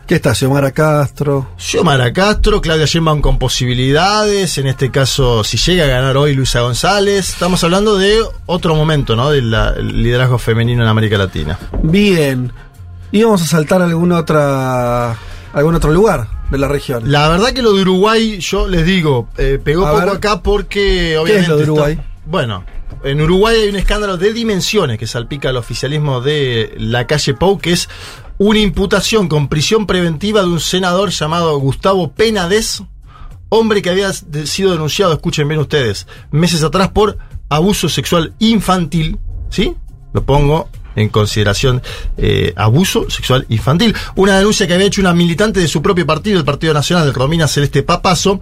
¿Qué está? Xiomara Castro. Xiomara Castro, Claudia Sheinbaum con posibilidades, en este caso si llega a ganar hoy Luisa González, estamos hablando de otro momento, ¿no? Del liderazgo femenino en América Latina. Bien. ¿Íbamos a saltar a algún, otra, algún otro lugar de la región? La verdad que lo de Uruguay, yo les digo, eh, pegó A poco ver. acá porque obviamente... es lo de está- Uruguay? bueno, en Uruguay hay un escándalo de dimensiones que salpica al oficialismo de la calle Pou, que es una imputación con prisión preventiva de un senador llamado Gustavo Penades, hombre que había sido denunciado, escuchen bien ustedes, meses atrás por abuso sexual infantil, ¿sí? Lo pongo en consideración eh, abuso sexual infantil. Una denuncia que había hecho una militante de su propio partido, el Partido Nacional, Romina Celeste Papazo,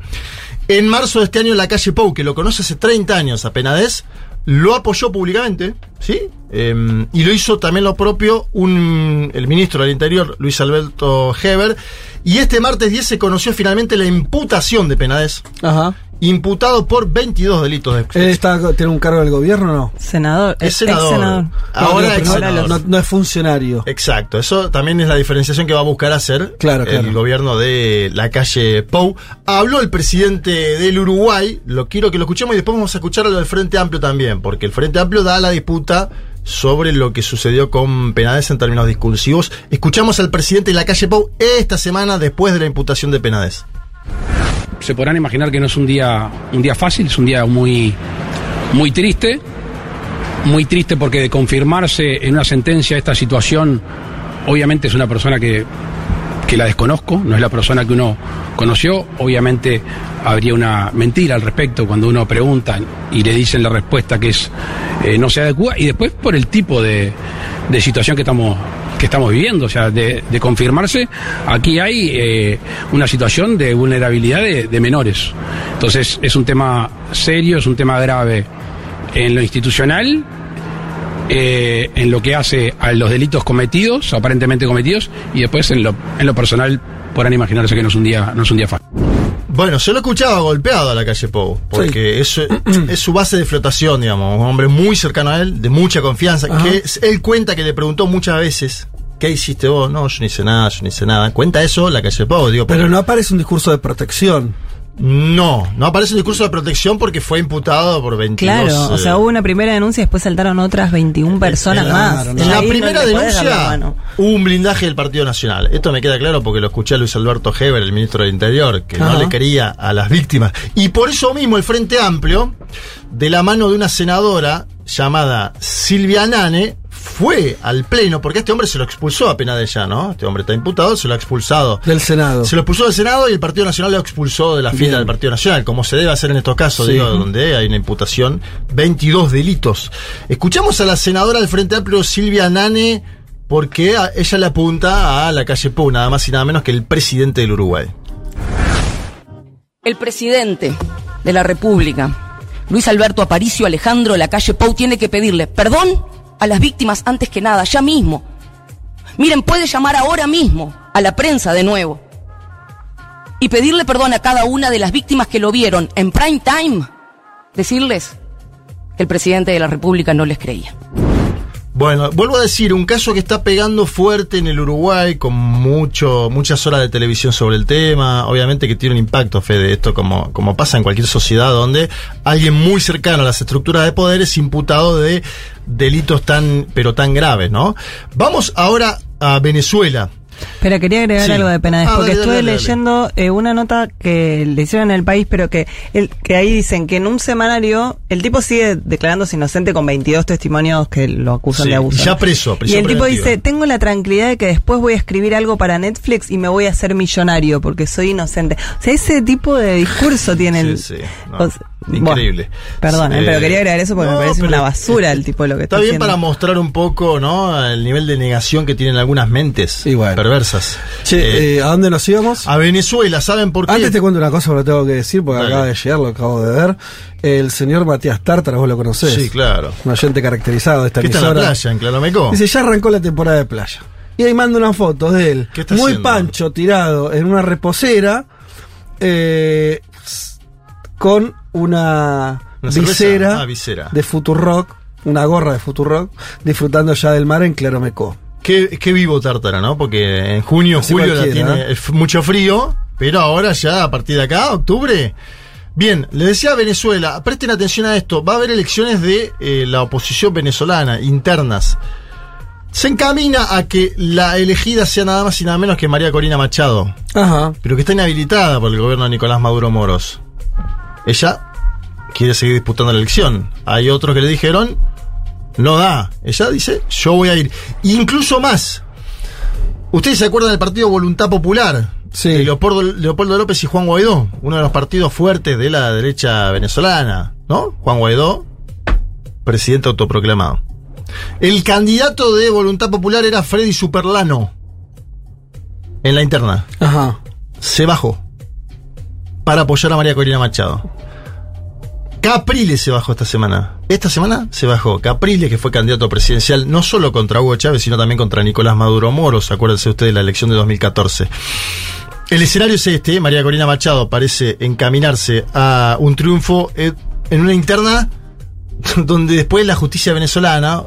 en marzo de este año en la calle Pou, que lo conoce hace 30 años a Penades, lo apoyó públicamente, ¿sí? Eh, y lo hizo también lo propio un, el ministro del Interior, Luis Alberto Heber. Y este martes 10 se conoció finalmente la imputación de Penades. Ajá. Imputado por 22 delitos de ¿Él está, tiene un cargo del gobierno o no? Senador. Es senador. ex senador. Ahora no, ex pero no- senador. no, no es funcionario. Exacto, eso también es la diferenciación que va a buscar hacer Claro, el claro. gobierno de la calle Pou. Habló el presidente del Uruguay, lo quiero que lo escuchemos y después vamos a escuchar lo del Frente Amplio también, porque el Frente Amplio da la disputa sobre lo que sucedió con Penades en términos discursivos. Escuchamos al presidente de la calle Pou esta semana después de la imputación de Penades. Se podrán imaginar que no es un día, un día fácil, es un día muy, muy triste. Muy triste porque de confirmarse en una sentencia esta situación, obviamente es una persona que, que la desconozco, no es la persona que uno conoció. Obviamente habría una mentira al respecto cuando uno pregunta y le dicen la respuesta que es eh, no se adecua. Y después por el tipo de, de situación que estamos, que estamos viviendo. O sea, de, de confirmarse, aquí hay eh, una situación de vulnerabilidad de, menores. Entonces, es un tema serio, es un tema grave en lo institucional, eh, en lo que hace a los delitos cometidos, aparentemente cometidos, y después en lo, en lo personal podrán imaginarse que no es un día, no es un día fácil. Bueno, se lo escuchaba golpeado a la calle Pou, porque es, [clears throat] es su base de flotación, digamos, un hombre muy cercano a él, de mucha confianza, Ajá. que es- él cuenta que le preguntó muchas veces, ¿qué hiciste vos? No, yo no hice nada, yo no hice nada. Cuenta eso la calle Pou, digo, Pero no aparece un discurso de protección. No, no aparece un discurso de protección porque fue imputado por 22. Claro, o eh, sea, hubo una primera denuncia y después saltaron otras 21 personas Claro, más. En la no primera denuncia hubo un blindaje del Partido Nacional. Esto me queda claro porque lo escuché a Luis Alberto Heber, el ministro del Interior, que no le quería a las víctimas. Y por eso mismo el Frente Amplio, de la mano de una senadora llamada Silvia Nane, fue al pleno, porque este hombre se lo expulsó apenas de ella, ¿no? Este hombre está imputado, se lo ha expulsado. Del Senado. Se lo expulsó del Senado y el Partido Nacional lo expulsó de la fila Bien. del Partido Nacional, como se debe hacer en estos casos, Sí. digo, donde hay una imputación, 22 delitos. Escuchamos a la senadora del Frente Amplio, Silvia Nane, porque ella le apunta a la calle Pou, nada más y nada menos que el presidente del Uruguay. El presidente de la República, Luis Alberto Aparicio Alejandro Lacalle Pou, tiene que pedirle perdón a las víctimas antes que nada, ya mismo. Miren, puede llamar ahora mismo a la prensa de nuevo y pedirle perdón a cada una de las víctimas que lo vieron en prime time. Decirles que el presidente de la República no les creía. Bueno, vuelvo a decir, un caso que está pegando fuerte en el Uruguay, con mucho, muchas horas de televisión sobre el tema, obviamente que tiene un impacto, Fede, esto como, como pasa en cualquier sociedad donde alguien muy cercano a las estructuras de poder es imputado de delitos tan, pero tan graves, ¿no? Vamos ahora a Venezuela. Pero quería agregar Sí. algo de Penades, Ah, porque dale, estuve dale, dale. leyendo eh, una nota que le hicieron en el país, pero que, el, que ahí dicen que en un semanario el tipo sigue declarándose inocente con 22 testimonios que lo acusan Sí, de abuso. y ya preso, Y prisión el tipo dice, tengo la tranquilidad de que después voy a escribir algo para Netflix y me voy a hacer millonario porque soy inocente. O sea, ese tipo de discurso tiene el... Sí, sí, no, o sea, increíble. bueno, perdón, eh, Eh, pero quería agregar eso porque no, me parece una basura el tipo de lo que Está está, bien haciendo. para mostrar un poco, ¿no? El nivel de negación que tienen algunas mentes perversas. Che, eh, ¿a dónde nos íbamos? A Venezuela, ¿saben por qué? Antes te cuento una cosa, pero lo tengo que decir porque Dale. acaba de llegar, lo acabo de ver. El señor Matías Tártara, vos lo conocés. Sí, claro. Un oyente caracterizado de esta ¿Qué está en la emisora. playa, en Claromeco? Dice, ya arrancó la temporada de playa. Y ahí manda una foto de él, ¿Qué está muy haciendo? pancho, tirado en una reposera, eh, con una, visera, Ah, visera. de Futurock, una gorra de Futurock, disfrutando ya del mar en Claromecó. Qué, qué vivo Tártara, ¿no? Porque en junio, Así julio cualquiera, tiene ¿eh? mucho frío, pero ahora ya a partir de acá, octubre. Bien, le decía a Venezuela, presten atención a esto, va a haber elecciones de eh, la oposición venezolana, internas. Se encamina a que la elegida sea nada más y nada menos que María Corina Machado, Ajá. pero que está inhabilitada por el gobierno de Nicolás Maduro Moros. Ella quiere seguir disputando la elección. Hay otros que le dijeron, no da. Ella dice, yo voy a ir. Incluso más. ¿Ustedes se acuerdan del partido Voluntad Popular? Sí. De Leopoldo, Leopoldo López y Juan Guaidó, uno de los partidos fuertes de la derecha venezolana, ¿no? Juan Guaidó, presidente autoproclamado. El candidato de Voluntad Popular era Freddy Superlano. En la interna. Ajá. Se bajó. Para apoyar a María Corina Machado. Capriles se bajó esta semana. Esta semana se bajó Capriles, que fue candidato presidencial no solo contra Hugo Chávez, sino también contra Nicolás Maduro Moros. Acuérdense ustedes de la elección de 2014. El escenario es este: María Corina Machado parece encaminarse a un triunfo eh, en una interna [laughs] donde después la justicia venezolana,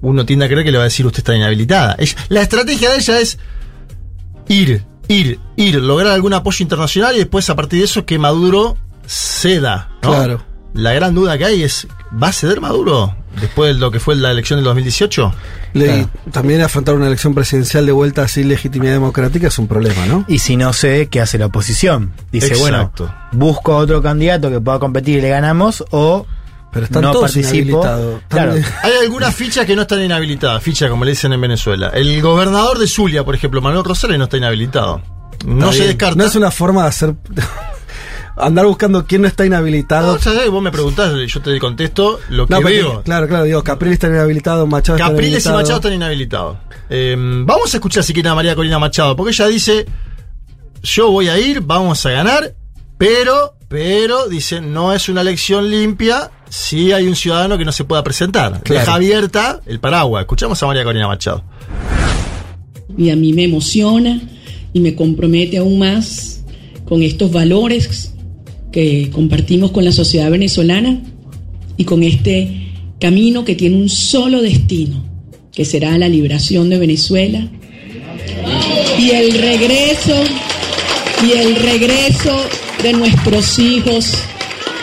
uno tiende a creer que le va a decir usted está inhabilitada. La estrategia de ella es ir, ir, ir, lograr algún apoyo internacional y después a partir de eso que Maduro ceda. ¿no? Claro. La gran duda que hay es, ¿va a ceder Maduro después de lo que fue la elección del 2018? Le- También afrontar una elección presidencial de vuelta sin legitimidad democrática es un problema, ¿no? Y si no sé, ¿qué hace la oposición? Dice, Exacto. bueno, busco a otro candidato que pueda competir y le ganamos o Pero están no todos participo. inhabilitados. Claro. Hay algunas fichas que no están inhabilitadas, ficha como le dicen en Venezuela. El gobernador de Zulia, por ejemplo, Manuel Rosales, no está inhabilitado. No Está se bien. descarta. No es una forma de hacer. Andar buscando quién no está inhabilitado. No, ¿sabes? Vos me preguntás, yo te contesto lo que No, pero- veo. Claro, claro, digo, Capriles está inhabilitado, Machado está Capriles y inhabilitado. Machado están inhabilitados. Eh, vamos a escuchar si quieren a María Corina Machado, porque ella dice, yo voy a ir, vamos a ganar, pero, pero, dice, no es una elección limpia si hay un ciudadano que no se pueda presentar. Claro. Deja abierta el paraguas. Escuchamos a María Corina Machado. y a mí me emociona y me compromete aún más con estos valores que compartimos con la sociedad venezolana y con este camino que tiene un solo destino, que será la liberación de Venezuela y el regreso y el regreso de nuestros hijos,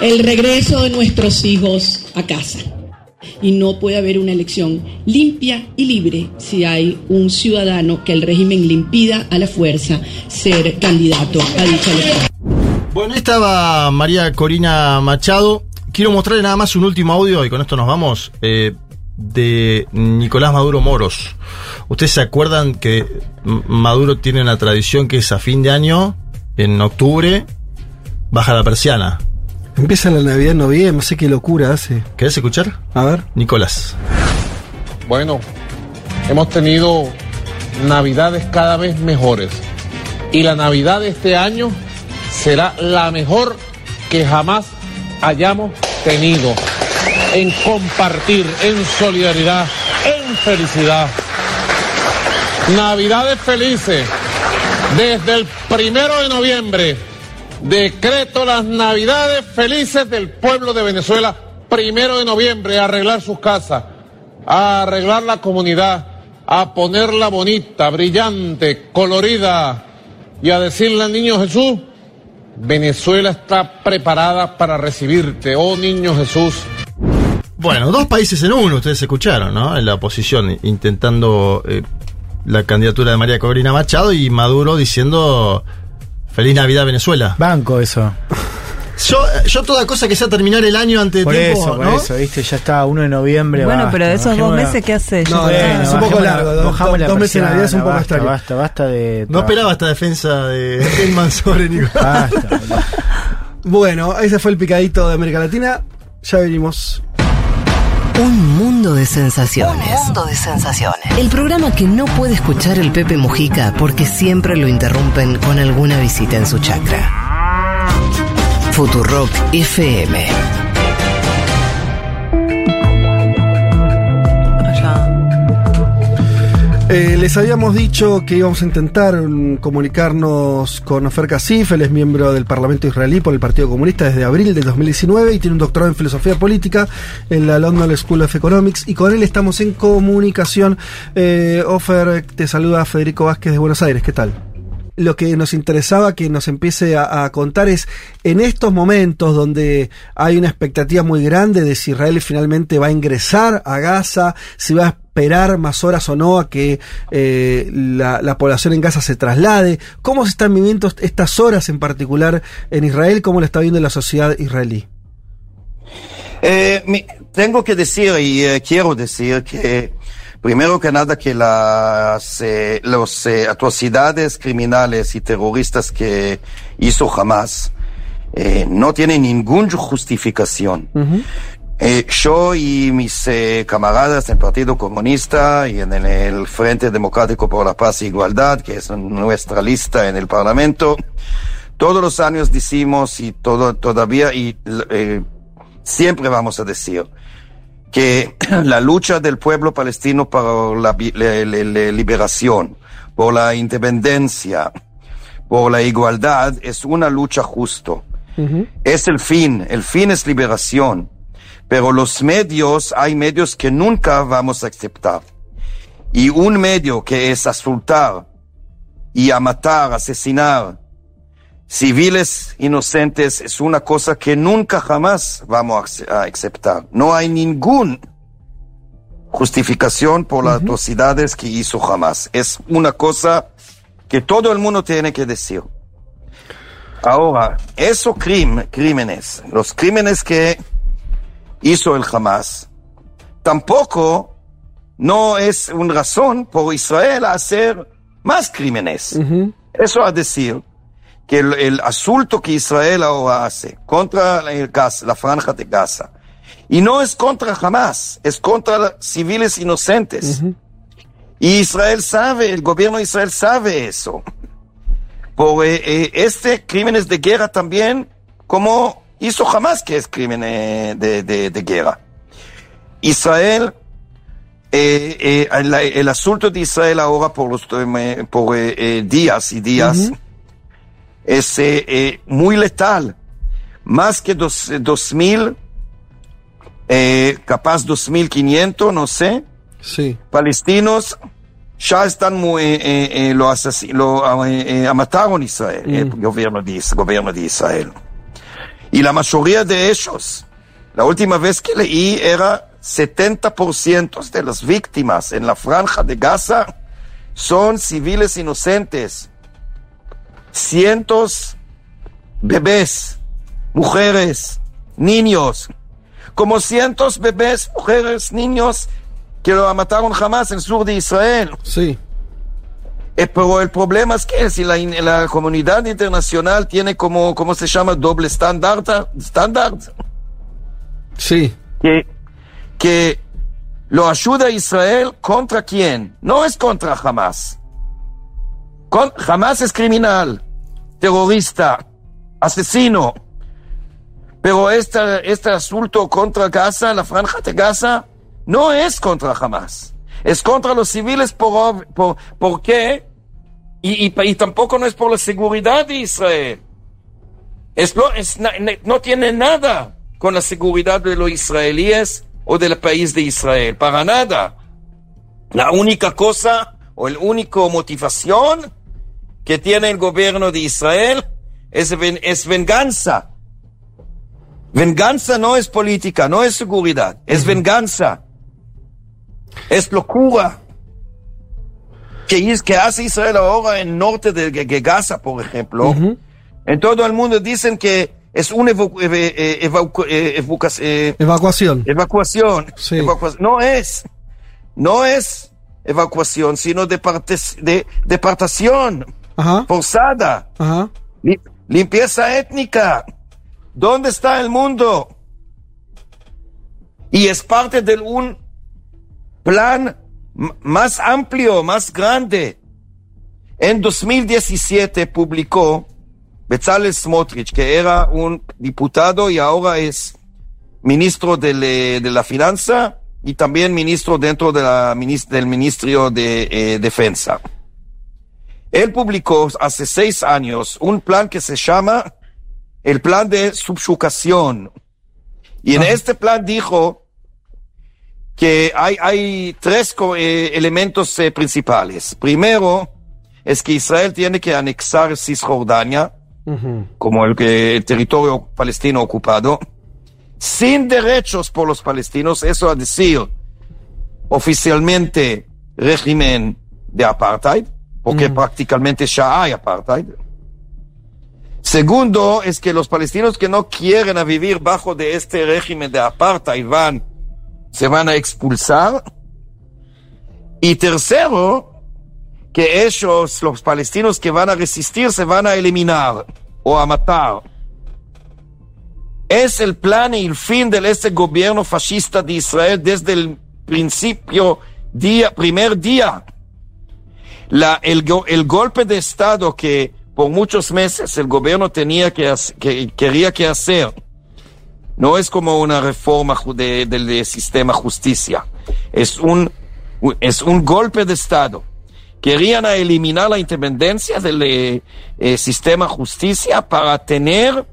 el regreso de nuestros hijos a casa y no puede haber una elección limpia y libre si hay un ciudadano que el régimen le impida a la fuerza ser candidato a dicha elección. Bueno, ahí estaba María Corina Machado. Quiero mostrarle nada más un último audio y con esto nos vamos. eh, de Nicolás Maduro Moros. ¿Ustedes se acuerdan que Maduro tiene una tradición que es a fin de año, en octubre, baja la persiana? Empieza la Navidad en noviembre, no sé qué locura hace. ¿Querés escuchar? A ver. Nicolás. Bueno, hemos tenido navidades cada vez mejores. Y la Navidad de este año será la mejor que jamás hayamos tenido. En compartir, en solidaridad, en felicidad. Navidades felices. Desde el primero de noviembre decreto las Navidades felices del pueblo de Venezuela. Primero de noviembre, arreglar sus casas, arreglar la comunidad, a ponerla bonita, brillante, colorida y a decirle al niño Jesús, Venezuela está preparada para recibirte, oh niño Jesús. Bueno, dos países en uno, ustedes escucharon, ¿no? En la oposición, intentando eh, la candidatura de María Corina Machado y Maduro diciendo Feliz Navidad Venezuela. Banco eso. Yo, yo toda cosa que sea terminar el año antes de Por tiempo, eso, por ¿no? eso, viste, ya está 1 de noviembre. Bueno, basta, pero esos dos la- meses, ¿qué haces? No, Bueno, es un poco la- largo, dos- la dos meses de Navidad es un poco basta, extraño. Basta, basta de. No esperaba esta defensa de [laughs] Elman sobre Nicolás. [laughs] Basta. Bueno, ese fue el picadito de América Latina. Ya venimos. Un mundo de sensaciones. Un mundo de sensaciones. El programa que no puede escuchar el Pepe Mujica porque siempre lo interrumpen con alguna visita en su chacra. Futurock FM. Eh, les habíamos dicho que íbamos a intentar mm, comunicarnos con Ofer Kasif, él es miembro del Parlamento israelí por el Partido Comunista desde abril del 2019 y tiene un doctorado en filosofía política en la London School of Economics y con él estamos en comunicación. Eh, Ofer, te saluda Federico Vázquez de Buenos Aires, ¿qué tal? Lo que nos interesaba que nos empiece a, contar es en estos momentos donde hay una expectativa muy grande de si Israel finalmente va a ingresar a Gaza, si va a esperar más horas o no a que eh, la, la, población en Gaza se traslade, cómo se están viviendo estas horas en particular en Israel, cómo lo está viendo la sociedad israelí. Eh, tengo que decir y eh, quiero decir que Primero que nada que las eh, los, eh, atrocidades criminales y terroristas que hizo Hamas eh, no tienen ninguna justificación. Uh -huh. yo y mis eh, camaradas del Partido Comunista y en el, el, Frente Democrático por la Paz e Igualdad, que es nuestra lista en el Parlamento, todos los años decimos y todo, todavía y eh, siempre vamos a decir que [clears throat] la lucha del pueblo palestino por la, la, la, la, liberación, por la independencia, por la igualdad, es una lucha justo. Uh -huh. Es el fin, el fin es liberación. Pero los medios, hay medios que nunca vamos a aceptar. Y un medio que es asultar y a matar, asesinar civiles inocentes es una cosa que nunca jamás vamos a aceptar. No hay ninguna justificación por las uh -huh. atrocidades que hizo jamás. Es una cosa que todo el mundo tiene que decir. Ahora, esos crímenes, los crímenes que hizo el Hamas, tampoco no es una razón por Israel hacer más crímenes. Uh -huh. Eso a decir que el, el asunto que Israel ahora hace contra el Gaza, la franja de Gaza, y no es contra Hamas, es contra civiles inocentes. Y Israel sabe, el gobierno de Israel sabe eso. Por eh, eh, este crímenes de guerra también, como hizo Hamas, que es crimen eh, de, de- de guerra. Israel, eh, eh, el, el asunto de Israel ahora por, los, por días y días es eh, eh, muy letal. Más que dos, eh, dos mil, eh, capaz dos mil quinientos, no sé, Sí. palestinos ya están muy, eh, eh, eh, lo, lo eh, eh, mataron Israel, el gobierno de, gobierno de Israel. Y la mayoría de ellos, la última vez que leí era 70% de las víctimas en la franja de Gaza son civiles inocentes. Cientos bebés, mujeres, niños, como cientos bebés, mujeres, niños que lo mataron jamás en el sur de Israel. Sí. Eh, pero el problema es que si la, la comunidad internacional tiene como, ¿cómo se llama? Doble estándar. estándar Sí. que, que lo ayuda a Israel contra quién? No es contra Hamas. Con, Hamas es criminal, terrorista, asesino. Pero este, este asunto contra Gaza, la franja de Gaza, no es contra Hamas. Es contra los civiles por, por, ¿por qué? Y, y, y tampoco no es por la seguridad de Israel. Es lo- es no tiene nada con la seguridad de los israelíes o del país de Israel, para nada. La única cosa o la única motivación que tiene el gobierno de Israel es, ven- es venganza. Venganza no es política, no es seguridad, es venganza. Es locura. Que, es- que hace Israel ahora en norte de, de- de Gaza, por ejemplo. En todo el mundo dicen que es una evacu- eh, evacu- eh, evacuación. eh, Evacuación. Evacuación. Sí. Evacua- No es. No es evacuación, sino departes- de, deportación Ajá. forzada. Ajá. Limpieza étnica. ¿Dónde está el mundo? Y es parte de un plan más amplio, más grande. En 2017 publicó Bezalel Smotrich, que era un diputado y ahora es ministro de, le- de la Finanza y también ministro dentro de la, del Ministerio de eh, Defensa. Él publicó hace seis años un plan que se llama el plan de subjugación. Y en este plan dijo que hay, hay tres eh, elementos eh, principales. Primero, es que Israel tiene que anexar Cisjordania, como el, que- el territorio palestino ocupado, sin derechos por los palestinos, eso a decir, oficialmente régimen de apartheid, porque prácticamente ya hay apartheid. Segundo, es que los palestinos que no quieren vivir bajo de este régimen de apartheid van, se van a expulsar. Y tercero, que ellos, los palestinos que van a resistir, se van a eliminar o a matar. Es el plan y el fin de este gobierno fascista de Israel desde el principio, día, primer día. La, el, el golpe de Estado que por muchos meses el gobierno tenía que, que quería que hacer, no es como una reforma ju- de- del de sistema justicia, es un, es un golpe de Estado. Querían eliminar la independencia del eh, eh, sistema justicia para tener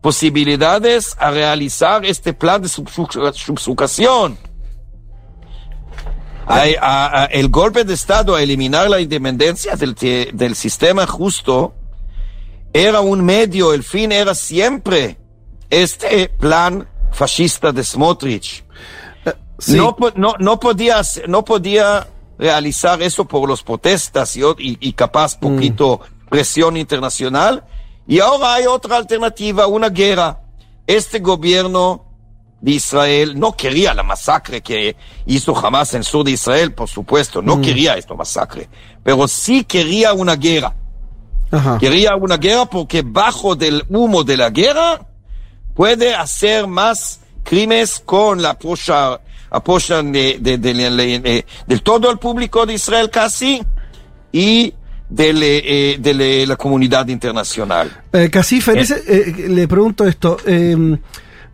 posibilidades a realizar este plan de subsu- subsugación. A- a- a- el golpe de Estado a eliminar la independencia del, te- del sistema justo era un medio, el fin era siempre este plan fascista de Smotrich. No, po- no, no, podía, hacer- no podía realizar eso por los protestas y, capaz poquito presión internacional. Y ahora hay otra alternativa, una guerra. Este gobierno de Israel no quería la masacre que hizo jamás en sur de Israel, por supuesto, no quería esta masacre, pero sí quería una guerra. Ajá. Quería una guerra porque bajo del humo de la guerra puede hacer más crímenes con la apoya, apoyan de, de- de- de- de- del todo el público de Israel casi y de, eh, la comunidad internacional. Eh, ese, eh, le pregunto esto. eh,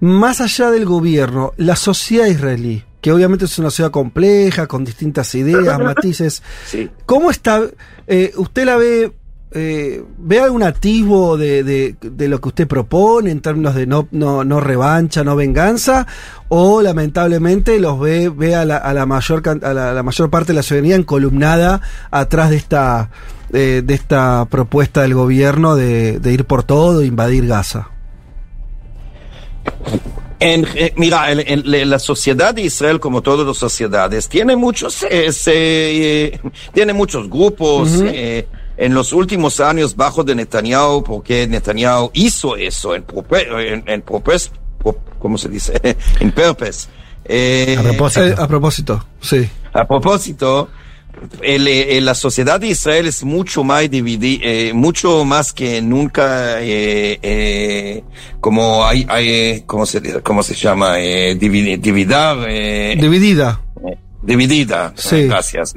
más allá del gobierno, la sociedad israelí, que obviamente es una sociedad compleja, con distintas ideas, [laughs] matices, Sí. ¿cómo está? eh, ¿Usted la ve, eh, ve algún atisbo de, de- de lo que usted propone en términos de no, no, no revancha, no venganza? ¿O lamentablemente los ve, ve a, la, a la mayor, a la, la mayor parte de la ciudadanía encolumnada atrás de esta, eh, de esta propuesta del gobierno de, de ir por todo, invadir Gaza? En, eh, mira, el- el- la sociedad de Israel, como todas las sociedades, tiene muchos, eh, se, eh, tiene muchos grupos. Ujú. eh, en los últimos años, bajo de Netanyahu, porque Netanyahu hizo eso en, en, en propes- pro- ¿cómo se dice? [laughs] en purpose. Eh, Eh, a propósito, sí. a propósito, el, eh, la sociedad de Israel es mucho más dividida, mucho más que nunca, eh, eh, como hay, hay, eh, ¿cómo se, cómo se llama? Eh, dividi- dividar, eh, Dividida. dividida. Sí. Eh, Gracias.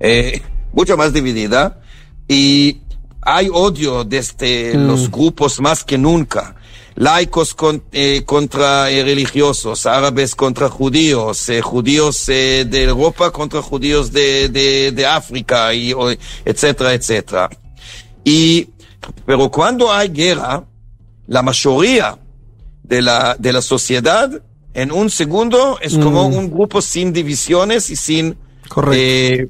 Eh, mucho más dividida. Y hay odio desde Mm. los grupos más que nunca. Laicos con- eh, contra eh, religiosos, árabes contra judíos, eh, judíos eh, de Europa contra judíos de, de, de África, y, o- etcétera, etcétera. Y, pero cuando hay guerra, la mayoría de la, de la sociedad en un segundo es como Mm. un grupo sin divisiones y sin, Correcto. eh,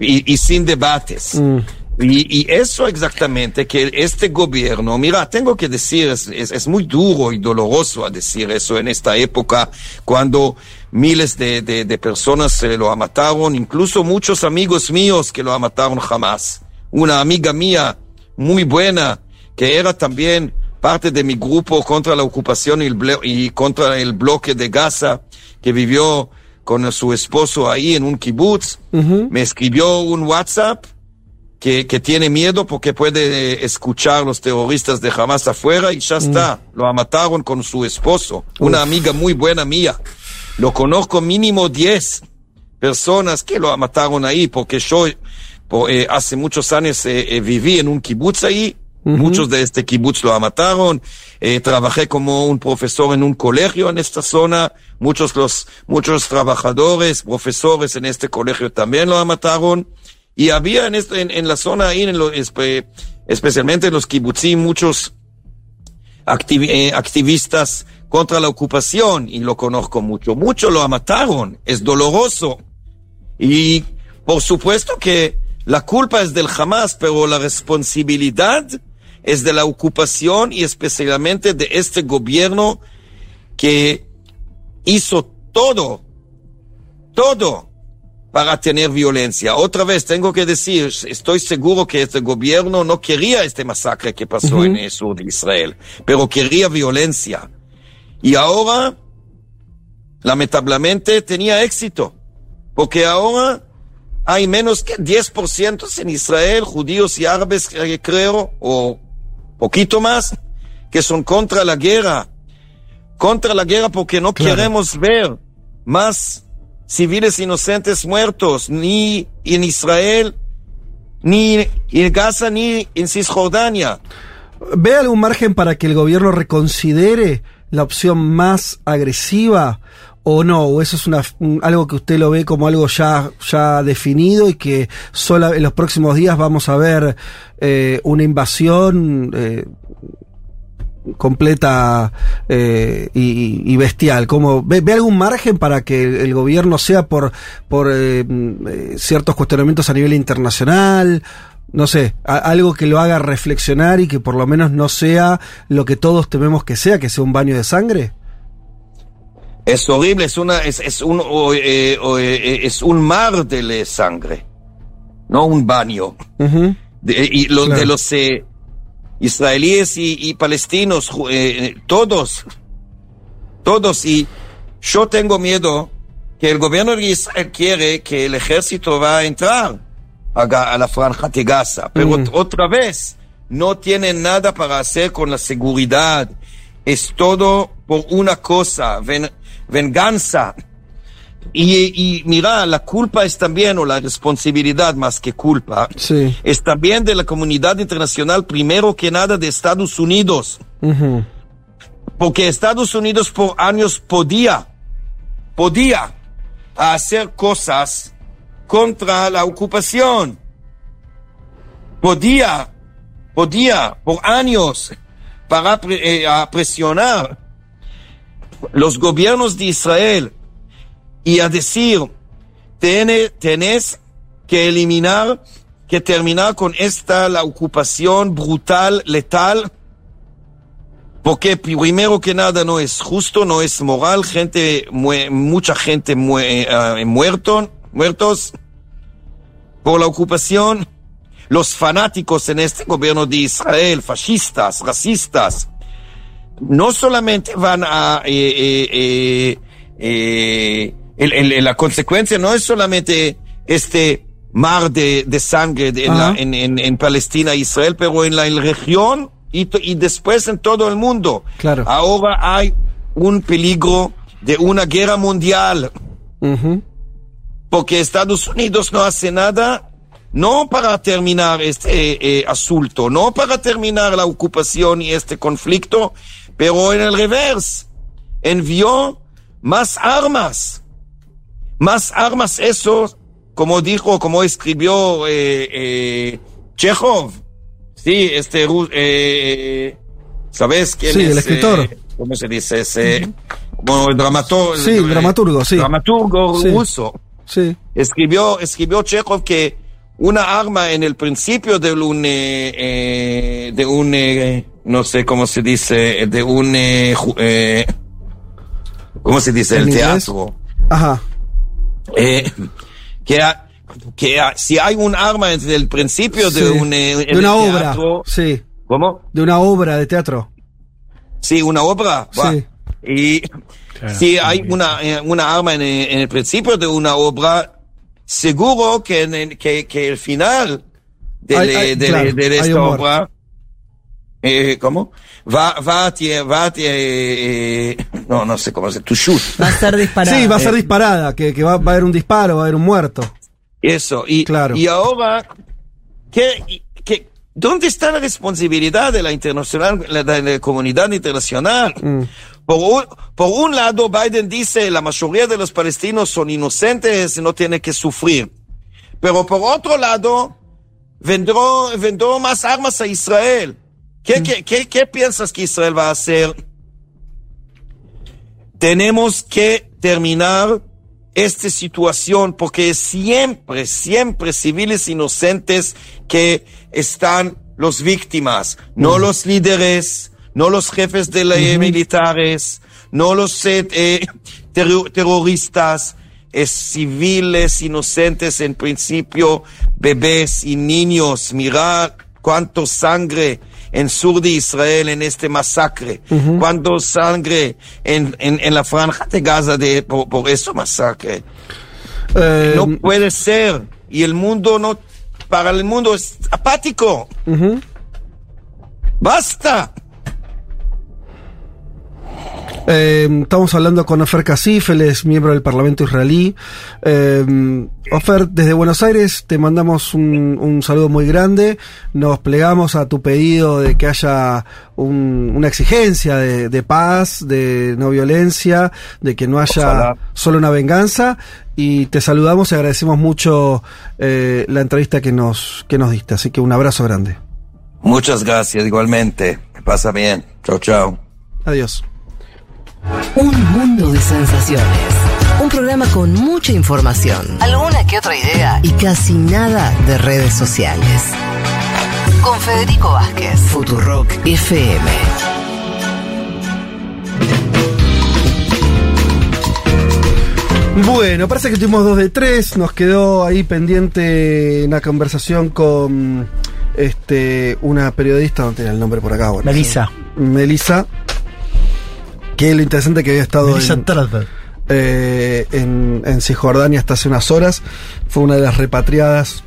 y, y sin debates. Mm. Y, y eso exactamente, que este gobierno, mira, tengo que decir, es, es, es muy duro y doloroso a decir eso en esta época, cuando miles de, de, de personas se lo mataron, incluso muchos amigos míos que lo mataron jamás. Una amiga mía muy buena, que era también parte de mi grupo contra la ocupación y, el y contra el bloque de Gaza, que vivió con su esposo ahí en un kibutz, me escribió un WhatsApp que, que tiene miedo porque puede eh, escuchar los terroristas de Hamas afuera y ya está. Lo mataron con su esposo, una amiga muy buena mía. Lo conozco mínimo 10 personas que lo mataron ahí porque yo eh, hace muchos años eh, eh, viví en un kibutz ahí. Muchos de este kibutz lo mataron. Trabajé como un profesor en un colegio en esta zona. Muchos los muchos trabajadores, profesores en este colegio también lo mataron. Y había en, este, en, en la zona ahí, en lo- espe- especialmente en los kibutzim, muchos eh, activistas contra la ocupación, y lo conozco mucho. Muchos lo mataron, es doloroso. Y por supuesto que la culpa es del Hamas, pero la responsabilidad es de la ocupación y especialmente de este gobierno que hizo todo, todo para tener violencia. Otra vez tengo que decir, estoy seguro que este gobierno no quería este masacre que pasó en el sur de Israel, pero quería violencia. Y ahora, lamentablemente, tenía éxito, porque ahora hay menos que 10% en Israel, judíos y árabes, creo, o poquito más, que son contra la guerra. Contra la guerra porque no queremos ver más civiles inocentes muertos, ni en Israel, ni en Gaza, ni en Cisjordania. ¿Ve algún margen para que el gobierno reconsidere la opción más agresiva o no? ¿O eso es una, un- algo que usted lo ve como algo ya, ya definido y que sola, en los próximos días vamos a ver eh, una invasión eh, completa eh, y, y bestial? ¿Cómo, ve, ve algún margen para que el, gobierno sea por, por eh, mm, eh, ciertos cuestionamientos a nivel internacional? no sé, a- algo que lo haga reflexionar y que por lo menos no sea lo que todos tememos que sea, que sea un baño de sangre? Es horrible, es una, es, es un, eh, eh, es un mar de sangre, no un baño. De- y Claro. de los israelíes y, y palestinos, ju- eh, todos, todos. Y yo tengo miedo que el gobierno de Israel quiere que el ejército va a entrar a, la franja de Gaza. Pero Mm. otra vez, no tienen nada para hacer con la seguridad. Es todo por una cosa, ven- venganza. Y, y mira, la culpa es también, o la responsabilidad más que culpa, Sí. es también de la comunidad internacional, primero que nada de Estados Unidos. Ujú. Porque Estados Unidos por años podía, podía hacer cosas contra la ocupación. Podía, podía por años para eh, a presionar los gobiernos de Israel y a decir, "Tiene- tenés que eliminar, que terminar con esta, la ocupación brutal, letal, porque primero que nada no es justo, no es moral, gente, mucha gente mue- eh, muerto, muertos por la ocupación. Los fanáticos en este gobierno de Israel, fascistas, racistas, no solamente van a... eh, eh, eh, eh, el- el- la consecuencia no es solamente este mar de, de sangre de- en, la- en- en- en Palestina e Israel, pero en la, región y, y después en todo el mundo. Claro. Ahora hay un peligro de una guerra mundial porque Estados Unidos no hace nada, no para terminar este eh, asunto, no para terminar la ocupación y este conflicto, pero en el revés, envió más armas, más armas, eso, como dijo, como escribió eh, eh, Chekhov, sí, este, eh, ¿sabes quién Sí, es? el escritor. eh, ¿Cómo se dice? Ese, como el dramaturgo. Sí, el dramaturgo, sí. Dramaturgo Sí. ruso. Sí. Escribió, escribió Chekhov que una arma en el principio de un, de un, no sé cómo se dice, de un, ¿cómo se dice? ¿En El inglés? teatro. Ajá. Eh, que, ha- que ha- si hay un arma desde el principio de Sí. un, eh, en de una obra. teatro, Sí. ¿Cómo? De una obra de teatro. Sí, una obra. Sí. Y si hay una, eh, una arma en el, en el principio de una obra, seguro que, en el, que, que el final de, Hay- le- hay- de, claro, de esta un obra, eh, ¿cómo? Va, va, a tie- va, a tie- eh, no, no sé cómo se, to shoot. Va a ser disparada. Sí, va a ser Eh, disparada, que, que va, va a haber un disparo, va a haber un muerto. Eso, y, Claro. y ahora, ¿qué, qué- ¿dónde está la responsabilidad de la internacional, la, de la comunidad internacional? Por un, por un lado, Biden dice la mayoría de los palestinos son inocentes y no tienen que sufrir. Pero por otro lado, vendró, vendró más armas a Israel. ¿Qué, qué, qué, qué piensas que Israel va a hacer? Tenemos que terminar esta situación porque siempre, siempre civiles inocentes que están los víctimas, no los líderes, no los jefes de la militares, no los eh, eh, terro- terroristas, es civiles inocentes en principio, bebés y niños. Mirad cuánto sangre en sur de Israel en este masacre, Ujú. cuánto sangre en, en, en la franja de Gaza de, por, por ese masacre. Eh, No puede ser. Y el mundo no, para el mundo es apático. Basta. Eh, estamos hablando con Ofer Kasif, él es miembro del Parlamento israelí. Eh, Ofer, desde Buenos Aires te mandamos un, un saludo muy grande. Nos plegamos a tu pedido de que haya un- una exigencia de, de paz, de no violencia, de que no haya Ojalá. solo una venganza. Y te saludamos y agradecemos mucho eh, la entrevista que nos, que nos diste. Así que un abrazo grande. Muchas gracias, igualmente. Que pasa bien. Chao, chao. Adiós. Un mundo de sensaciones. Un programa con mucha información, alguna que otra idea y casi nada de redes sociales. Con Federico Vázquez, Futurock FM. Bueno, parece que tuvimos dos de tres. Nos quedó ahí pendiente una conversación con este una periodista, no tenía el nombre por acá. Bueno, Melissa. Melissa. Que lo interesante que había estado en, eh, en, en Cisjordania hasta hace unas horas. Fue una de las repatriadas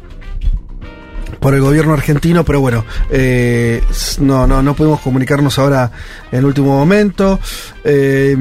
por el gobierno argentino, pero bueno, eh, no, no, no pudimos comunicarnos ahora en el último momento. Eh,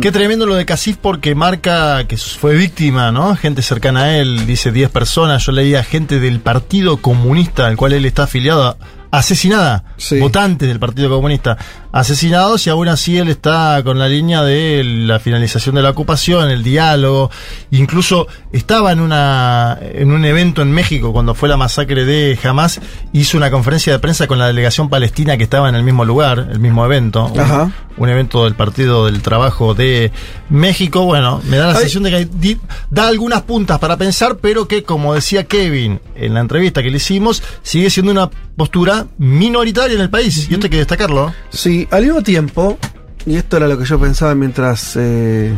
Qué tremendo lo de Casif porque marca que fue víctima, ¿no? Gente cercana a él, dice 10 personas. Yo leía gente del Partido Comunista, al cual él está afiliado, asesinada. Votantes del Partido Comunista asesinados y aún así él está con la línea de la finalización de la ocupación, el diálogo. Incluso estaba en, una, en un evento en México cuando fue la masacre de Hamas. Hizo una conferencia de prensa con la delegación palestina que estaba en el mismo lugar, el mismo evento. Un- Ajá. un evento del Partido del Trabajo de México. Bueno, me da la sensación de que hay- di- da algunas puntas para pensar, pero que, como decía Kevin en la entrevista que le hicimos, sigue siendo una postura minoritaria en el país. Y esto hay que destacarlo. Sí, al mismo tiempo, y esto era lo que yo pensaba mientras eh,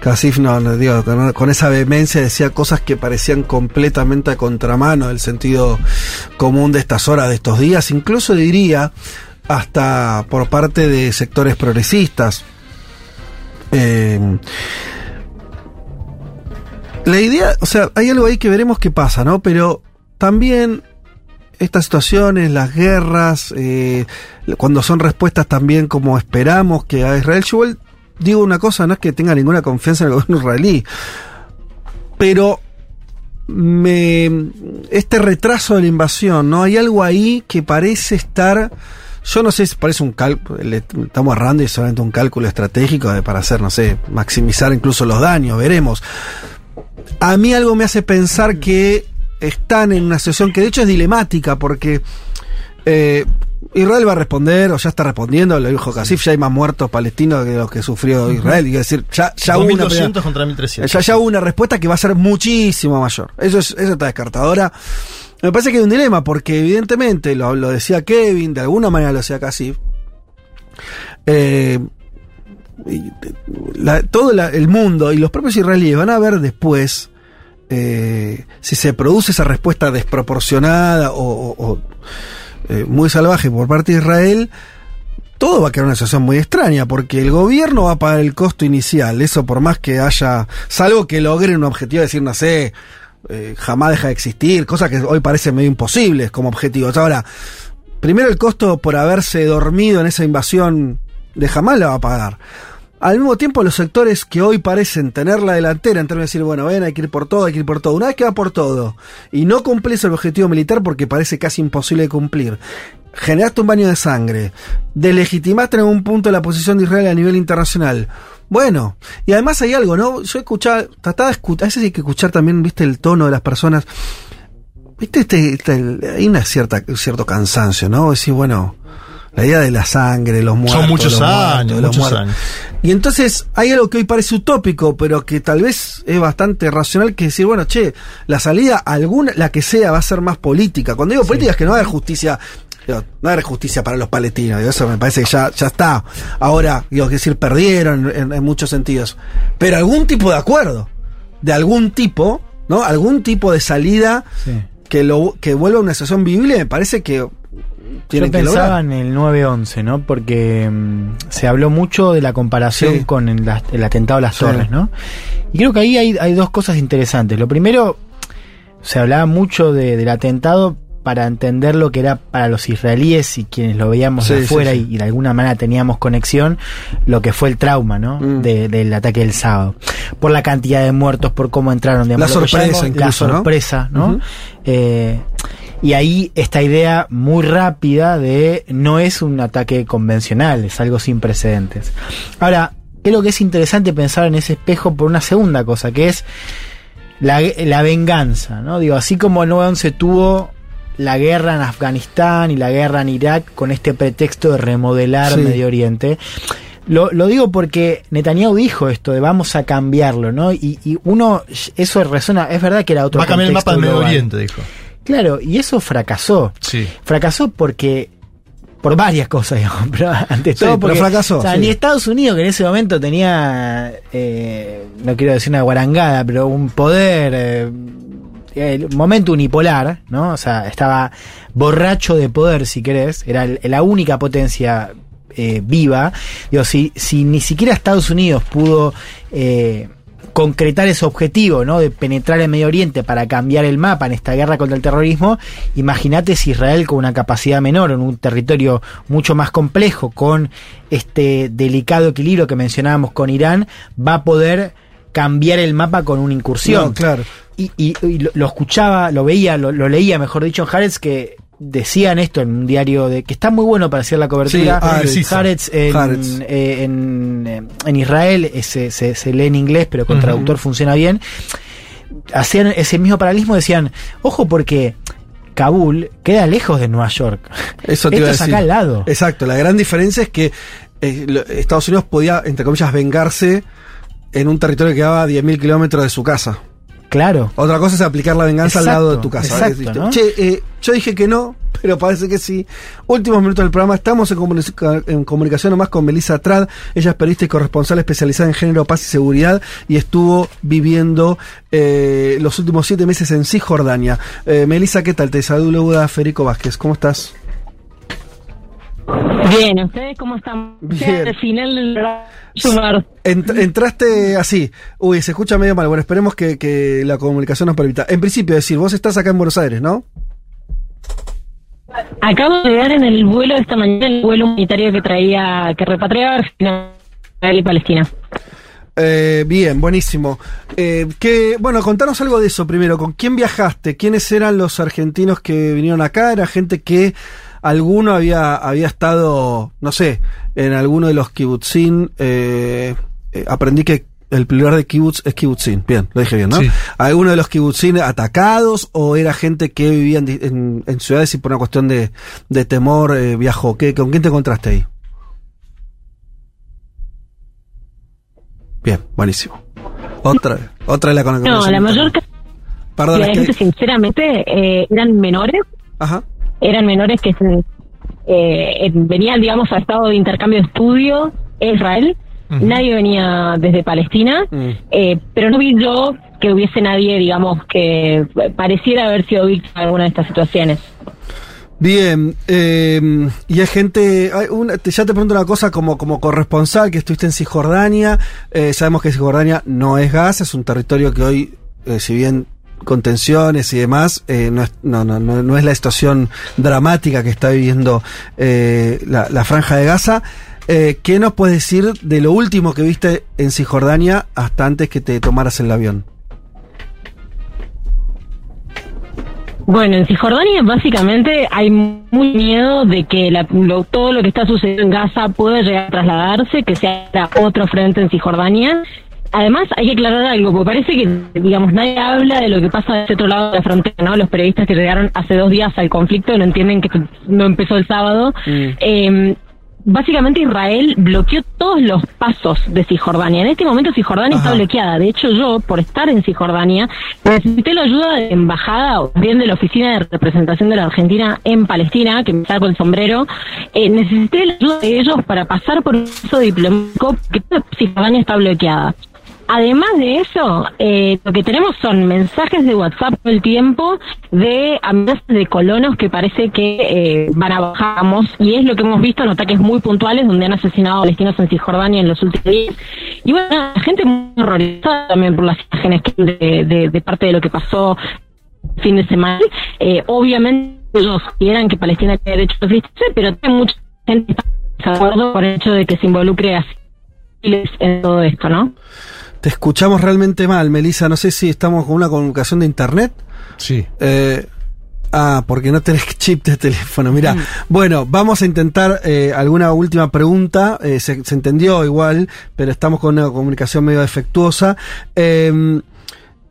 Casif, no, no, con esa vehemencia decía cosas que parecían completamente a contramano del sentido común de estas horas, de estos días, incluso diría hasta por parte de sectores progresistas. Eh, la idea, o sea, hay algo ahí que veremos qué pasa, ¿no? Pero también estas situaciones, las guerras, eh, cuando son respuestas también como esperamos que a Israel, yo digo una cosa, no es que tenga ninguna confianza en el gobierno israelí, pero me, este retraso de la invasión, ¿no? Hay algo ahí que parece estar, yo no sé si parece un cálculo, estamos errando y solamente un cálculo estratégico de, para hacer, no sé, maximizar incluso los daños, veremos. A mí algo me hace pensar que están en una situación que de hecho es dilemática porque eh, Israel va a responder o ya está respondiendo, lo dijo Casif, ya hay más muertos palestinos que los que sufrió Israel. Y decir, ya, ya hubo una 2.200 contra 1.300. ya, ya hubo una respuesta que va a ser muchísimo mayor. Eso, es, eso está descartado. Ahora, me parece que hay un dilema, porque evidentemente, lo, lo decía Kevin, de alguna manera lo decía Casif, eh, la- todo la- el mundo y los propios israelíes van a ver después eh, si se produce esa respuesta desproporcionada o, eh, muy salvaje por parte de Israel, todo va a quedar una situación muy extraña, porque el gobierno va a pagar el costo inicial, eso por más que haya, salvo que logren un objetivo de decir, no sé, eh, jamás deja de existir, cosa que hoy parece medio imposible como objetivo. Ahora, primero el costo por haberse dormido en esa invasión de jamás la va a pagar. Al mismo tiempo, los sectores que hoy parecen tener la delantera en términos de decir, bueno, ven, hay que ir por todo, hay que ir por todo. Una vez que va por todo y no cumplís el objetivo militar porque parece casi imposible de cumplir, generaste un baño de sangre, delegitimaste en algún punto la posición de Israel a nivel internacional. Bueno, y además hay algo, ¿no? Yo escuchaba, trataba de escuchar, a veces hay que escuchar también, viste, el tono de las personas. Viste, este, este- hay una cierta, un cierto cansancio, ¿no? Decir, bueno, la idea de la sangre, los muertos. Son muchos los muertos, años, los muchos muertos. años. Y entonces hay algo que hoy parece utópico, pero que tal vez es bastante racional, que decir, bueno, che, la salida, alguna, la que sea, va a ser más política. Cuando digo política es que no va a haber justicia, digo, no va a haber justicia para los palestinos, digo, eso me parece que ya, ya está. Ahora, digo, que decir, perdieron en, en muchos sentidos. Pero algún tipo de acuerdo, de algún tipo, ¿no? Algún tipo de salida que lo que vuelva a una situación vivible, me parece que Yo pensaba en el 9-11, ¿no? Porque mm, se habló mucho de la comparación Sí. con el, el atentado a las Sí. torres, ¿no? Y creo que ahí hay, hay dos cosas interesantes. Lo primero, se hablaba mucho de- del atentado para entender lo que era para los israelíes y quienes lo veíamos Sí, de afuera. Y, y de alguna manera teníamos conexión, lo que fue el trauma, ¿no? Mm. De- del ataque del sábado. Por la cantidad de muertos, por cómo entraron, digamos, La sorpresa llamamos incluso, La ¿no? sorpresa, ¿no? Eh, y ahí esta idea muy rápida de no es un ataque convencional, es algo sin precedentes. Ahora, creo que es interesante pensar en ese espejo por una segunda cosa, que es la, la venganza, ¿no? Digo, así como el 9-11 tuvo la guerra en Afganistán y la guerra en Irak con este pretexto de remodelar Sí. Medio Oriente. Lo, lo digo porque Netanyahu dijo esto de vamos a cambiarlo, ¿no? Y, y uno, eso resuena, es verdad que era otro Va a cambiar el mapa del Medio. Oriente, dijo. Claro, y eso fracasó. Sí. Fracasó porque por varias cosas, [laughs] digamos, pero ante Sí, todo pero porque fracasó, o sea, sí. ni Estados Unidos que en ese momento tenía eh, no quiero decir una guarangada, pero un poder eh, el momento unipolar, ¿no? O sea, estaba borracho de poder, si querés, era la única potencia eh, viva. Digo, si, si ni siquiera Estados Unidos pudo eh, concretar ese objetivo, ¿no? De penetrar en Medio Oriente para cambiar el mapa en esta guerra contra el terrorismo, imagínate si Israel con una capacidad menor, en un territorio mucho más complejo, con este delicado equilibrio que mencionábamos con Irán, va a poder cambiar el mapa con una incursión. No, claro. Y, y- y lo, lo escuchaba, lo veía, lo, lo leía, mejor dicho, en Haaretz, que decían esto en un diario de que está muy bueno para hacer la cobertura. Sí, ah. Haaretz en, Haaretz. eh, en, eh, en Israel eh, se, se- se lee en inglés, pero con traductor funciona bien. Hacían ese mismo paralelismo, decían, ojo porque Kabul queda lejos de Nueva York. Eso te Esto iba a es decir. acá al lado. Exacto, la gran diferencia es que Estados Unidos podía, entre comillas, vengarse en un territorio que quedaba a 10.000 kilómetros de su casa. Claro. Otra cosa es aplicar la venganza al lado de tu casa. exacto, ¿no? Che, eh, yo dije que no, pero parece que sí. Últimos minutos del programa. Estamos en, en comunicación nomás con Melissa Trad. Ella es periodista y corresponsal especializada en género, paz y seguridad y estuvo viviendo eh, los últimos siete meses en Cisjordania. Eh, Melissa, ¿qué tal? Te saluda Federico Vázquez. ¿Cómo estás? Bien, ¿ustedes cómo están? Bien. Al final sumar. Ent- entraste así. Uy, se escucha medio mal. Bueno, esperemos que, que la comunicación nos permita. En principio, decir, vos estás acá en Buenos Aires, ¿no? Acabo de llegar en el vuelo esta mañana, el vuelo humanitario que traía, que repatriaba Argentina Israel y Palestina. Eh, bien, buenísimo. Eh, que, bueno, contanos algo de eso primero. ¿Con quién viajaste? ¿Quiénes eran los argentinos que vinieron acá? ¿Era gente que alguno había, había estado, no sé, en alguno de los kibutzín? Eh, eh, aprendí que el plural de kibutz es kibutzín. Bien, lo dije bien, ¿no? Sí. ¿Alguno de los kibutzín atacados o era gente que vivía en, en- en ciudades y por una cuestión de, de temor eh, viajó? ¿Qué, ¿Con quién te encontraste ahí? Bien, buenísimo. Otra, otra de la con No, la mayor Perdón, que- gente, sinceramente, eh, eran menores. Ajá. Eran menores que se- eh, venían, digamos, a estado de intercambio de estudio en Israel. Nadie venía desde Palestina, eh, pero no vi yo que hubiese nadie, digamos, que pareciera haber sido víctima de alguna de estas situaciones. Bien, eh, y hay gente, hay una- te- ya te pregunto una cosa como, como corresponsal que estuviste en Cisjordania, eh, sabemos que Cisjordania no es Gaza, es un territorio que hoy, eh, si bien con tensiones y demás, eh, no, es, no, no, no, es la situación dramática que está viviendo eh, la, franja de Gaza. Eh, ¿Qué nos puedes decir de lo último que viste en Cisjordania hasta antes que te tomaras el avión? Bueno, en Cisjordania básicamente hay muy miedo de que la- lo- todo lo que está sucediendo en Gaza pueda llegar a trasladarse, que sea otro frente en Cisjordania. Además, hay que aclarar algo, porque parece que, digamos, nadie habla de lo que pasa de otro lado de la frontera, ¿no? Los periodistas que llegaron hace dos días al conflicto no entienden que no empezó el sábado. Eh, básicamente Israel bloqueó todos los pasos de Cisjordania. En este momento Cisjordania está bloqueada. De hecho, yo, por estar en Cisjordania, necesité la ayuda de la embajada o bien de la oficina de representación de la Argentina en Palestina, que me saco el sombrero. Eh, necesité la ayuda de ellos para pasar por un proceso diplomático que toda Cisjordania está bloqueada. Además de eso, eh, lo que tenemos son mensajes de WhatsApp todo el tiempo de amenazas de colonos que parece que eh, van a bajamos y es lo que hemos visto en ataques muy puntuales donde han asesinado a palestinos en Cisjordania en los últimos días. Y bueno, la gente muy horrorizada también por las imágenes de, de- de parte de lo que pasó el fin de semana. Eh, obviamente ellos quieran que Palestina tenga derecho a existirse, pero hay mucha gente está de acuerdo por el hecho de que se involucre a civiles en todo esto, ¿no? Te escuchamos realmente mal, Melissa. No sé si estamos con una comunicación de internet. Sí. Eh, ah, porque no tenés [laughs] chip de teléfono. Mira, bueno, vamos a intentar eh, alguna última pregunta. Eh, se, se entendió igual, pero estamos con una comunicación medio defectuosa. Eh,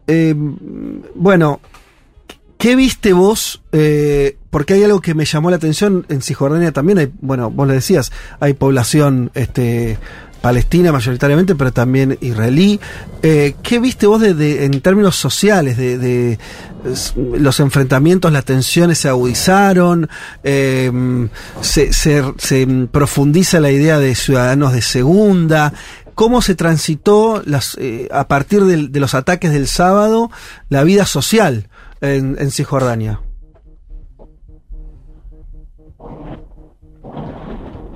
eh, bueno, ¿Qué viste vos? Eh, porque hay algo que me llamó la atención en Cisjordania también. Hay, bueno, vos le decías, hay población este, palestina mayoritariamente, pero también israelí. Eh, ¿Qué viste vos de, de- en términos sociales? De, de, los enfrentamientos, las tensiones se agudizaron, eh, se, se- profundiza la idea de ciudadanos de segunda. ¿Cómo se transitó las, eh, a partir del- de los ataques del sábado la vida social en, en Cisjordania?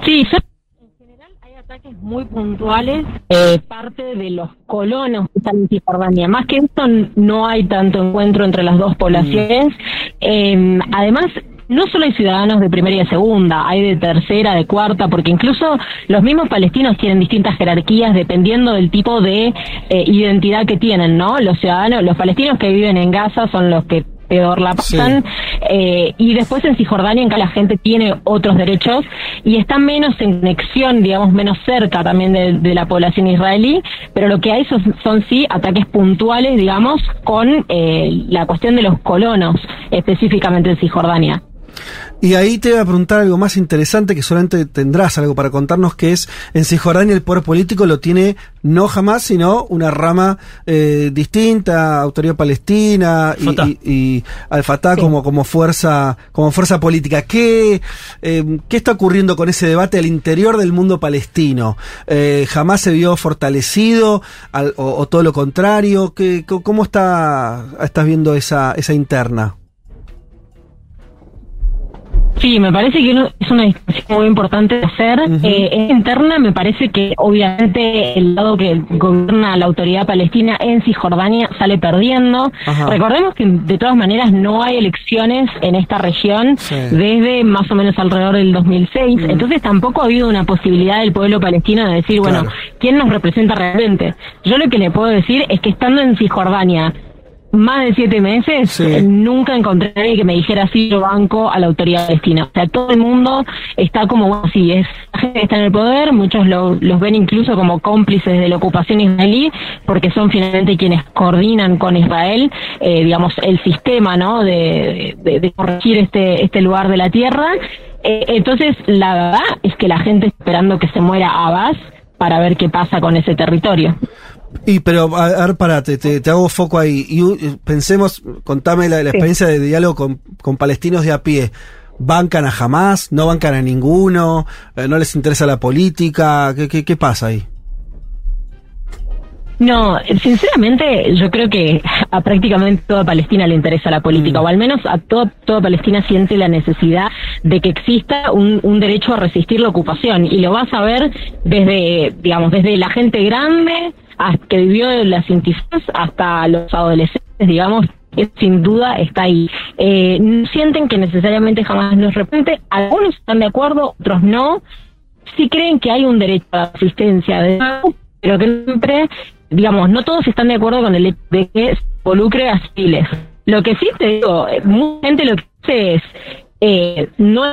Sí, son- en general hay ataques muy puntuales, eh, parte de los colonos que están en Cisjordania. Más que esto, no hay tanto encuentro entre las dos poblaciones. Eh, además, no solo hay ciudadanos de primera y de segunda, hay de tercera, de cuarta, porque incluso los mismos palestinos tienen distintas jerarquías dependiendo del tipo de eh, identidad que tienen, ¿no? Los ciudadanos, los palestinos que viven en Gaza son los que peor la pasan eh, y después en Cisjordania en que la gente tiene otros derechos y está menos en conexión, digamos, menos cerca también de, de la población israelí, pero lo que hay son, son sí ataques puntuales, digamos, con eh, la cuestión de los colonos, específicamente en Cisjordania. Y ahí te voy a preguntar algo más interesante que solamente tendrás algo para contarnos, que es en Cisjordania el poder político lo tiene no jamás, sino una rama eh, distinta, autoridad palestina y, Fatah. y- y Al-Fatah como, como fuerza, como fuerza política. ¿Qué, eh, ¿Qué está ocurriendo con ese debate al interior del mundo palestino? Eh, ¿Jamás se vio fortalecido al- o, o todo lo contrario? ¿Qué, ¿Cómo está, estás viendo esa, esa interna? Sí, me parece que es una discusión muy importante de hacer. Eh, es interna, me parece que obviamente el lado que gobierna la autoridad palestina en Cisjordania sale perdiendo. Ajá. Recordemos que de todas maneras no hay elecciones en esta región Sí. desde más o menos alrededor del 2006. Entonces tampoco ha habido una posibilidad del pueblo palestino de decir, bueno, Claro. ¿quién nos representa realmente? Yo lo que le puedo decir es que estando en Cisjordania más de siete meses, nunca encontré a nadie que me dijera sí, yo banco a la autoridad palestina. O sea, todo el mundo está como, bueno, sí, es la gente que está en el poder, muchos lo- los ven incluso como cómplices de la ocupación israelí, porque son finalmente quienes coordinan con Israel, eh, digamos, el sistema, ¿no?, de, de- de corregir este, este lugar de la tierra. Eh, entonces, la verdad es que la gente está esperando que se muera Abbas para ver qué pasa con ese territorio. Y pero, a, a ver, parate, te, te hago foco ahí. Y uh, pensemos, contame la, la Sí. experiencia de diálogo con, con palestinos de a pie. ¿Bancan a jamás? ¿No bancan a ninguno? Eh, ¿No les interesa la política? ¿Qué, qué, qué pasa ahí? No, sinceramente yo creo que a prácticamente toda Palestina le interesa la política, o al menos a toda, toda Palestina siente la necesidad de que exista un, un derecho a resistir la ocupación. Y lo vas a ver desde, digamos, desde la gente grande que vivió en las intifadas hasta los adolescentes, digamos, sin duda está ahí. Eh, no sienten que necesariamente jamás los represente, algunos están de acuerdo, otros no, sí creen que hay un derecho a la asistencia de pero que siempre, digamos, no todos están de acuerdo con el hecho de que se involucre a civiles. Lo que sí te digo, eh, mucha gente lo que hace es, eh, no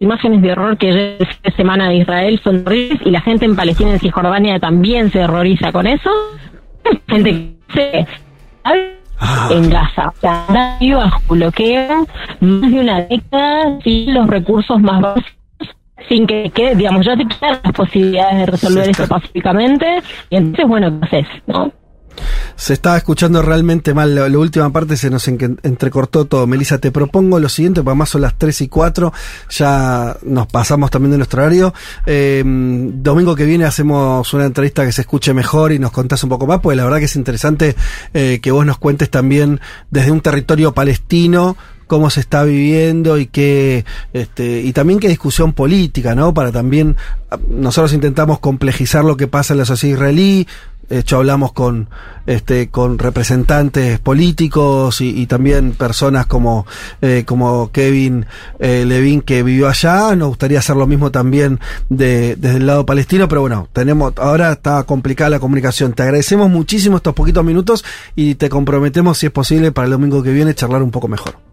imágenes de horror que esta semana de Israel son horribles y la gente en Palestina y en Cisjordania también se horroriza con eso. [laughs] Gente que se en Gaza. O sea, bajo bloqueo más de una década sin los recursos más básicos sin que, que digamos, ya te quitan las posibilidades de resolver esto pacíficamente y entonces, bueno, ¿qué haces? ¿No? Se estaba escuchando realmente mal. La, última parte se nos en- entrecortó todo. Melissa, te propongo lo siguiente, porque más son las 3 y 4. Ya nos pasamos también de nuestro horario. Eh, domingo que viene hacemos una entrevista que se escuche mejor y nos contás un poco más, porque la verdad que es interesante eh, que vos nos cuentes también desde un territorio palestino cómo se está viviendo y qué este y también qué discusión política, ¿no? Para también ah, nosotros intentamos complejizar lo que pasa en la sociedad israelí. De hecho, hablamos con este con representantes políticos y, y también personas como eh, como Kevin eh, Levin que vivió allá. Nos gustaría hacer lo mismo también de, desde el lado palestino, pero bueno, tenemos ahora está complicada la comunicación. Te agradecemos muchísimo estos poquitos minutos y te comprometemos, si es posible, para el domingo que viene charlar un poco mejor.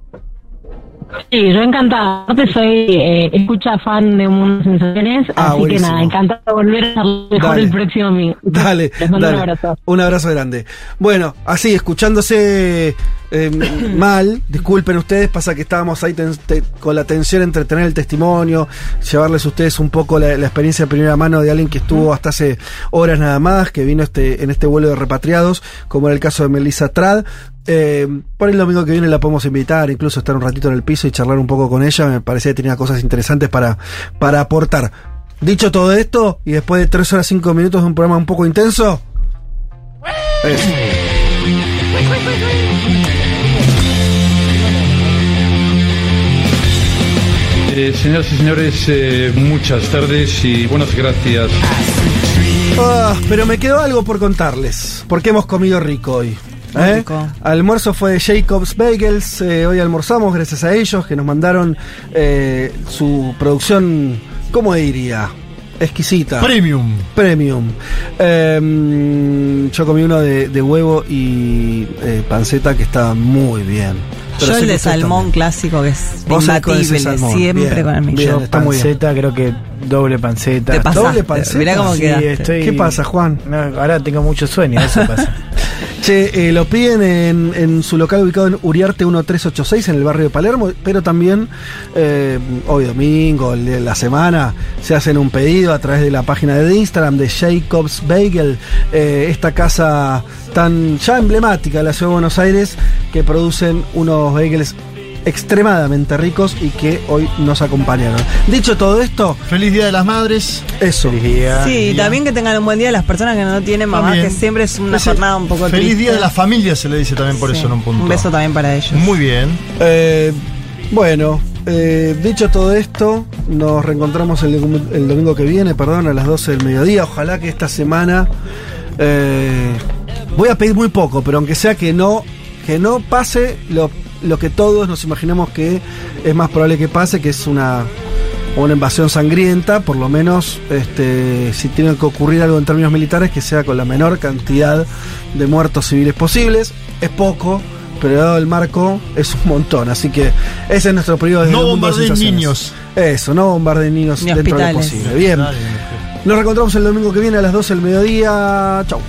Sí, yo encantada. Soy eh, escucha fan de Mundo Sensaciones, Ah, así que nada, encantada de volver a mejor Dale. el próximo domingo. Dale, Les mando dale. un abrazo. Un abrazo grande. Bueno, así, escuchándose eh, [clears throat] mal, disculpen ustedes, pasa que estábamos ahí ten- te- con la tensión entre tener el testimonio, llevarles a ustedes un poco la, la experiencia de primera mano de alguien que estuvo hasta hace horas nada más, que vino este, en este vuelo de repatriados, como era el caso de Melissa Trad. Eh, por el domingo que viene la podemos invitar, incluso estar un ratito en el piso y charlar un poco con ella. Me parecía que tenía cosas interesantes para, para aportar. Dicho todo esto, y después de 3 horas 5 minutos de un programa un poco intenso, eso. Eh, señoras y señores, eh, muchas tardes y buenas gracias. Ah, pero me quedó algo por contarles, porque hemos comido rico hoy. ¿Eh? Almuerzo fue de Jacobs Bagels, eh, hoy almorzamos gracias a ellos que nos mandaron eh, su producción, ¿cómo diría? Exquisita. Premium. Premium. Eh, yo comí uno de, de huevo y eh, panceta que estaba muy bien. Pero Yo el de salmón también. clásico que es imbatible, siempre Bien, con el Yo está muy bien. panceta, creo que doble panceta. Te pasaste. Doble panceta. Mirá cómo Sí, estoy- ¿Qué pasa, Juan? No, ahora tengo mucho sueño, eso pasa. [laughs] Che, eh, lo piden en, en su local ubicado en Uriarte 1386 en el barrio de Palermo, pero también eh, hoy domingo, el de la semana, se hacen un pedido a través de la página de Instagram de Jacobs Bagel, eh, esta casa tan ya emblemática de la ciudad de Buenos Aires, que producen unos bagels extremadamente ricos y que hoy nos acompañaron. Dicho todo esto, Feliz Día de las Madres. eso. Sí, también que tengan un buen día las personas que no tienen mamá, También. que siempre es una Ese- jornada un poco Feliz triste. Día de la Familia se le dice también por Sí. eso en un punto. Un beso también para ellos. Muy bien. Eh, bueno, eh, dicho todo esto, nos reencontramos el domingo que viene, perdón, a las 12 del mediodía. Ojalá que esta semana eh, voy a pedir muy poco, pero aunque sea que no, que no pase lo, lo que todos nos imaginamos que es más probable que pase, que es una, una invasión sangrienta, por lo menos este, si tiene que ocurrir algo en términos militares, que sea con la menor cantidad de muertos civiles posibles. Es poco, pero dado el marco es un montón. Así que ese es nuestro periodo de No bombardeen niños. Eso, no bombardeen niños Ni dentro de lo posible. Bien. Nos reencontramos el domingo que viene a las 12 del mediodía. Chau.